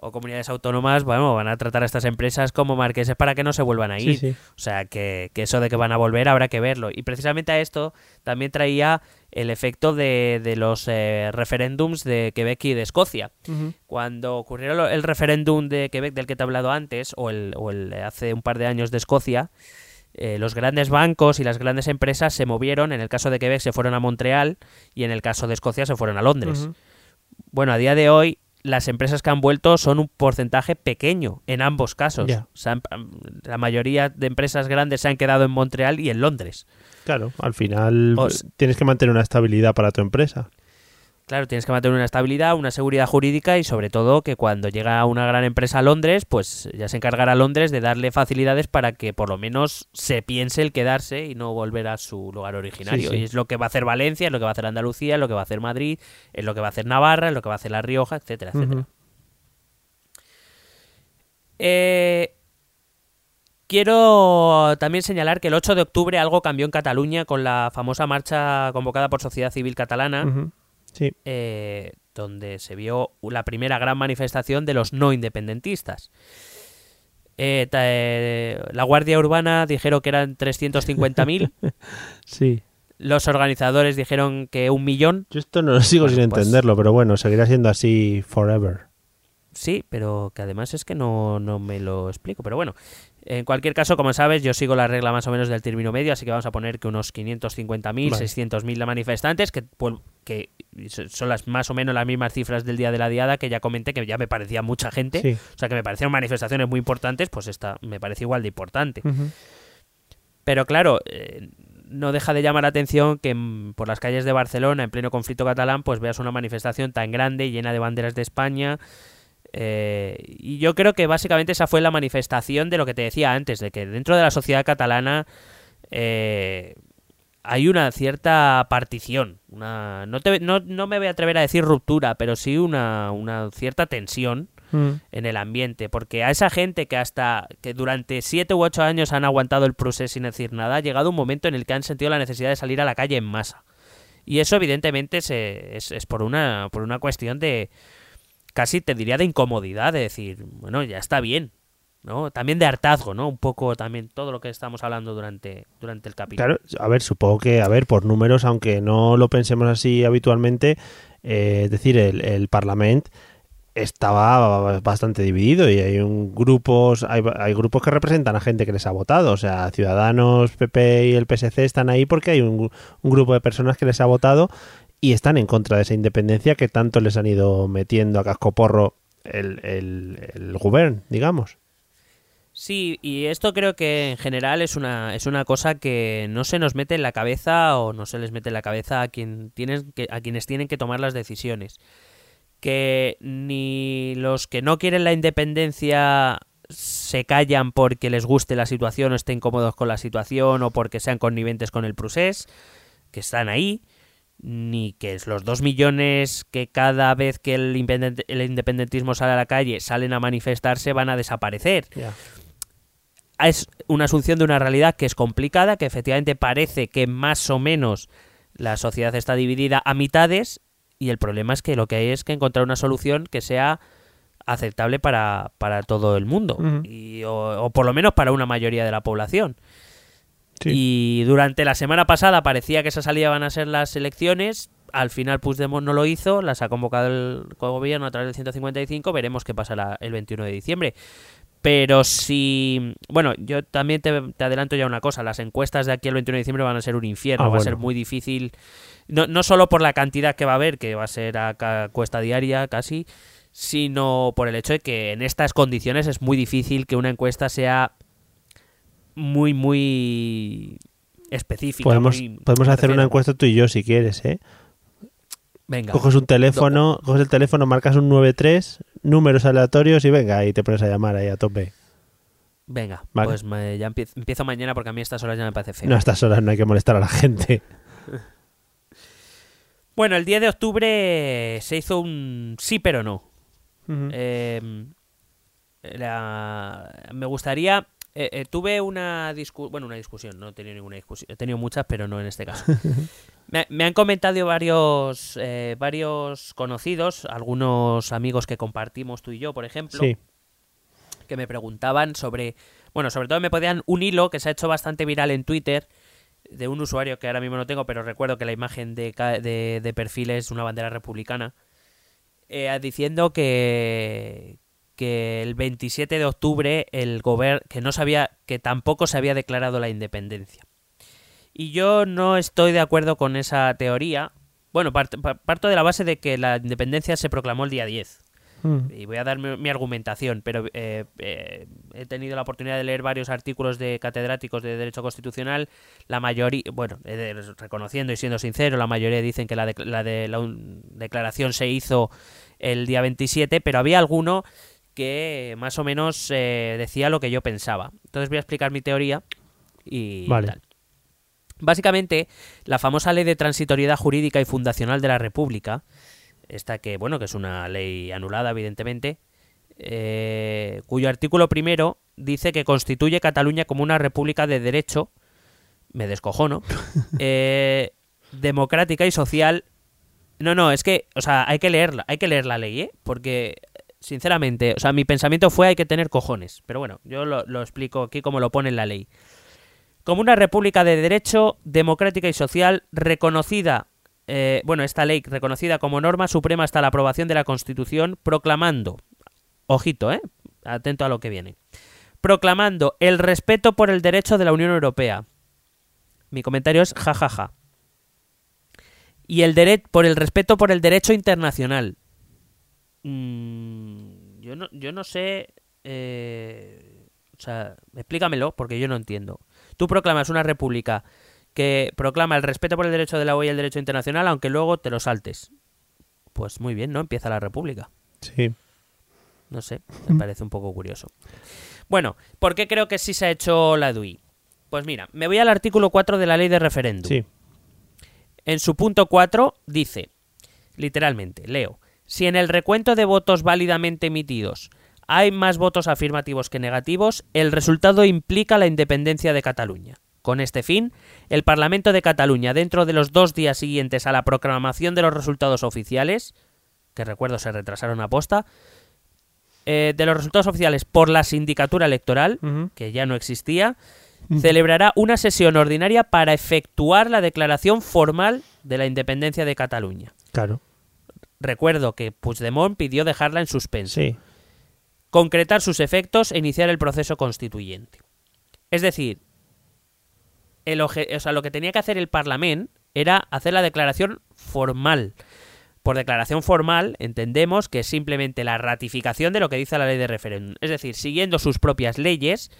[SPEAKER 2] o comunidades autónomas, bueno, van a tratar a estas empresas como marqueses para que no se vuelvan a ir.
[SPEAKER 1] sí.
[SPEAKER 2] O sea, que, que eso de que van a volver habrá que verlo. Y precisamente a esto también traía el efecto de, de los eh, referéndums de Quebec y de Escocia. Cuando ocurrió el referéndum de Quebec del que te he hablado antes, o el, o el hace un par de años de Escocia, eh, los grandes bancos y las grandes empresas se movieron. En el caso de Quebec se fueron a Montreal y en el caso de Escocia se fueron a Londres. Bueno, a día de hoy las empresas que han vuelto son un porcentaje pequeño en ambos casos. La mayoría de empresas grandes se han quedado en Montreal y en Londres.
[SPEAKER 1] Claro, al final
[SPEAKER 2] Os-
[SPEAKER 1] tienes que mantener una estabilidad para tu empresa.
[SPEAKER 2] Claro, tienes que mantener una estabilidad, una seguridad jurídica y sobre todo que cuando llega una gran empresa a Londres, pues ya se encargará Londres de darle facilidades para que por lo menos se piense el quedarse y no volver a su lugar originario.
[SPEAKER 1] Sí, sí.
[SPEAKER 2] Y es lo que va a hacer Valencia, es lo que va a hacer Andalucía, es lo que va a hacer Madrid, es lo que va a hacer Navarra, es lo que va a hacer La Rioja, etcétera, etcétera. Eh, quiero también señalar que el 8 de octubre algo cambió en Cataluña con la famosa marcha convocada por Sociedad Civil Catalana.
[SPEAKER 1] Sí,
[SPEAKER 2] eh, donde se vio la primera gran manifestación de los no independentistas. Eh, eh, la Guardia Urbana dijeron que eran 350.000, *laughs*
[SPEAKER 1] sí.
[SPEAKER 2] los organizadores dijeron que un millón,
[SPEAKER 1] Yo esto no lo sigo
[SPEAKER 2] Bueno,
[SPEAKER 1] sin
[SPEAKER 2] pues-
[SPEAKER 1] entenderlo, pero bueno, seguirá siendo así forever.
[SPEAKER 2] Sí, pero que además es que no, no me lo explico. Pero bueno, en cualquier caso, como sabes, yo sigo la regla más o menos del término medio, así que vamos a poner que unos 550.000,
[SPEAKER 1] Vale.
[SPEAKER 2] 600.000 manifestantes, que, pues, que son las más o menos las mismas cifras del día de la diada que ya comenté, que ya me parecía mucha gente.
[SPEAKER 1] Sí.
[SPEAKER 2] O sea, que me parecieron manifestaciones muy importantes, pues esta me parece igual de importante. Pero claro, eh, no deja de llamar la atención que por las calles de Barcelona, en pleno conflicto catalán, pues veas una manifestación tan grande, llena de banderas de España. Eh, y yo creo que básicamente esa fue la manifestación de lo que te decía antes, de que dentro de la sociedad catalana eh, hay una cierta partición. Una, no, te- no, no me voy a atrever a decir ruptura, pero sí una, una cierta tensión
[SPEAKER 1] Mm.
[SPEAKER 2] en el ambiente, porque a esa gente que hasta que durante siete u ocho años han aguantado el procés sin decir nada, ha llegado un momento en el que han sentido la necesidad de salir a la calle en masa. Y eso evidentemente se- es, es por una por una cuestión de casi te diría de incomodidad, de decir, bueno, ya está bien, ¿no? También de hartazgo, ¿no? Un poco también todo lo que estamos hablando durante durante el capítulo.
[SPEAKER 1] Claro, a ver, supongo que, a ver, por números, aunque no lo pensemos así habitualmente, eh, es decir, el, Parlamento estaba bastante dividido y hay un grupos hay, hay grupos que representan a gente que les ha votado o sea Ciudadanos PP y el PSC están ahí porque hay un grupo de personas que les ha votado y están en contra de esa independencia que tanto les han ido metiendo a cascoporro el, el, el gobierno digamos
[SPEAKER 2] Sí, y esto creo que en general es una, es una cosa que no se nos mete en la cabeza o no se les mete en la cabeza a, quien tienen que, a quienes tienen que tomar las decisiones. Que ni los que no quieren la independencia se callan porque les guste la situación o estén cómodos con la situación o porque sean conniventes con el procés, que están ahí, ni que es los dos millones que cada vez que el, independent- el independentismo sale a la calle salen a manifestarse van a desaparecer. Es una asunción de una realidad que es complicada, que efectivamente parece que más o menos la sociedad está dividida a mitades y el problema es que lo que hay es que encontrar una solución que sea aceptable para, para todo el mundo y, o, o por lo menos para una mayoría de la población.
[SPEAKER 1] Sí.
[SPEAKER 2] Y durante la semana pasada parecía que esa salida van a ser las elecciones. Al final Puigdemont no lo hizo, las ha convocado el gobierno a través del 155. Veremos qué pasará el 21 de diciembre. Pero si... Bueno, yo también te, te adelanto ya una cosa. Las encuestas de aquí al 21 de diciembre van a ser un infierno.
[SPEAKER 1] Ah,
[SPEAKER 2] va a ser muy difícil. No, no solo por la cantidad que va a haber, que va a ser a ca- cuesta diaria casi, sino por el hecho de que en estas condiciones es muy difícil que una encuesta sea muy, muy específica.
[SPEAKER 1] podemos,
[SPEAKER 2] muy
[SPEAKER 1] podemos hacer una encuesta tú y yo si quieres ¿eh?
[SPEAKER 2] Venga.
[SPEAKER 1] Coges un teléfono, coges el teléfono, marcas un 93, números aleatorios y venga, y te pones a llamar ahí a tope.
[SPEAKER 2] Venga,
[SPEAKER 1] Vale.
[SPEAKER 2] pues me- ya empiezo, empiezo mañana porque a mí estas horas ya me parece feo.
[SPEAKER 1] No a estas horas no hay que molestar a la gente. *laughs*
[SPEAKER 2] Bueno, el 10 de octubre se hizo un sí pero no. Eh, la- me gustaría... eh, eh, tuve una discusión... Bueno, una discusión, no he tenido ninguna discusión. He tenido muchas, pero no en este caso. *laughs* me, me han comentado varios, eh, varios conocidos, algunos amigos que compartimos tú y yo, por ejemplo,
[SPEAKER 1] Sí,
[SPEAKER 2] que me preguntaban sobre... Bueno, sobre todo me podían un hilo que se ha hecho bastante viral en Twitter de un usuario que ahora mismo no tengo, pero recuerdo que la imagen de, de, de perfil es una bandera republicana, eh, diciendo que, que el 27 de octubre el gobierno, que no sabía, que tampoco se había declarado la independencia. Y yo no estoy de acuerdo con esa teoría. Bueno, part- pa- parto de la base de que la independencia se proclamó el día 10.
[SPEAKER 1] Mm.
[SPEAKER 2] Y voy a dar mi, mi argumentación, pero eh, eh, he tenido la oportunidad de leer varios artículos de catedráticos de Derecho Constitucional. La mayoría, bueno, reconociendo y siendo sincero, la mayoría dicen que la, de- la de la un- declaración se hizo el día 27, pero había alguno que más o menos eh, decía lo que yo pensaba. Entonces voy a explicar mi teoría y
[SPEAKER 1] Vale.
[SPEAKER 2] tal. Básicamente, la famosa ley de transitoriedad jurídica y fundacional de la República, esta que, bueno, que es una ley anulada, evidentemente, eh, cuyo artículo primero dice que constituye Cataluña como una república de derecho, me descojono, *laughs* eh, democrática y social. No, no, es que, o sea, hay que leerla, hay que leer la ley, ¿eh? Porque, sinceramente, o sea, mi pensamiento fue hay que tener cojones. Pero bueno, yo lo, explico aquí como lo pone en la ley. Como una república de derecho, democrática y social, reconocida, eh, bueno, esta ley reconocida como norma suprema hasta la aprobación de la Constitución, proclamando, ojito, eh, atento a lo que viene, proclamando el respeto por el derecho de la Unión Europea. Mi comentario es jajaja. Y el dere- por el respeto por el derecho internacional. Mm, yo no, yo no sé. eh, o sea, explícamelo, porque yo no entiendo. Tú proclamas una república que proclama el respeto por el derecho de la UE y el derecho internacional, aunque luego te lo saltes. Pues muy bien, ¿no? Empieza la república.
[SPEAKER 1] Sí.
[SPEAKER 2] No sé, me parece un poco curioso. Bueno, ¿por qué creo que sí se ha hecho la DUI? Pues mira, me voy al artículo 4 de la ley de referéndum.
[SPEAKER 1] Sí.
[SPEAKER 2] En su punto 4 dice, literalmente, leo, si en el recuento de votos válidamente emitidos hay más votos afirmativos que negativos, el resultado implica la independencia de Cataluña. Con este fin, el Parlamento de Cataluña, dentro de los dos días siguientes a la proclamación de los resultados oficiales, que recuerdo se retrasaron a posta, eh, de los resultados oficiales por la sindicatura electoral, que ya no existía, celebrará una sesión ordinaria para efectuar la declaración formal de la independencia de Cataluña.
[SPEAKER 1] Claro.
[SPEAKER 2] Recuerdo que Puigdemont pidió dejarla en suspenso,
[SPEAKER 1] Sí.
[SPEAKER 2] concretar sus efectos e iniciar el proceso constituyente. Es decir, el oje- o sea, lo que tenía que hacer el Parlamento era hacer la declaración formal. Por declaración formal entendemos que es simplemente la ratificación de lo que dice la ley de referéndum. Es decir, siguiendo sus propias leyes,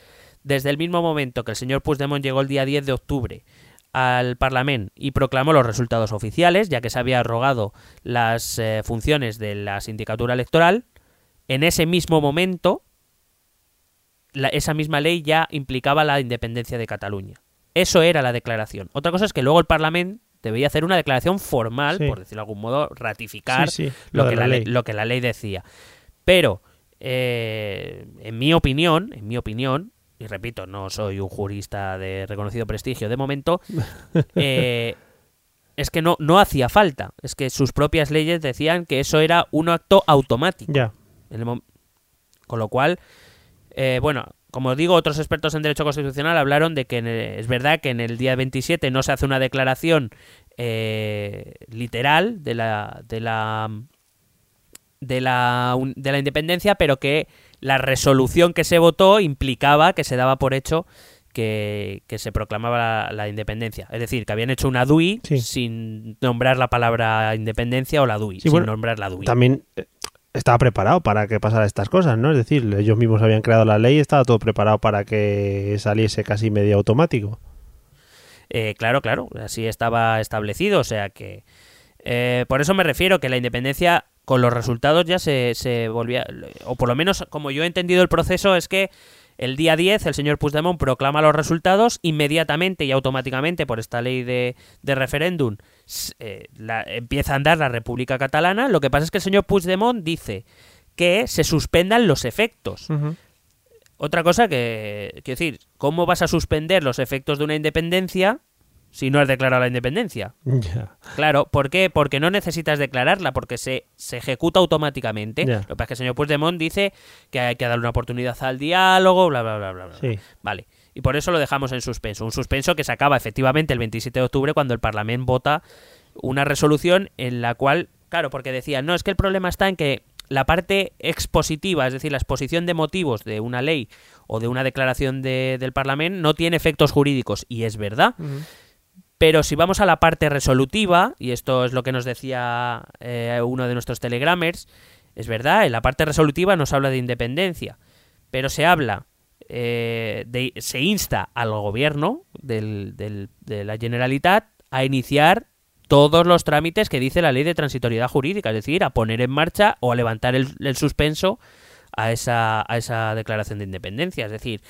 [SPEAKER 2] desde el mismo momento que el señor Puigdemont llegó el día 10 de octubre al Parlamento y proclamó los resultados oficiales, ya que se había arrogado las eh, funciones de la sindicatura electoral, en ese mismo momento la- esa misma ley ya implicaba la independencia de Cataluña. Eso era la declaración. Otra cosa es que luego el Parlamento debía hacer una declaración formal,
[SPEAKER 1] Sí.
[SPEAKER 2] por decirlo de algún modo, ratificar
[SPEAKER 1] Sí, sí,
[SPEAKER 2] lo,
[SPEAKER 1] lo
[SPEAKER 2] que la ley. lo que la ley decía. Pero, eh, en mi opinión, en mi opinión, y repito, no soy un jurista de reconocido prestigio de momento, *laughs* eh, es que no, no hacía falta. Es que sus propias leyes decían que eso era un acto automático.
[SPEAKER 1] Ya.
[SPEAKER 2] Con lo cual, eh, bueno, como digo, otros expertos en derecho constitucional hablaron de que el- es verdad que en el día 27 no se hace una declaración eh, literal de la, de la de la de la independencia, pero que la resolución que se votó implicaba que se daba por hecho que, que se proclamaba la, la independencia. Es decir, que habían hecho una DUI
[SPEAKER 1] Sí.
[SPEAKER 2] sin nombrar la palabra independencia o la DUI,
[SPEAKER 1] Sí,
[SPEAKER 2] sin
[SPEAKER 1] bueno,
[SPEAKER 2] nombrar la DUI.
[SPEAKER 1] También eh, estaba preparado para que pasara estas cosas, ¿no? Es decir, ellos mismos habían creado la ley y estaba todo preparado para que saliese casi medio automático.
[SPEAKER 2] Eh, claro, claro, así estaba establecido, o sea que... eh, por eso me refiero que la independencia con los resultados ya se, se volvía... O por lo menos como yo he entendido el proceso es que el día 10 el señor Puigdemont proclama los resultados inmediatamente y automáticamente por esta ley de, de referéndum eh, empieza a andar la República Catalana. Lo que pasa es que el señor Puigdemont dice que se suspendan los efectos. Otra cosa que, quiero decir, ¿cómo vas a suspender los efectos de una independencia si no has declarado la independencia? Claro, ¿por qué? Porque no necesitas declararla, porque se, se ejecuta automáticamente. Lo que pasa es que el señor Puigdemont dice que hay que darle una oportunidad al diálogo, bla, bla, bla, bla. bla.
[SPEAKER 1] Sí.
[SPEAKER 2] Vale. Y por eso lo dejamos en suspenso. Un suspenso que se acaba efectivamente el 27 de octubre cuando el Parlamento vota una resolución en la cual, claro, porque decían, no, es que el problema está en que la parte expositiva, es decir, la exposición de motivos de una ley o de una declaración de- del Parlamento no tiene efectos jurídicos. Y es verdad. Pero si vamos a la parte resolutiva, y esto es lo que nos decía eh, uno de nuestros telegramers, Es verdad, en la parte resolutiva no se habla de independencia, pero se habla, eh, de, se insta al gobierno del, del- de la Generalitat a iniciar todos los trámites que dice la ley de transitoriedad jurídica, es decir, a poner en marcha o a levantar el, el suspenso a esa, a esa declaración de independencia. Es decir,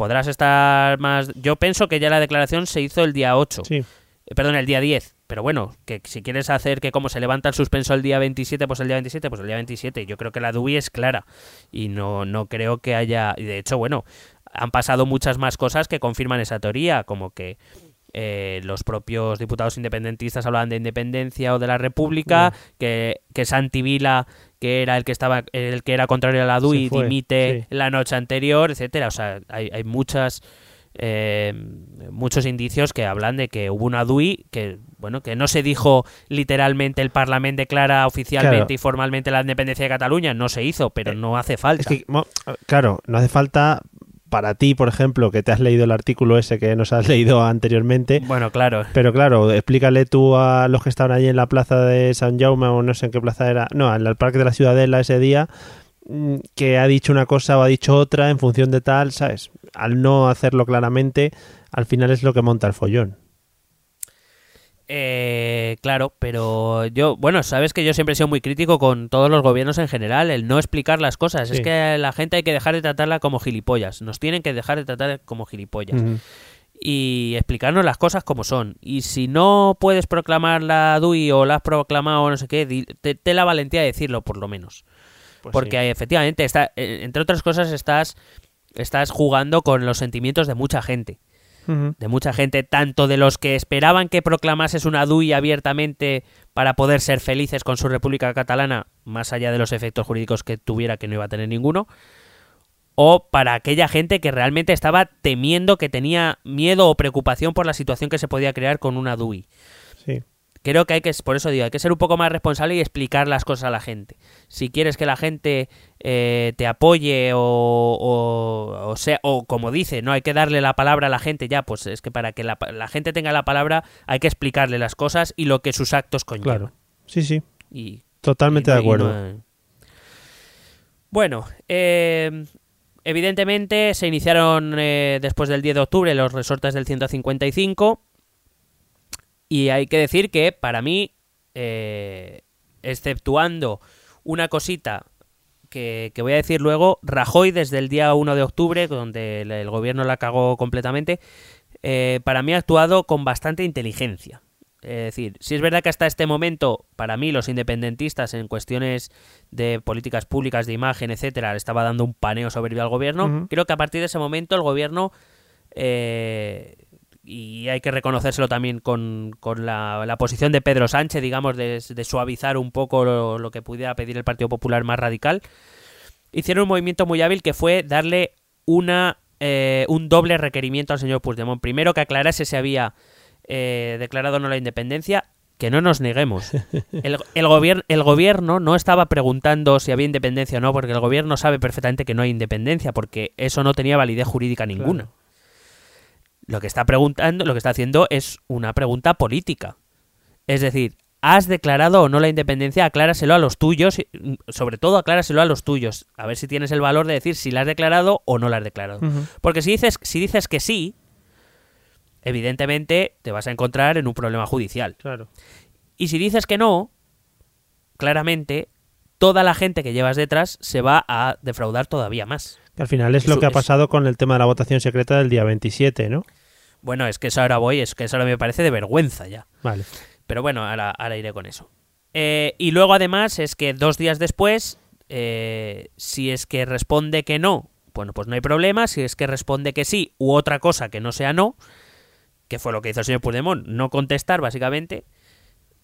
[SPEAKER 2] podrás estar más... Yo pienso que ya la declaración se hizo el día 8,
[SPEAKER 1] Sí.
[SPEAKER 2] eh, perdón, el día 10. Pero bueno, que si quieres hacer que como se levanta el suspenso el día 27, pues el día 27, pues el día 27. Yo creo que la DUI es clara y no, no creo que haya... Y de hecho, bueno, han pasado muchas más cosas que confirman esa teoría, como que eh, los propios diputados independentistas hablaban de independencia o de la república, que, que Santi Vila, que era el que estaba el que era contrario a la DUI,
[SPEAKER 1] fue,
[SPEAKER 2] dimite
[SPEAKER 1] sí.
[SPEAKER 2] la noche anterior, etcétera. O sea, hay, hay muchas eh, muchos indicios que hablan de que hubo una DUI que bueno que no se dijo literalmente el Parlamento declara oficialmente
[SPEAKER 1] Claro.
[SPEAKER 2] y formalmente la independencia de Cataluña no se hizo pero
[SPEAKER 1] Eh,
[SPEAKER 2] no hace falta
[SPEAKER 1] Es que, claro, no hace falta para ti, por ejemplo, que te has leído el artículo ese que nos has *laughs* leído anteriormente.
[SPEAKER 2] bueno claro
[SPEAKER 1] Pero claro, explícale tú a los que estaban allí en la plaza de San Jaume o no sé en qué plaza era, no, en el parque de la Ciudadela ese día, mm, que ha dicho una cosa o ha dicho otra en función de tal, ¿sabes? Al no hacerlo claramente, al final es lo que monta el follón.
[SPEAKER 2] Eh, claro, pero yo, bueno, sabes que yo siempre he sido muy crítico con todos los gobiernos en general, el no explicar las cosas. Es que la gente hay que dejar de tratarla como gilipollas. Nos tienen que dejar de tratar como gilipollas. Y explicarnos las cosas como son. Y si no puedes proclamar la DUI o la has proclamado o no sé qué, te, te la valentía de decirlo por lo menos.
[SPEAKER 1] Pues
[SPEAKER 2] Porque
[SPEAKER 1] sí.
[SPEAKER 2] efectivamente, está, eh, entre otras cosas, estás, estás jugando con los sentimientos de mucha gente. De mucha gente, tanto de los que esperaban que proclamases una DUI abiertamente para poder ser felices con su República Catalana, más allá de los efectos jurídicos que tuviera, que no iba a tener ninguno, o para aquella gente que realmente estaba temiendo, que tenía miedo o preocupación por la situación que se podía crear con una DUI.
[SPEAKER 1] Sí.
[SPEAKER 2] Creo que hay que, por eso digo, hay que ser un poco más responsable y explicar las cosas a la gente. Si quieres que la gente eh, te apoye o, o, o sea, o como dice, no hay que darle la palabra a la gente ya, pues es que para que la, la gente tenga la palabra hay que explicarle las cosas y lo que sus actos conllevan.
[SPEAKER 1] Claro. Sí, sí.
[SPEAKER 2] Y
[SPEAKER 1] Totalmente
[SPEAKER 2] y
[SPEAKER 1] de acuerdo.
[SPEAKER 2] no- Bueno, eh, evidentemente se iniciaron eh, después del 10 de octubre los resortes del 155 y hay que decir que para mí, exceptuando una cosita que, que voy a decir luego, Rajoy desde el día 1 de octubre, donde el, el gobierno la cagó completamente, eh, para mí ha actuado con bastante inteligencia. Es decir, si es verdad que hasta este momento, para mí, los independentistas en cuestiones de políticas públicas, de imagen, etcétera, le estaba dando un paneo soberbio al gobierno, creo que a partir de ese momento el gobierno, eh, y hay que reconocérselo también con, con la, la posición de Pedro Sánchez, digamos, de, de suavizar un poco lo, lo que pudiera pedir el Partido Popular más radical, hicieron un movimiento muy hábil que fue darle una eh, un doble requerimiento al señor Puigdemont. Primero que aclarase si había eh, declarado o no la independencia, que no nos neguemos. *laughs* El, el, gobier- el gobierno no estaba preguntando si había independencia o no, porque el gobierno sabe perfectamente que no hay independencia, porque eso no tenía validez jurídica ninguna.
[SPEAKER 1] Claro.
[SPEAKER 2] Lo que está preguntando, lo que está haciendo es una pregunta política. Es decir, ¿has declarado o no la independencia? Acláraselo a los tuyos, mm, sobre todo acláraselo a los tuyos, a ver si tienes el valor de decir si la has declarado o no la has declarado. Porque si dices, si dices que sí, evidentemente te vas a encontrar en un problema judicial.
[SPEAKER 1] Claro.
[SPEAKER 2] Y si dices que no, claramente toda la gente que llevas detrás se va a defraudar todavía más.
[SPEAKER 1] Que al final es lo
[SPEAKER 2] Eso
[SPEAKER 1] que ha
[SPEAKER 2] es-
[SPEAKER 1] pasado con el tema de la votación secreta del día 27, ¿no?
[SPEAKER 2] Bueno, es que eso ahora voy, es que eso ahora me parece de vergüenza ya.
[SPEAKER 1] Vale.
[SPEAKER 2] Pero bueno, ahora, ahora iré con eso. Eh, y luego además es que dos días después, eh, si es que responde que no, bueno, pues no hay problema. Si es que responde que sí u otra cosa que no sea no, que fue lo que hizo el señor Puigdemont, no contestar básicamente,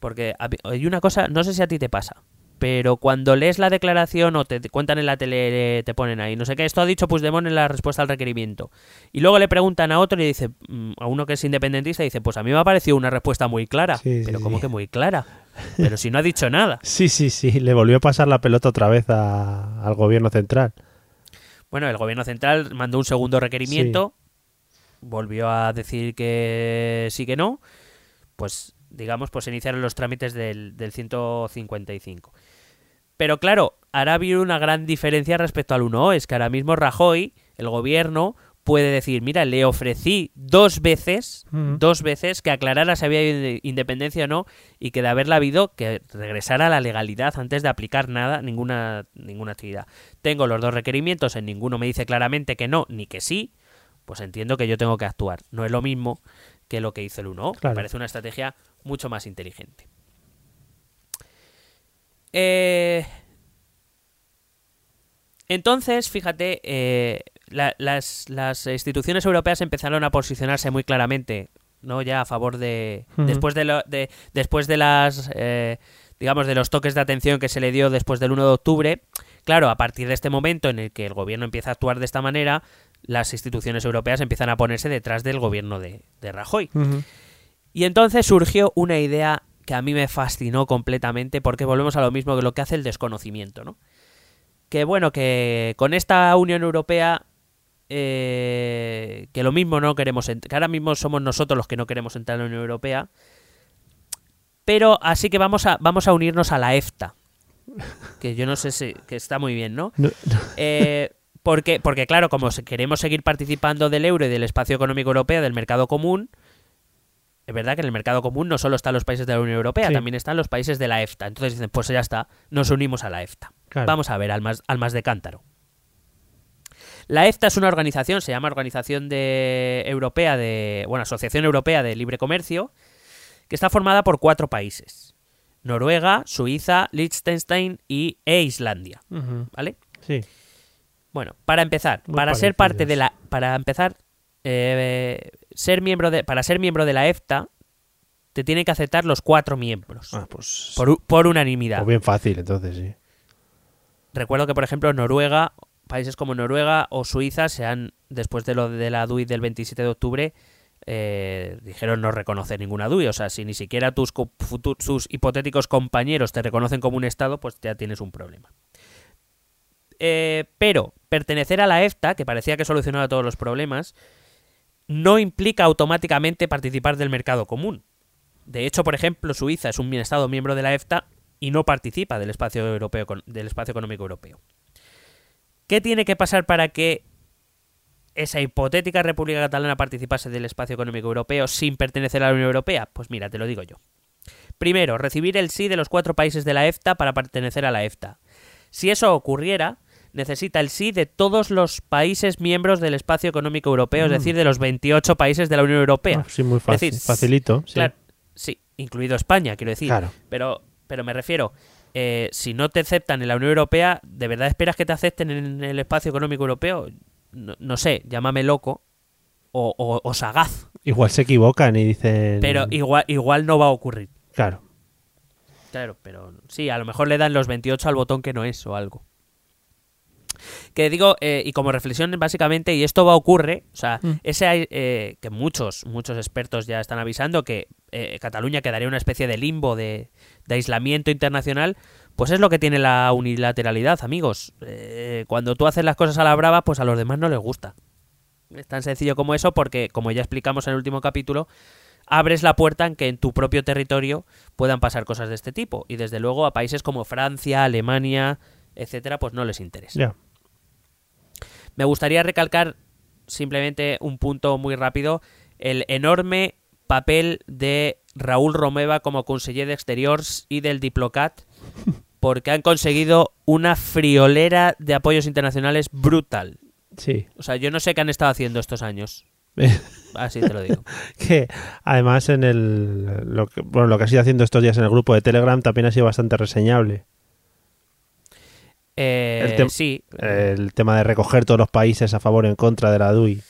[SPEAKER 2] porque hay una cosa, no sé si a ti te pasa, pero cuando lees la declaración o te te cuentan en la tele, te ponen ahí, no sé qué, esto ha dicho Puigdemont en la respuesta al requerimiento. Y luego le preguntan a otro y dice, mm, a uno que es independentista, dice, pues a mí me ha parecido una respuesta muy clara.
[SPEAKER 1] Sí, sí,
[SPEAKER 2] pero
[SPEAKER 1] sí.
[SPEAKER 2] ¿cómo que muy clara? *laughs* Pero si no ha dicho nada.
[SPEAKER 1] Sí, sí, sí. Le volvió a pasar la pelota otra vez a- al gobierno central.
[SPEAKER 2] Bueno, el gobierno central mandó un segundo requerimiento, volvió a decir que sí que no, pues digamos, pues se iniciaron los trámites del, del 155. Pero claro, ahora habido una gran diferencia respecto al 1O. Es que ahora mismo Rajoy, el gobierno, puede decir, mira, le ofrecí dos veces,
[SPEAKER 1] Mm.
[SPEAKER 2] dos veces que aclarara si había habido independencia o no y que de haberla habido que regresara a la legalidad antes de aplicar nada, ninguna, ninguna actividad. Tengo los dos requerimientos, en ninguno me dice claramente que no ni que sí, pues entiendo que yo tengo que actuar. No es lo mismo que lo que hizo el 1O.
[SPEAKER 1] Claro.
[SPEAKER 2] Me parece una estrategia mucho más inteligente. Eh, entonces, fíjate, eh, la- las, las instituciones europeas empezaron a posicionarse muy claramente, no ya a favor de después de, lo- de- después de las eh, digamos de los toques de atención que se le dio después del 1 de octubre. Claro, a partir de este momento en el que el gobierno empieza a actuar de esta manera, las instituciones europeas empiezan a ponerse detrás del gobierno de, de Rajoy. Y entonces surgió una idea que a mí me fascinó completamente porque volvemos a lo mismo que lo que hace el desconocimiento, ¿no? Que bueno, que con esta Unión Europea, eh, que lo mismo no queremos, que ahora mismo somos nosotros los que no queremos entrar en la Unión Europea, pero así que vamos a, vamos a unirnos a la EFTA, que yo no sé si, que está muy bien, ¿no? *laughs*
[SPEAKER 1] No-
[SPEAKER 2] Eh, porque, porque, claro, como queremos seguir participando del euro y del espacio económico europeo, del mercado común, es verdad que en el mercado común no solo están los países de la Unión Europea,
[SPEAKER 1] Sí.
[SPEAKER 2] también están los países de la EFTA. Entonces dicen, pues ya está, nos unimos a la EFTA.
[SPEAKER 1] Claro.
[SPEAKER 2] Vamos a ver, almas, almas de cántaro. La EFTA es una organización, se llama Organización de Europea de, bueno, Asociación Europea de Libre Comercio, que está formada por cuatro países: Noruega, Suiza, Liechtenstein y e Islandia. ¿vale?
[SPEAKER 1] Sí.
[SPEAKER 2] Bueno, para empezar,
[SPEAKER 1] Muy
[SPEAKER 2] para ser parte de la, para empezar, eh, ser miembro de, para ser miembro de la EFTA, te tienen que aceptar los cuatro miembros
[SPEAKER 1] Ah, pues.
[SPEAKER 2] por, unanimidad.
[SPEAKER 1] pues bien fácil, entonces, sí.
[SPEAKER 2] Recuerdo que, por ejemplo, Noruega, países como Noruega o Suiza, se han, después de lo de la DUI del 27 de octubre, eh, dijeron no reconocer ninguna DUI. O sea, si ni siquiera tus, sus hipotéticos compañeros te reconocen como un Estado, pues ya tienes un problema. Eh, pero pertenecer a la EFTA, que parecía que solucionaba todos los problemas, no implica automáticamente participar del mercado común. De hecho, por ejemplo, Suiza es un Estado miembro de la EFTA y no participa del espacio europeo del espacio económico europeo. ¿Qué tiene que pasar para que esa hipotética República Catalana participase del espacio económico europeo sin pertenecer a la Unión Europea? Pues mira, te lo digo yo. Primero, recibir el sí de los cuatro países de la EFTA para pertenecer a la EFTA. Si eso ocurriera, necesita el sí de todos los países miembros del espacio económico europeo, es
[SPEAKER 1] Mm.
[SPEAKER 2] decir, de los 28 países de la Unión Europea.
[SPEAKER 1] Ah, sí, muy fácil.
[SPEAKER 2] Decir,
[SPEAKER 1] facilito. Sí.
[SPEAKER 2] Claro, sí, incluido España, quiero decir.
[SPEAKER 1] Claro.
[SPEAKER 2] Pero, pero me refiero, eh, si no te aceptan en la Unión Europea, ¿de verdad esperas que te acepten en el espacio económico europeo? No, no sé, llámame loco o, o- o sagaz,
[SPEAKER 1] Igual se equivocan y dicen.
[SPEAKER 2] pero igual, igual no va a ocurrir.
[SPEAKER 1] Claro.
[SPEAKER 2] Claro, pero sí, a lo mejor le dan los 28 al botón que no es o algo. Que digo, eh, y como reflexión básicamente, y esto va a ocurrir, o sea,
[SPEAKER 1] Mm.
[SPEAKER 2] ese eh, que muchos, muchos expertos ya están avisando que eh, Cataluña quedaría una especie de limbo de, de aislamiento internacional, pues es lo que tiene la unilateralidad, amigos. Eh, cuando tú haces las cosas a la brava, pues a los demás no les gusta. Es tan sencillo como eso porque, como ya explicamos en el último capítulo, abres la puerta en que en tu propio territorio puedan pasar cosas de este tipo. Y desde luego a países como Francia, Alemania, etcétera, pues no les interesa. Me gustaría recalcar simplemente un punto muy rápido, el enorme papel de Raúl Romeva como conseller de Exteriors y del Diplocat, *laughs* porque han conseguido una friolera de apoyos internacionales brutal.
[SPEAKER 1] Sí.
[SPEAKER 2] O sea, yo no sé qué han estado haciendo estos años. *laughs* Así te lo digo.
[SPEAKER 1] que además en el lo que, bueno, lo que ha sido haciendo estos días en el grupo de Telegram también ha sido bastante reseñable.
[SPEAKER 2] Eh,
[SPEAKER 1] El tem-
[SPEAKER 2] sí,
[SPEAKER 1] El tema de recoger todos los países a favor o en contra de la DUI.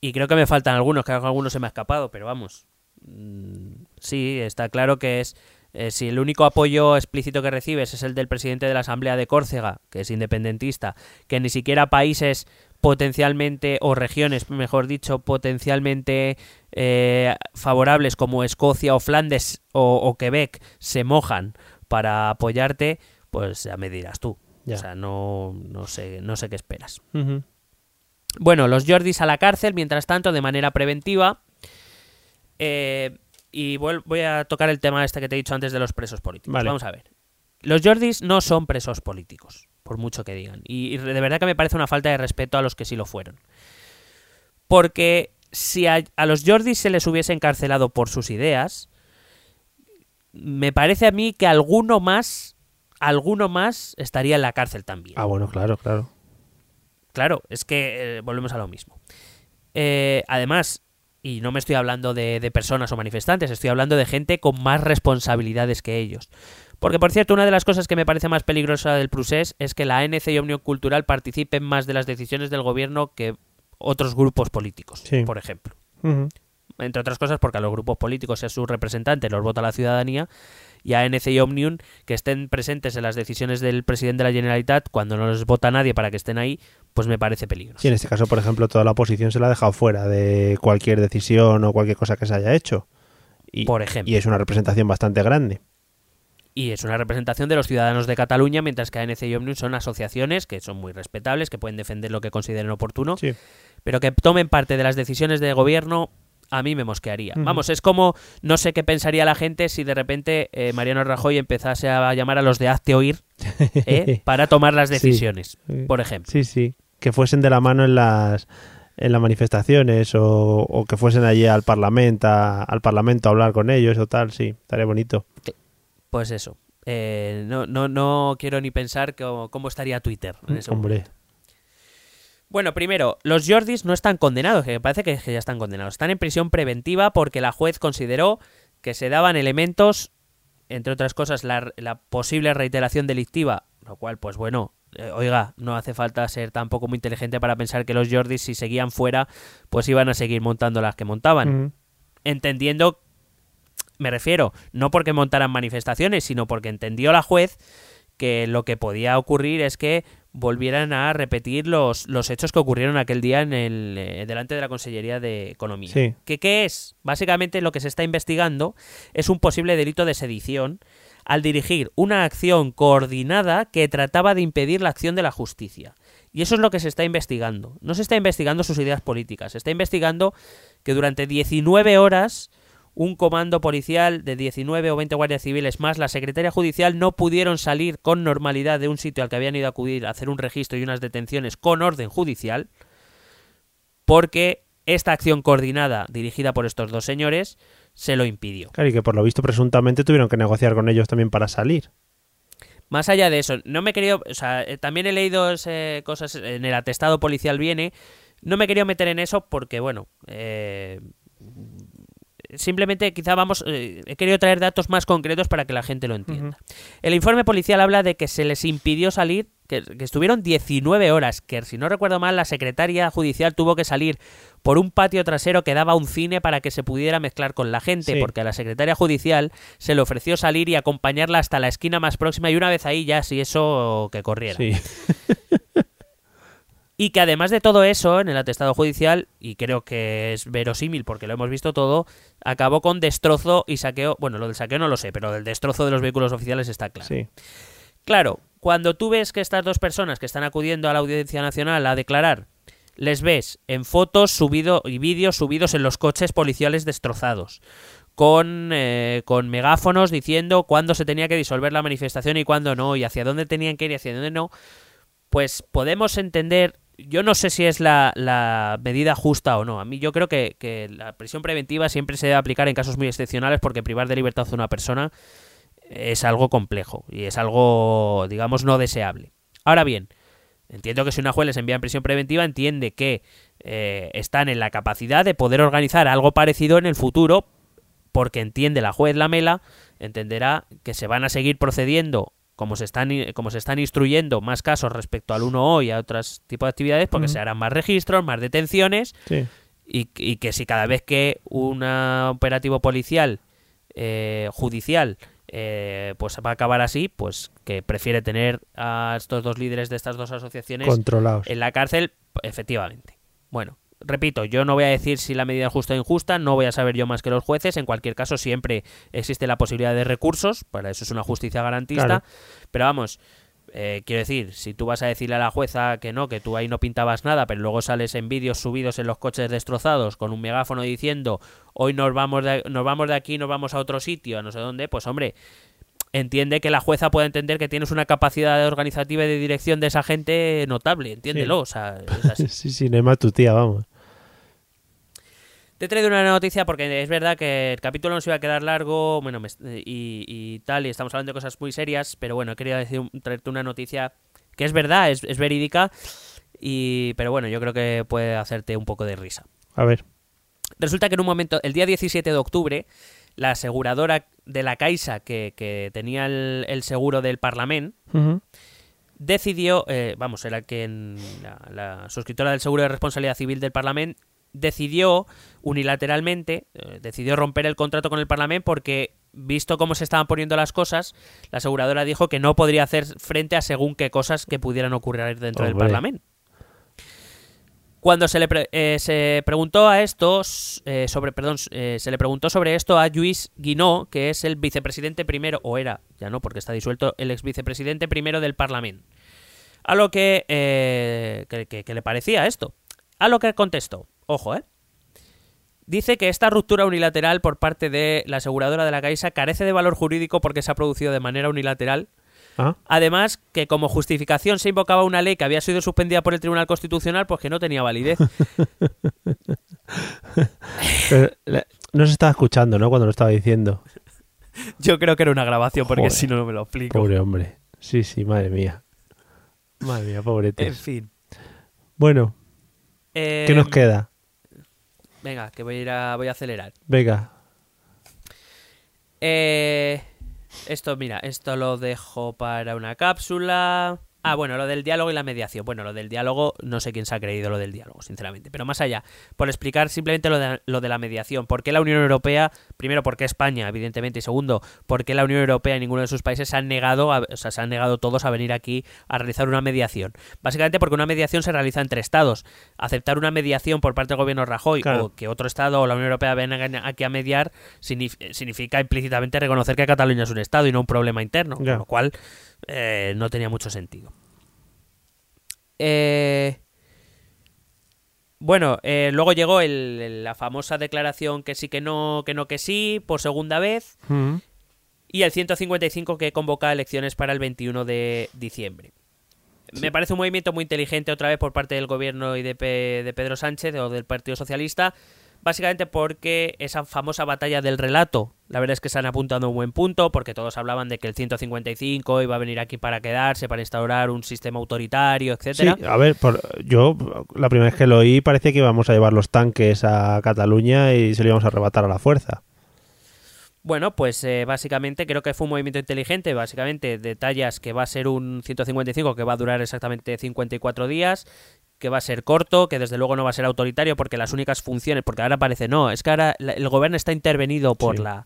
[SPEAKER 2] Y creo que me faltan algunos, que algunos se me ha escapado, pero vamos. Mm, Sí, está claro que es. eh, si el único apoyo explícito que recibes es el del presidente de la Asamblea de Córcega, que es independentista, que ni siquiera países potencialmente, o regiones, mejor dicho, potencialmente eh, favorables como Escocia o Flandes o, o Quebec se mojan para apoyarte, pues ya me dirás tú.
[SPEAKER 1] Ya.
[SPEAKER 2] O sea, no, no, sé, no sé qué esperas. Bueno, los Jordis a la cárcel, mientras tanto, de manera preventiva. Eh, y voy a tocar el tema este que te he dicho antes de los presos políticos.
[SPEAKER 1] Vale.
[SPEAKER 2] Vamos a ver. los Jordis no son presos políticos, por mucho que digan. Y, y de verdad que me parece una falta de respeto a los que sí lo fueron. Porque si a, a los Jordis se les hubiese encarcelado por sus ideas, me parece a mí que alguno más, alguno más estaría en la cárcel también.
[SPEAKER 1] Ah, bueno, claro, claro.
[SPEAKER 2] Claro, es que eh, volvemos a lo mismo. Eh, además, y no me estoy hablando de, de personas o manifestantes, estoy hablando de gente con más responsabilidades que ellos. Porque, por cierto, una de las cosas que me parece más peligrosa del procés es que la ANC y Omnium Cultural participen más de las decisiones del gobierno que otros grupos políticos,
[SPEAKER 1] Sí.
[SPEAKER 2] por ejemplo. Entre otras cosas porque a los grupos políticos y a sus representantes los vota la ciudadanía y a ANC y Omnium que estén presentes en las decisiones del presidente de la Generalitat cuando no les vota nadie para que estén ahí, pues me parece peligroso.
[SPEAKER 1] Sí, en este caso, por ejemplo, toda la oposición se la ha dejado fuera de cualquier decisión o cualquier cosa que se haya hecho. Y,
[SPEAKER 2] Por ejemplo.
[SPEAKER 1] y es una representación bastante grande.
[SPEAKER 2] Y es una representación de los ciudadanos de Cataluña, mientras que ANC y Omnium son asociaciones que son muy respetables, que pueden defender lo que consideren oportuno,
[SPEAKER 1] Sí.
[SPEAKER 2] pero que tomen parte de las decisiones de gobierno a mí me mosquearía. Vamos, es como no sé qué pensaría la gente si de repente eh, Mariano Rajoy empezase a llamar a los de hazte oír ¿eh? *laughs* para tomar las decisiones,
[SPEAKER 1] Sí.
[SPEAKER 2] por ejemplo.
[SPEAKER 1] Sí, sí. Que fuesen de la mano en las en las manifestaciones o, o que fuesen allí al parlamento a, al parlamento a hablar con ellos o tal, sí, estaría bonito.
[SPEAKER 2] Pues eso. Eh, no, no, no quiero ni pensar cómo, cómo estaría Twitter en ese
[SPEAKER 1] Hombre,
[SPEAKER 2] momento. Bueno, primero, los Jordis no están condenados, que parece que, que ya están condenados. Están en prisión preventiva porque la juez consideró que se daban elementos, entre otras cosas, la, la posible reiteración delictiva, lo cual, pues bueno, eh, oiga, no hace falta ser tampoco muy inteligente para pensar que los Jordis, si seguían fuera, pues iban a seguir montando las que montaban.
[SPEAKER 1] mm,
[SPEAKER 2] Entendiendo, me refiero, no porque montaran manifestaciones, sino porque entendió la juez que lo que podía ocurrir es que volvieran a repetir los, los hechos que ocurrieron aquel día en el eh, delante de la Consellería de Economía.
[SPEAKER 1] Sí.
[SPEAKER 2] ¿Que ¿Qué es? Básicamente lo que se está investigando es un posible delito de sedición al dirigir una acción coordinada que trataba de impedir la acción de la justicia. Y eso es lo que se está investigando. No se está investigando sus ideas políticas, se está investigando que durante 19 horas un comando policial de 19 o 20 guardias civiles más la secretaria judicial no pudieron salir con normalidad de un sitio al que habían ido a acudir a hacer un registro y unas detenciones con orden judicial porque esta acción coordinada dirigida por estos dos señores se lo impidió.
[SPEAKER 1] claro, y que por lo visto presuntamente tuvieron que negociar con ellos también para salir.
[SPEAKER 2] Más allá de eso, no me he querido, o sea, eh, también he leído eh, cosas en el atestado policial viene, no me he querido meter en eso porque, bueno, eh, simplemente quizá vamos, eh, he querido traer datos más concretos para que la gente lo entienda. El informe policial habla de que se les impidió salir, que, que estuvieron 19 horas, que si no recuerdo mal, la secretaria judicial tuvo que salir por un patio trasero que daba un cine para que se pudiera mezclar con la gente,
[SPEAKER 1] Sí.
[SPEAKER 2] porque a la secretaria judicial se le ofreció salir y acompañarla hasta la esquina más próxima y una vez ahí ya si eso que corriera.
[SPEAKER 1] Sí. *laughs*
[SPEAKER 2] Y que además de todo eso, en el atestado judicial, y creo que es verosímil porque lo hemos visto todo, acabó con destrozo y saqueo. Bueno, lo del saqueo no lo sé, pero del destrozo de los vehículos oficiales está claro.
[SPEAKER 1] Sí.
[SPEAKER 2] Claro, cuando tú ves que estas dos personas que están acudiendo a la Audiencia Nacional a declarar, les ves en fotos subido y vídeos subidos en los coches policiales destrozados, con, eh, con megáfonos diciendo cuándo se tenía que disolver la manifestación y cuándo no, y hacia dónde tenían que ir y hacia dónde no, pues podemos entender. Yo no sé si es la, medida justa o no. A mí yo creo que, que la prisión preventiva siempre se debe aplicar en casos muy excepcionales porque privar de libertad a una persona es algo complejo y es algo, digamos, no deseable. Ahora bien, entiendo que si una juez les envía en prisión preventiva, entiende que eh, están en la capacidad de poder organizar algo parecido en el futuro, porque entiende la juez Lamela, entenderá que se van a seguir procediendo como se están como se están instruyendo más casos respecto al 1O y a otros tipos de actividades, porque
[SPEAKER 1] Ujú.
[SPEAKER 2] se harán más registros, más detenciones,
[SPEAKER 1] Sí.
[SPEAKER 2] y, y que si cada vez que un operativo policial eh, judicial eh, pues va a acabar así, pues que prefiere tener a estos dos líderes de estas dos asociaciones
[SPEAKER 1] Controlados.
[SPEAKER 2] en la cárcel, efectivamente. Bueno, repito, yo no voy a decir si la medida es justa o injusta, no voy a saber yo más que los jueces, en cualquier caso siempre existe la posibilidad de recursos, para eso es una justicia garantista,
[SPEAKER 1] Claro.
[SPEAKER 2] pero vamos, eh, quiero decir, si tú vas a decirle a la jueza que no, que tú ahí no pintabas nada, pero luego sales en vídeos subidos en los coches destrozados con un megáfono diciendo hoy nos vamos de, nos vamos de aquí, nos vamos a otro sitio, a no sé dónde, pues hombre, entiende que la jueza puede entender que tienes una capacidad organizativa y de dirección de esa gente notable, entiéndelo. O sea, es así. *laughs*
[SPEAKER 1] Sí, sí, no hay más tu tía, vamos.
[SPEAKER 2] Te he traído una noticia porque es verdad que el capítulo nos iba a quedar largo, bueno, me- y, y tal, y estamos hablando de cosas muy serias, pero bueno, querido decir, traerte una noticia que es verdad, es, es verídica, y, pero bueno, yo creo que puede hacerte un poco de risa.
[SPEAKER 1] A ver.
[SPEAKER 2] Resulta que en un momento, el día 17 de octubre, la aseguradora de la Caixa que, que tenía el, el seguro del Parlamento decidió, eh, vamos, era quien la, la suscriptora del seguro de responsabilidad civil del Parlamento decidió unilateralmente, eh, decidió romper el contrato con el Parlamento porque visto cómo se estaban poniendo las cosas, la aseguradora dijo que no podría hacer frente a según qué cosas que pudieran ocurrir dentro del. Parlamento. Cuando se le eh, se preguntó a estos eh, sobre perdón eh, se le preguntó sobre esto a Lluís Guinó que es el vicepresidente primero o era ya no porque está disuelto el ex vicepresidente primero del Parlamento a lo que, eh, que- que le parecía esto. A lo que contestó. Ojo eh. Dice que esta ruptura unilateral por parte de la aseguradora de la Caixa carece de valor jurídico porque se ha producido de manera unilateral Además, que como justificación se invocaba una ley que había sido suspendida por el Tribunal Constitucional pues que no tenía validez. *laughs*
[SPEAKER 1] no se estaba escuchando, ¿no? Cuando lo estaba diciendo.
[SPEAKER 2] Yo creo que era una grabación porque si no, no me lo explico.
[SPEAKER 1] Pobre hombre. Sí, sí, madre mía. Madre mía, pobrete.
[SPEAKER 2] En fin.
[SPEAKER 1] Bueno,
[SPEAKER 2] Eh,
[SPEAKER 1] ¿qué nos queda?
[SPEAKER 2] Venga, que voy a ir a, voy a acelerar.
[SPEAKER 1] Venga.
[SPEAKER 2] Eh, esto, mira, esto lo dejo para una cápsula. Ah, bueno, lo del diálogo y la mediación. Bueno, lo del diálogo, no sé quién se ha creído lo del diálogo, sinceramente. Pero más allá, por explicar simplemente lo de, lo de la mediación. ¿Por qué la Unión Europea? Primero, ¿por qué España, evidentemente? Y segundo, ¿por qué la Unión Europea y ninguno de sus países se han negado, a- o sea, se han negado todos a venir aquí a realizar una mediación? Básicamente porque una mediación se realiza entre estados. Aceptar una mediación por parte del gobierno Rajoy
[SPEAKER 1] Claro.
[SPEAKER 2] o que otro estado o la Unión Europea venga aquí a mediar signif- significa implícitamente reconocer que Cataluña es un estado y no un problema interno, con lo cual eh, no tenía mucho sentido. Eh, bueno, eh, luego llegó el- el- la famosa declaración que sí, que no, que no, que sí, por segunda vez,
[SPEAKER 1] Mm.
[SPEAKER 2] y el 155 que convoca elecciones para el 21 de diciembre. Me parece un movimiento muy inteligente otra vez por parte del gobierno y de, Pe- de Pedro Sánchez o del Partido Socialista, básicamente porque esa famosa batalla del relato, la verdad es que se han apuntado a un buen punto, porque todos hablaban de que el 155 iba a venir aquí para quedarse, para instaurar un sistema autoritario,
[SPEAKER 1] Sí,
[SPEAKER 2] etcétera.
[SPEAKER 1] a ver, por- yo la primera vez que lo oí parecía que íbamos a llevar los tanques a Cataluña y se lo íbamos a arrebatar a la fuerza.
[SPEAKER 2] Bueno, pues eh, básicamente creo que fue un movimiento inteligente. Básicamente detallas que va a ser un 155 que va a durar exactamente 54 días, que va a ser corto, que desde luego no va a ser autoritario porque las únicas funciones, porque ahora parece no, es que ahora el gobierno está intervenido por
[SPEAKER 1] Sí.
[SPEAKER 2] la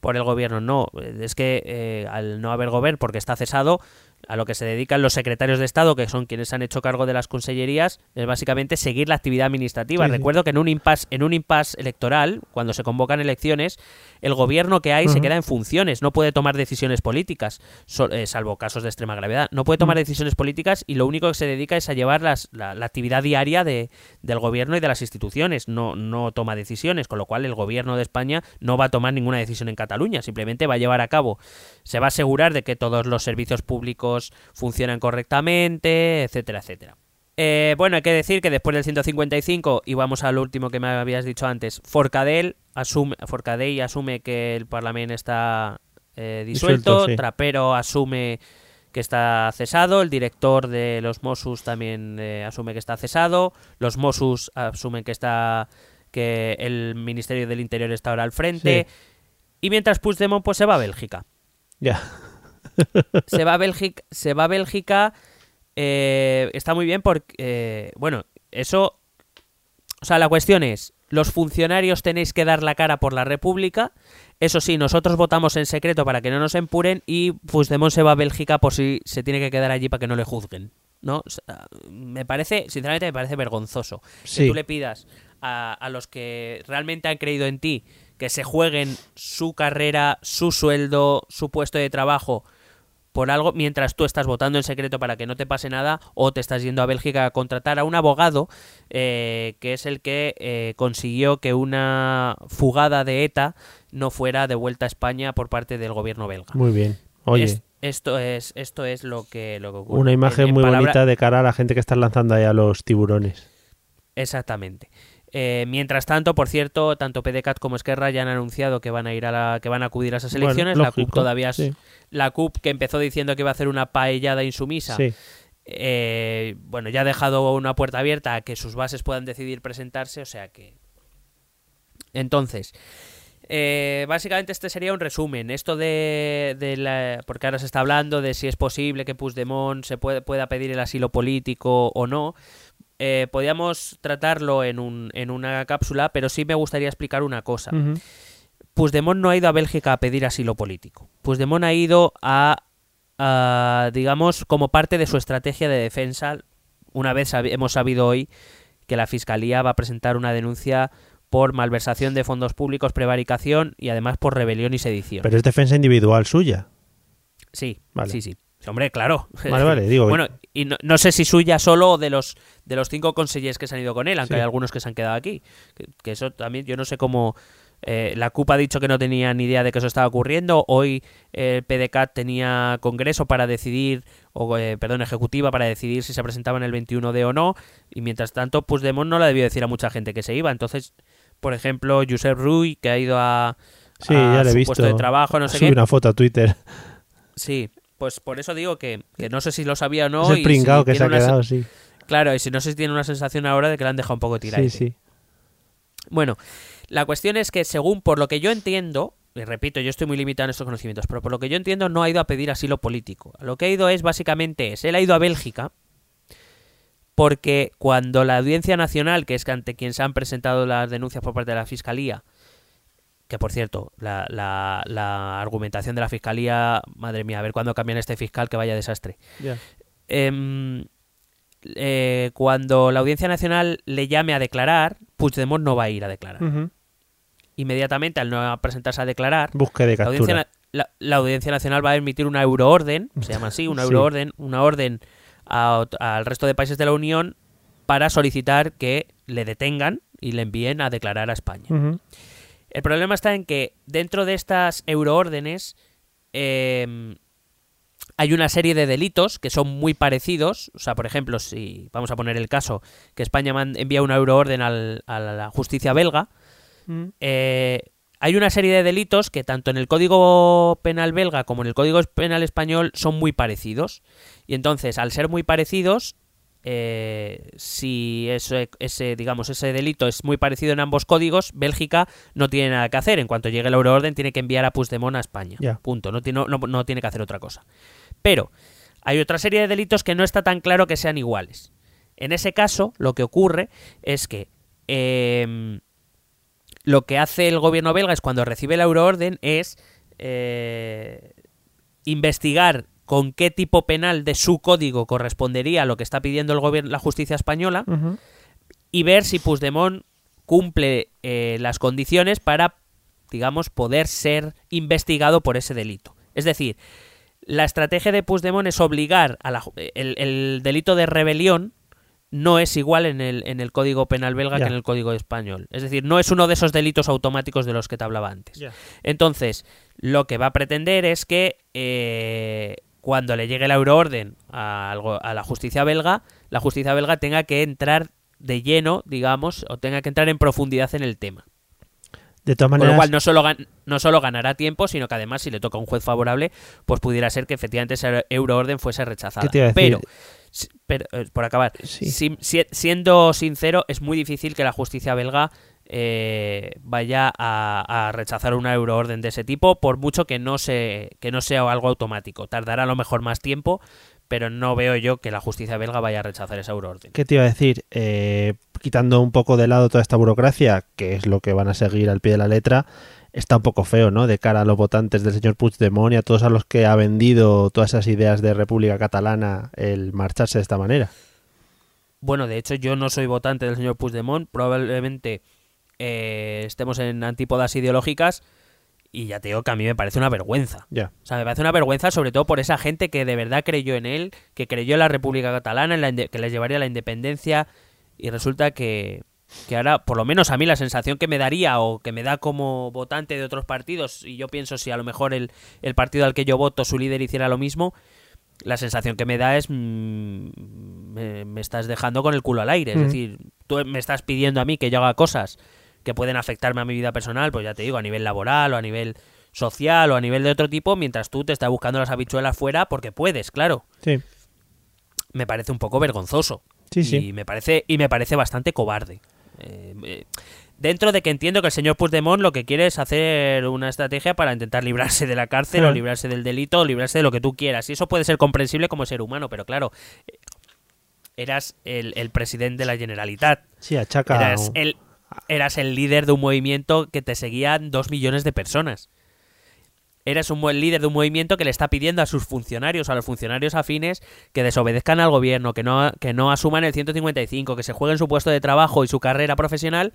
[SPEAKER 2] por el gobierno, no, es que eh, al no haber gobierno porque está cesado, a lo que se dedican los secretarios de Estado, que son quienes han hecho cargo de las consellerías, es básicamente seguir la actividad administrativa.
[SPEAKER 1] Sí, sí.
[SPEAKER 2] Recuerdo que en un impasse, en un impasse electoral, cuando se convocan elecciones, el gobierno que hay se queda en funciones, no puede tomar decisiones políticas, so- eh, salvo casos de extrema gravedad. No puede tomar decisiones políticas y lo único que se dedica es a llevar las- la, la actividad diaria de, del gobierno y de las instituciones. No, no toma decisiones, con lo cual el gobierno de España no va a tomar ninguna decisión en Cataluña, simplemente va a llevar a cabo, se va a asegurar de que todos los servicios públicos funcionan correctamente, etcétera, etcétera. Eh, bueno, hay que decir que después del 155, y vamos al último que me habías dicho antes, Forcadell asume, Forcadell asume que el Parlamento está eh, disuelto,
[SPEAKER 1] Disuelto, sí.
[SPEAKER 2] Trapero asume que está cesado, el director de los Mossos también eh, asume que está cesado, los Mossos asumen que está que el Ministerio del Interior está ahora al frente, y mientras Puigdemont pues se va a Bélgica
[SPEAKER 1] Ya.
[SPEAKER 2] Se va a Bélgica, se va a Bélgica, eh, está muy bien porque, eh, bueno, eso, o sea, la cuestión es, los funcionarios tenéis que dar la cara por la República, eso sí, nosotros votamos en secreto para que no nos empuren y Puigdemont se va a Bélgica por si se tiene que quedar allí para que no le juzguen, ¿no? O sea, me parece, sinceramente me parece vergonzoso que
[SPEAKER 1] Sí.
[SPEAKER 2] tú le pidas a, a los que realmente han creído en ti que se jueguen su carrera, su sueldo, su puesto de trabajo por algo mientras tú estás votando en secreto para que no te pase nada o te estás yendo a Bélgica a contratar a un abogado eh, que es el que eh, consiguió que una fugada de ETA no fuera devuelta a España por parte del gobierno belga.
[SPEAKER 1] Muy bien. Oye,
[SPEAKER 2] Es- esto es esto es lo que lo que ocurre.
[SPEAKER 1] una imagen
[SPEAKER 2] En- en
[SPEAKER 1] muy
[SPEAKER 2] palabra-
[SPEAKER 1] bonita de cara a la gente que está lanzando ahí a los tiburones.
[SPEAKER 2] Exactamente. Eh, mientras tanto, por cierto, tanto PDCAT como Esquerra ya han anunciado que van a ir a la, que van a acudir a esas
[SPEAKER 1] Bueno,
[SPEAKER 2] elecciones. la CUP todavía es-
[SPEAKER 1] sí.
[SPEAKER 2] la CUP que empezó diciendo que iba a hacer una paellada insumisa.
[SPEAKER 1] Sí.
[SPEAKER 2] eh, bueno, ya ha dejado una puerta abierta a que sus bases puedan decidir presentarse, o sea que. Entonces, eh, básicamente este sería un resumen. Esto de, de la. Porque ahora se está hablando de si es posible que Puigdemont se puede, pueda pedir el asilo político o no. Eh, podríamos tratarlo en, un, en una cápsula, pero sí me gustaría explicar una cosa.
[SPEAKER 1] Ujú.
[SPEAKER 2] Puigdemont no ha ido a Bélgica a pedir asilo político. Puigdemont ha ido a, a, digamos, como parte de su estrategia de defensa. Una vez hemos sabido hoy que la Fiscalía va a presentar una denuncia por malversación de fondos públicos, prevaricación y además por rebelión y sedición.
[SPEAKER 1] Pero es defensa individual suya.
[SPEAKER 2] sí,
[SPEAKER 1] Vale.
[SPEAKER 2] sí, sí. Hombre, claro.
[SPEAKER 1] Vale, vale, digo.
[SPEAKER 2] Bueno, y no, no sé si suya solo o de los de los cinco consellers que se han ido con él, aunque
[SPEAKER 1] Sí.
[SPEAKER 2] hay algunos que se han quedado aquí. Que, que eso también, yo no sé cómo. eh, la CUP ha dicho que no tenía ni idea de que eso estaba ocurriendo. Hoy eh, el PDCAT tenía congreso para decidir, o eh, perdón, ejecutiva para decidir si se presentaban el 21D o no. Y mientras tanto, Puigdemont no le debió decir a mucha gente que se iba. Entonces, por ejemplo, Josep Ruy, que ha ido a,
[SPEAKER 1] Sí,
[SPEAKER 2] a
[SPEAKER 1] ya le he
[SPEAKER 2] su
[SPEAKER 1] visto.
[SPEAKER 2] puesto de trabajo, no sé
[SPEAKER 1] Subí
[SPEAKER 2] qué.
[SPEAKER 1] una foto a Twitter.
[SPEAKER 2] Sí, pues por eso digo que, que no sé si lo sabía o no.
[SPEAKER 1] es el
[SPEAKER 2] si
[SPEAKER 1] que se ha quedado, sí.
[SPEAKER 2] Claro, y si no sé si tiene una sensación ahora de que le han dejado un poco tirado.
[SPEAKER 1] Sí, sí.
[SPEAKER 2] Bueno, la cuestión es que según por lo que yo entiendo, y repito, yo estoy muy limitado en estos conocimientos, pero por lo que yo entiendo no ha ido a pedir asilo político. Lo que ha ido es básicamente es, él ha ido a Bélgica porque cuando la Audiencia Nacional, que es ante quien se han presentado las denuncias por parte de la Fiscalía, que por cierto, la, la- la argumentación de la Fiscalía, madre mía, a ver cuándo cambian este fiscal, que vaya desastre.
[SPEAKER 1] Ya.
[SPEAKER 2] Em, eh, cuando la Audiencia Nacional le llame a declarar, Puigdemont no va a ir a declarar. Inmediatamente, al no presentarse a declarar,
[SPEAKER 1] Busque de
[SPEAKER 2] la audiencia,
[SPEAKER 1] captura.
[SPEAKER 2] na- la- la Audiencia Nacional va a emitir una euroorden, se llama así, una
[SPEAKER 1] Sí.
[SPEAKER 2] euroorden, una orden al resto de países de la Unión para solicitar que le detengan y le envíen a declarar a España. El problema está en que dentro de estas euroórdenes eh, hay una serie de delitos que son muy parecidos. O sea, por ejemplo, si vamos a poner el caso que España envía una euroorden al- a la justicia belga,
[SPEAKER 1] Mm.
[SPEAKER 2] eh, hay una serie de delitos que tanto en el Código Penal belga como en el Código Penal español son muy parecidos. Y entonces, al ser muy parecidos, eh, si ese, ese, digamos, ese delito es muy parecido en ambos códigos, Bélgica no tiene nada que hacer. En cuanto llegue la euroorden, tiene que enviar a Puigdemont a España. Punto. No, tiene- no- no tiene que hacer otra cosa. Pero hay otra serie de delitos que no está tan claro que sean iguales. En ese caso, lo que ocurre es que em, lo que hace el gobierno belga es cuando recibe la euroorden es eh, investigar con qué tipo penal de su código correspondería a lo que está pidiendo el gobierno, la justicia española y ver si Puigdemont cumple eh, las condiciones para, digamos, poder ser investigado por ese delito. Es decir, la estrategia de Puigdemont es obligar a la, ju- el, el delito de rebelión no es igual en el, en el Código Penal belga que en el Código español. Es decir, no es uno de esos delitos automáticos de los que te hablaba antes. Entonces, lo que va a pretender es que eh, cuando le llegue la euroorden a, la justicia belga, la justicia belga tenga que entrar de lleno, digamos, o tenga que entrar en profundidad en el tema.
[SPEAKER 1] De todas
[SPEAKER 2] Con
[SPEAKER 1] maneras,
[SPEAKER 2] lo cual no solo, no solo ganará tiempo, sino que además, si le toca un juez favorable, pues pudiera ser que efectivamente esa euroorden fuese rechazada. Pero, pero, eh, por acabar,
[SPEAKER 1] Sí.
[SPEAKER 2] si- si- siendo sincero, es muy difícil que la justicia belga eh, vaya a, a rechazar una euroorden de ese tipo, por mucho que no, se, que no sea algo automático. Tardará a lo mejor más tiempo, pero no veo yo que la justicia belga vaya a rechazar esa euroorden.
[SPEAKER 1] ¿Qué te iba a decir? Eh, quitando un poco de lado toda esta burocracia, que es lo que van a seguir al pie de la letra, está un poco feo, ¿no? De cara a los votantes del señor Puigdemont y a todos a los que ha vendido todas esas ideas de República Catalana el marcharse de esta manera.
[SPEAKER 2] Bueno, de hecho yo no soy votante del señor Puigdemont, probablemente eh, estemos en antípodas ideológicas y ya te digo que a mí me parece una vergüenza.
[SPEAKER 1] Ya.
[SPEAKER 2] O sea, me parece una vergüenza sobre todo por esa gente que de verdad creyó en él, que creyó en la República Catalana, en la que les llevaría a la independencia y resulta que, que ahora, por lo menos a mí la sensación que me daría o que me da como votante de otros partidos, y yo pienso si a lo mejor el, el partido al que yo voto, su líder hiciera lo mismo, la sensación que me da es mm, me, me estás dejando con el culo al aire. Es decir, tú me estás pidiendo a mí que yo haga cosas que pueden afectarme a mi vida personal, pues ya te digo, a nivel laboral o a nivel social o a nivel de otro tipo, mientras tú te estás buscando las habichuelas fuera porque puedes, claro.
[SPEAKER 1] Sí,
[SPEAKER 2] Me parece un poco vergonzoso.
[SPEAKER 1] sí,
[SPEAKER 2] Y
[SPEAKER 1] sí.
[SPEAKER 2] me parece, y me parece bastante cobarde. Eh, eh, dentro de que entiendo que el señor Puigdemont lo que quiere es hacer una estrategia para intentar librarse de la cárcel
[SPEAKER 1] Ah.
[SPEAKER 2] o librarse del delito o librarse de lo que tú quieras. Y eso puede ser comprensible como ser humano, pero claro, eh, eras el, el presidente de la Generalitat.
[SPEAKER 1] Sí, achaca.
[SPEAKER 2] Eras el, eras el líder de un movimiento que te seguían dos millones de personas. Eres un buen líder de un movimiento que le está pidiendo a sus funcionarios, a los funcionarios afines, que desobedezcan al gobierno, que no, que no asuman el 155, que se jueguen su puesto de trabajo y su carrera profesional,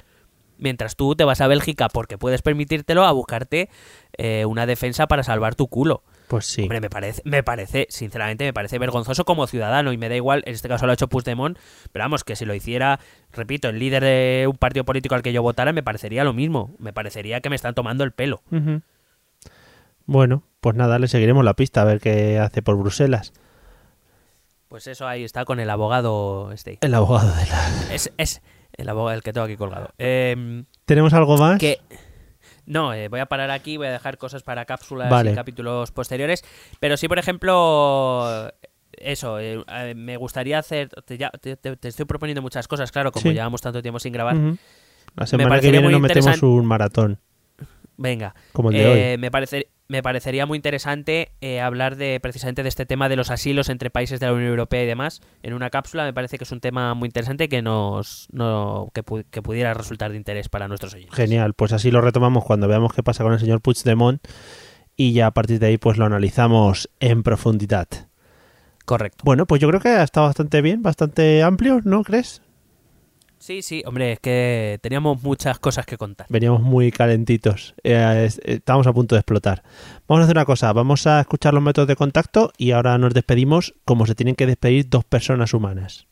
[SPEAKER 2] mientras tú te vas a Bélgica, porque puedes permitírtelo, a buscarte eh, una defensa para salvar tu culo.
[SPEAKER 1] Pues sí.
[SPEAKER 2] Hombre, me parece, me parece, sinceramente, me parece vergonzoso como ciudadano y me da igual, en este caso lo ha hecho Puigdemont, pero vamos, que si lo hiciera, repito, el líder de un partido político al que yo votara, me parecería lo mismo. Me parecería que me están tomando el pelo.
[SPEAKER 1] Bueno, pues nada, le seguiremos la pista a ver qué hace por Bruselas.
[SPEAKER 2] Pues eso ahí está con el abogado este.
[SPEAKER 1] El abogado de la...
[SPEAKER 2] Es, es el abogado el que tengo aquí colgado. Em,
[SPEAKER 1] ¿Tenemos algo más?
[SPEAKER 2] que no, eh, voy a parar aquí, voy a dejar cosas para cápsulas
[SPEAKER 1] Vale.
[SPEAKER 2] y capítulos posteriores. Pero sí, por ejemplo, eso, eh, eh, me gustaría hacer. Te, ya- te- te- te estoy proponiendo muchas cosas, claro, como
[SPEAKER 1] Sí.
[SPEAKER 2] llevamos tanto tiempo sin grabar.
[SPEAKER 1] Ujú. La semana que viene nos metemos un maratón,
[SPEAKER 2] Venga.
[SPEAKER 1] como el de hoy.
[SPEAKER 2] me, parece, me parecería muy interesante eh, hablar de precisamente de este tema de los asilos entre países de la Unión Europea y demás en una cápsula. Me parece que es un tema muy interesante que nos no, que, pu- que pudiera resultar de interés para nuestros oyentes.
[SPEAKER 1] Genial, pues así lo retomamos cuando veamos qué pasa con el señor Puigdemont y ya a partir de ahí pues lo analizamos en profundidad.
[SPEAKER 2] Correcto.
[SPEAKER 1] Bueno, pues yo creo que ha estado bastante bien, bastante amplio, ¿no crees?
[SPEAKER 2] Sí, sí, hombre, es que teníamos muchas cosas que contar.
[SPEAKER 1] Veníamos muy calentitos, eh, eh, estábamos a punto de explotar. Vamos a hacer una cosa, vamos a escuchar los métodos de contacto y ahora nos despedimos como se tienen que despedir dos personas humanas.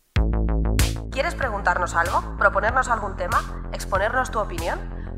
[SPEAKER 4] ¿Quieres preguntarnos algo? ¿Proponernos algún tema? ¿Exponernos tu opinión?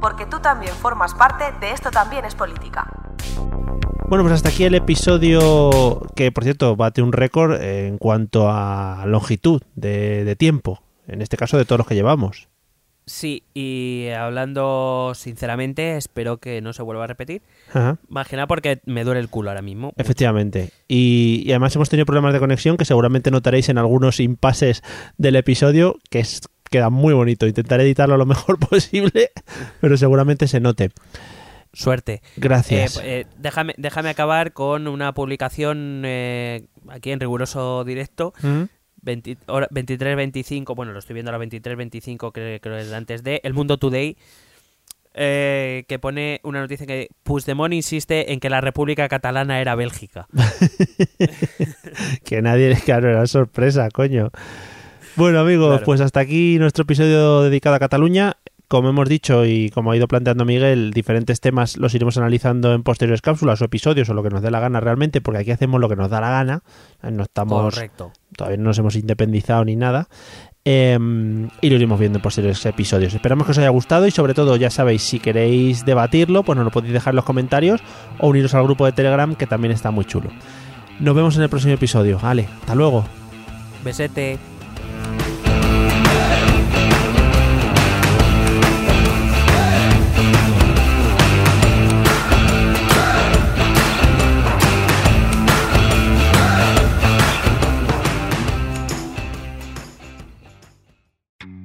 [SPEAKER 4] Porque tú también formas parte de Esto también es política.
[SPEAKER 1] Bueno, pues hasta aquí el episodio que, por cierto, bate un récord en cuanto a longitud de, de tiempo, en este caso de todos los que llevamos.
[SPEAKER 2] Sí, y hablando sinceramente, espero que no se vuelva a repetir.
[SPEAKER 1] Ajá.
[SPEAKER 2] Más que nada porque me duele el culo ahora mismo.
[SPEAKER 1] Efectivamente. Y, y además hemos tenido problemas de conexión que seguramente notaréis en algunos impases del episodio, que es, queda muy bonito. Intentaré editarlo lo mejor *laughs* posible, pero seguramente se note.
[SPEAKER 2] Suerte.
[SPEAKER 1] Gracias.
[SPEAKER 2] Eh, eh, déjame, déjame acabar con una publicación eh, aquí en riguroso directo.
[SPEAKER 1] ¿Mm?
[SPEAKER 2] 20 hora- 23.25, bueno, lo estoy viendo a las 23.25, que creo que es antes de El Mundo Today, eh, que pone una noticia que Puigdemont insiste en que la República Catalana era Bélgica. *laughs*
[SPEAKER 1] que nadie, claro, era sorpresa, coño. Bueno, amigos,
[SPEAKER 2] Claro.
[SPEAKER 1] pues hasta aquí nuestro episodio dedicado a Cataluña. Como hemos dicho y como ha ido planteando Miguel, diferentes temas los iremos analizando en posteriores cápsulas o episodios o lo que nos dé la gana realmente, porque aquí hacemos lo que nos da la gana. No estamos,
[SPEAKER 2] Correcto.
[SPEAKER 1] todavía no nos hemos independizado ni nada. Eh, y lo iremos viendo en posteriores episodios. Esperamos que os haya gustado y sobre todo, ya sabéis, si queréis debatirlo, pues nos lo podéis dejar en los comentarios o uniros al grupo de Telegram que también está muy chulo. Nos vemos en el próximo episodio. Vale, hasta luego.
[SPEAKER 2] Besete.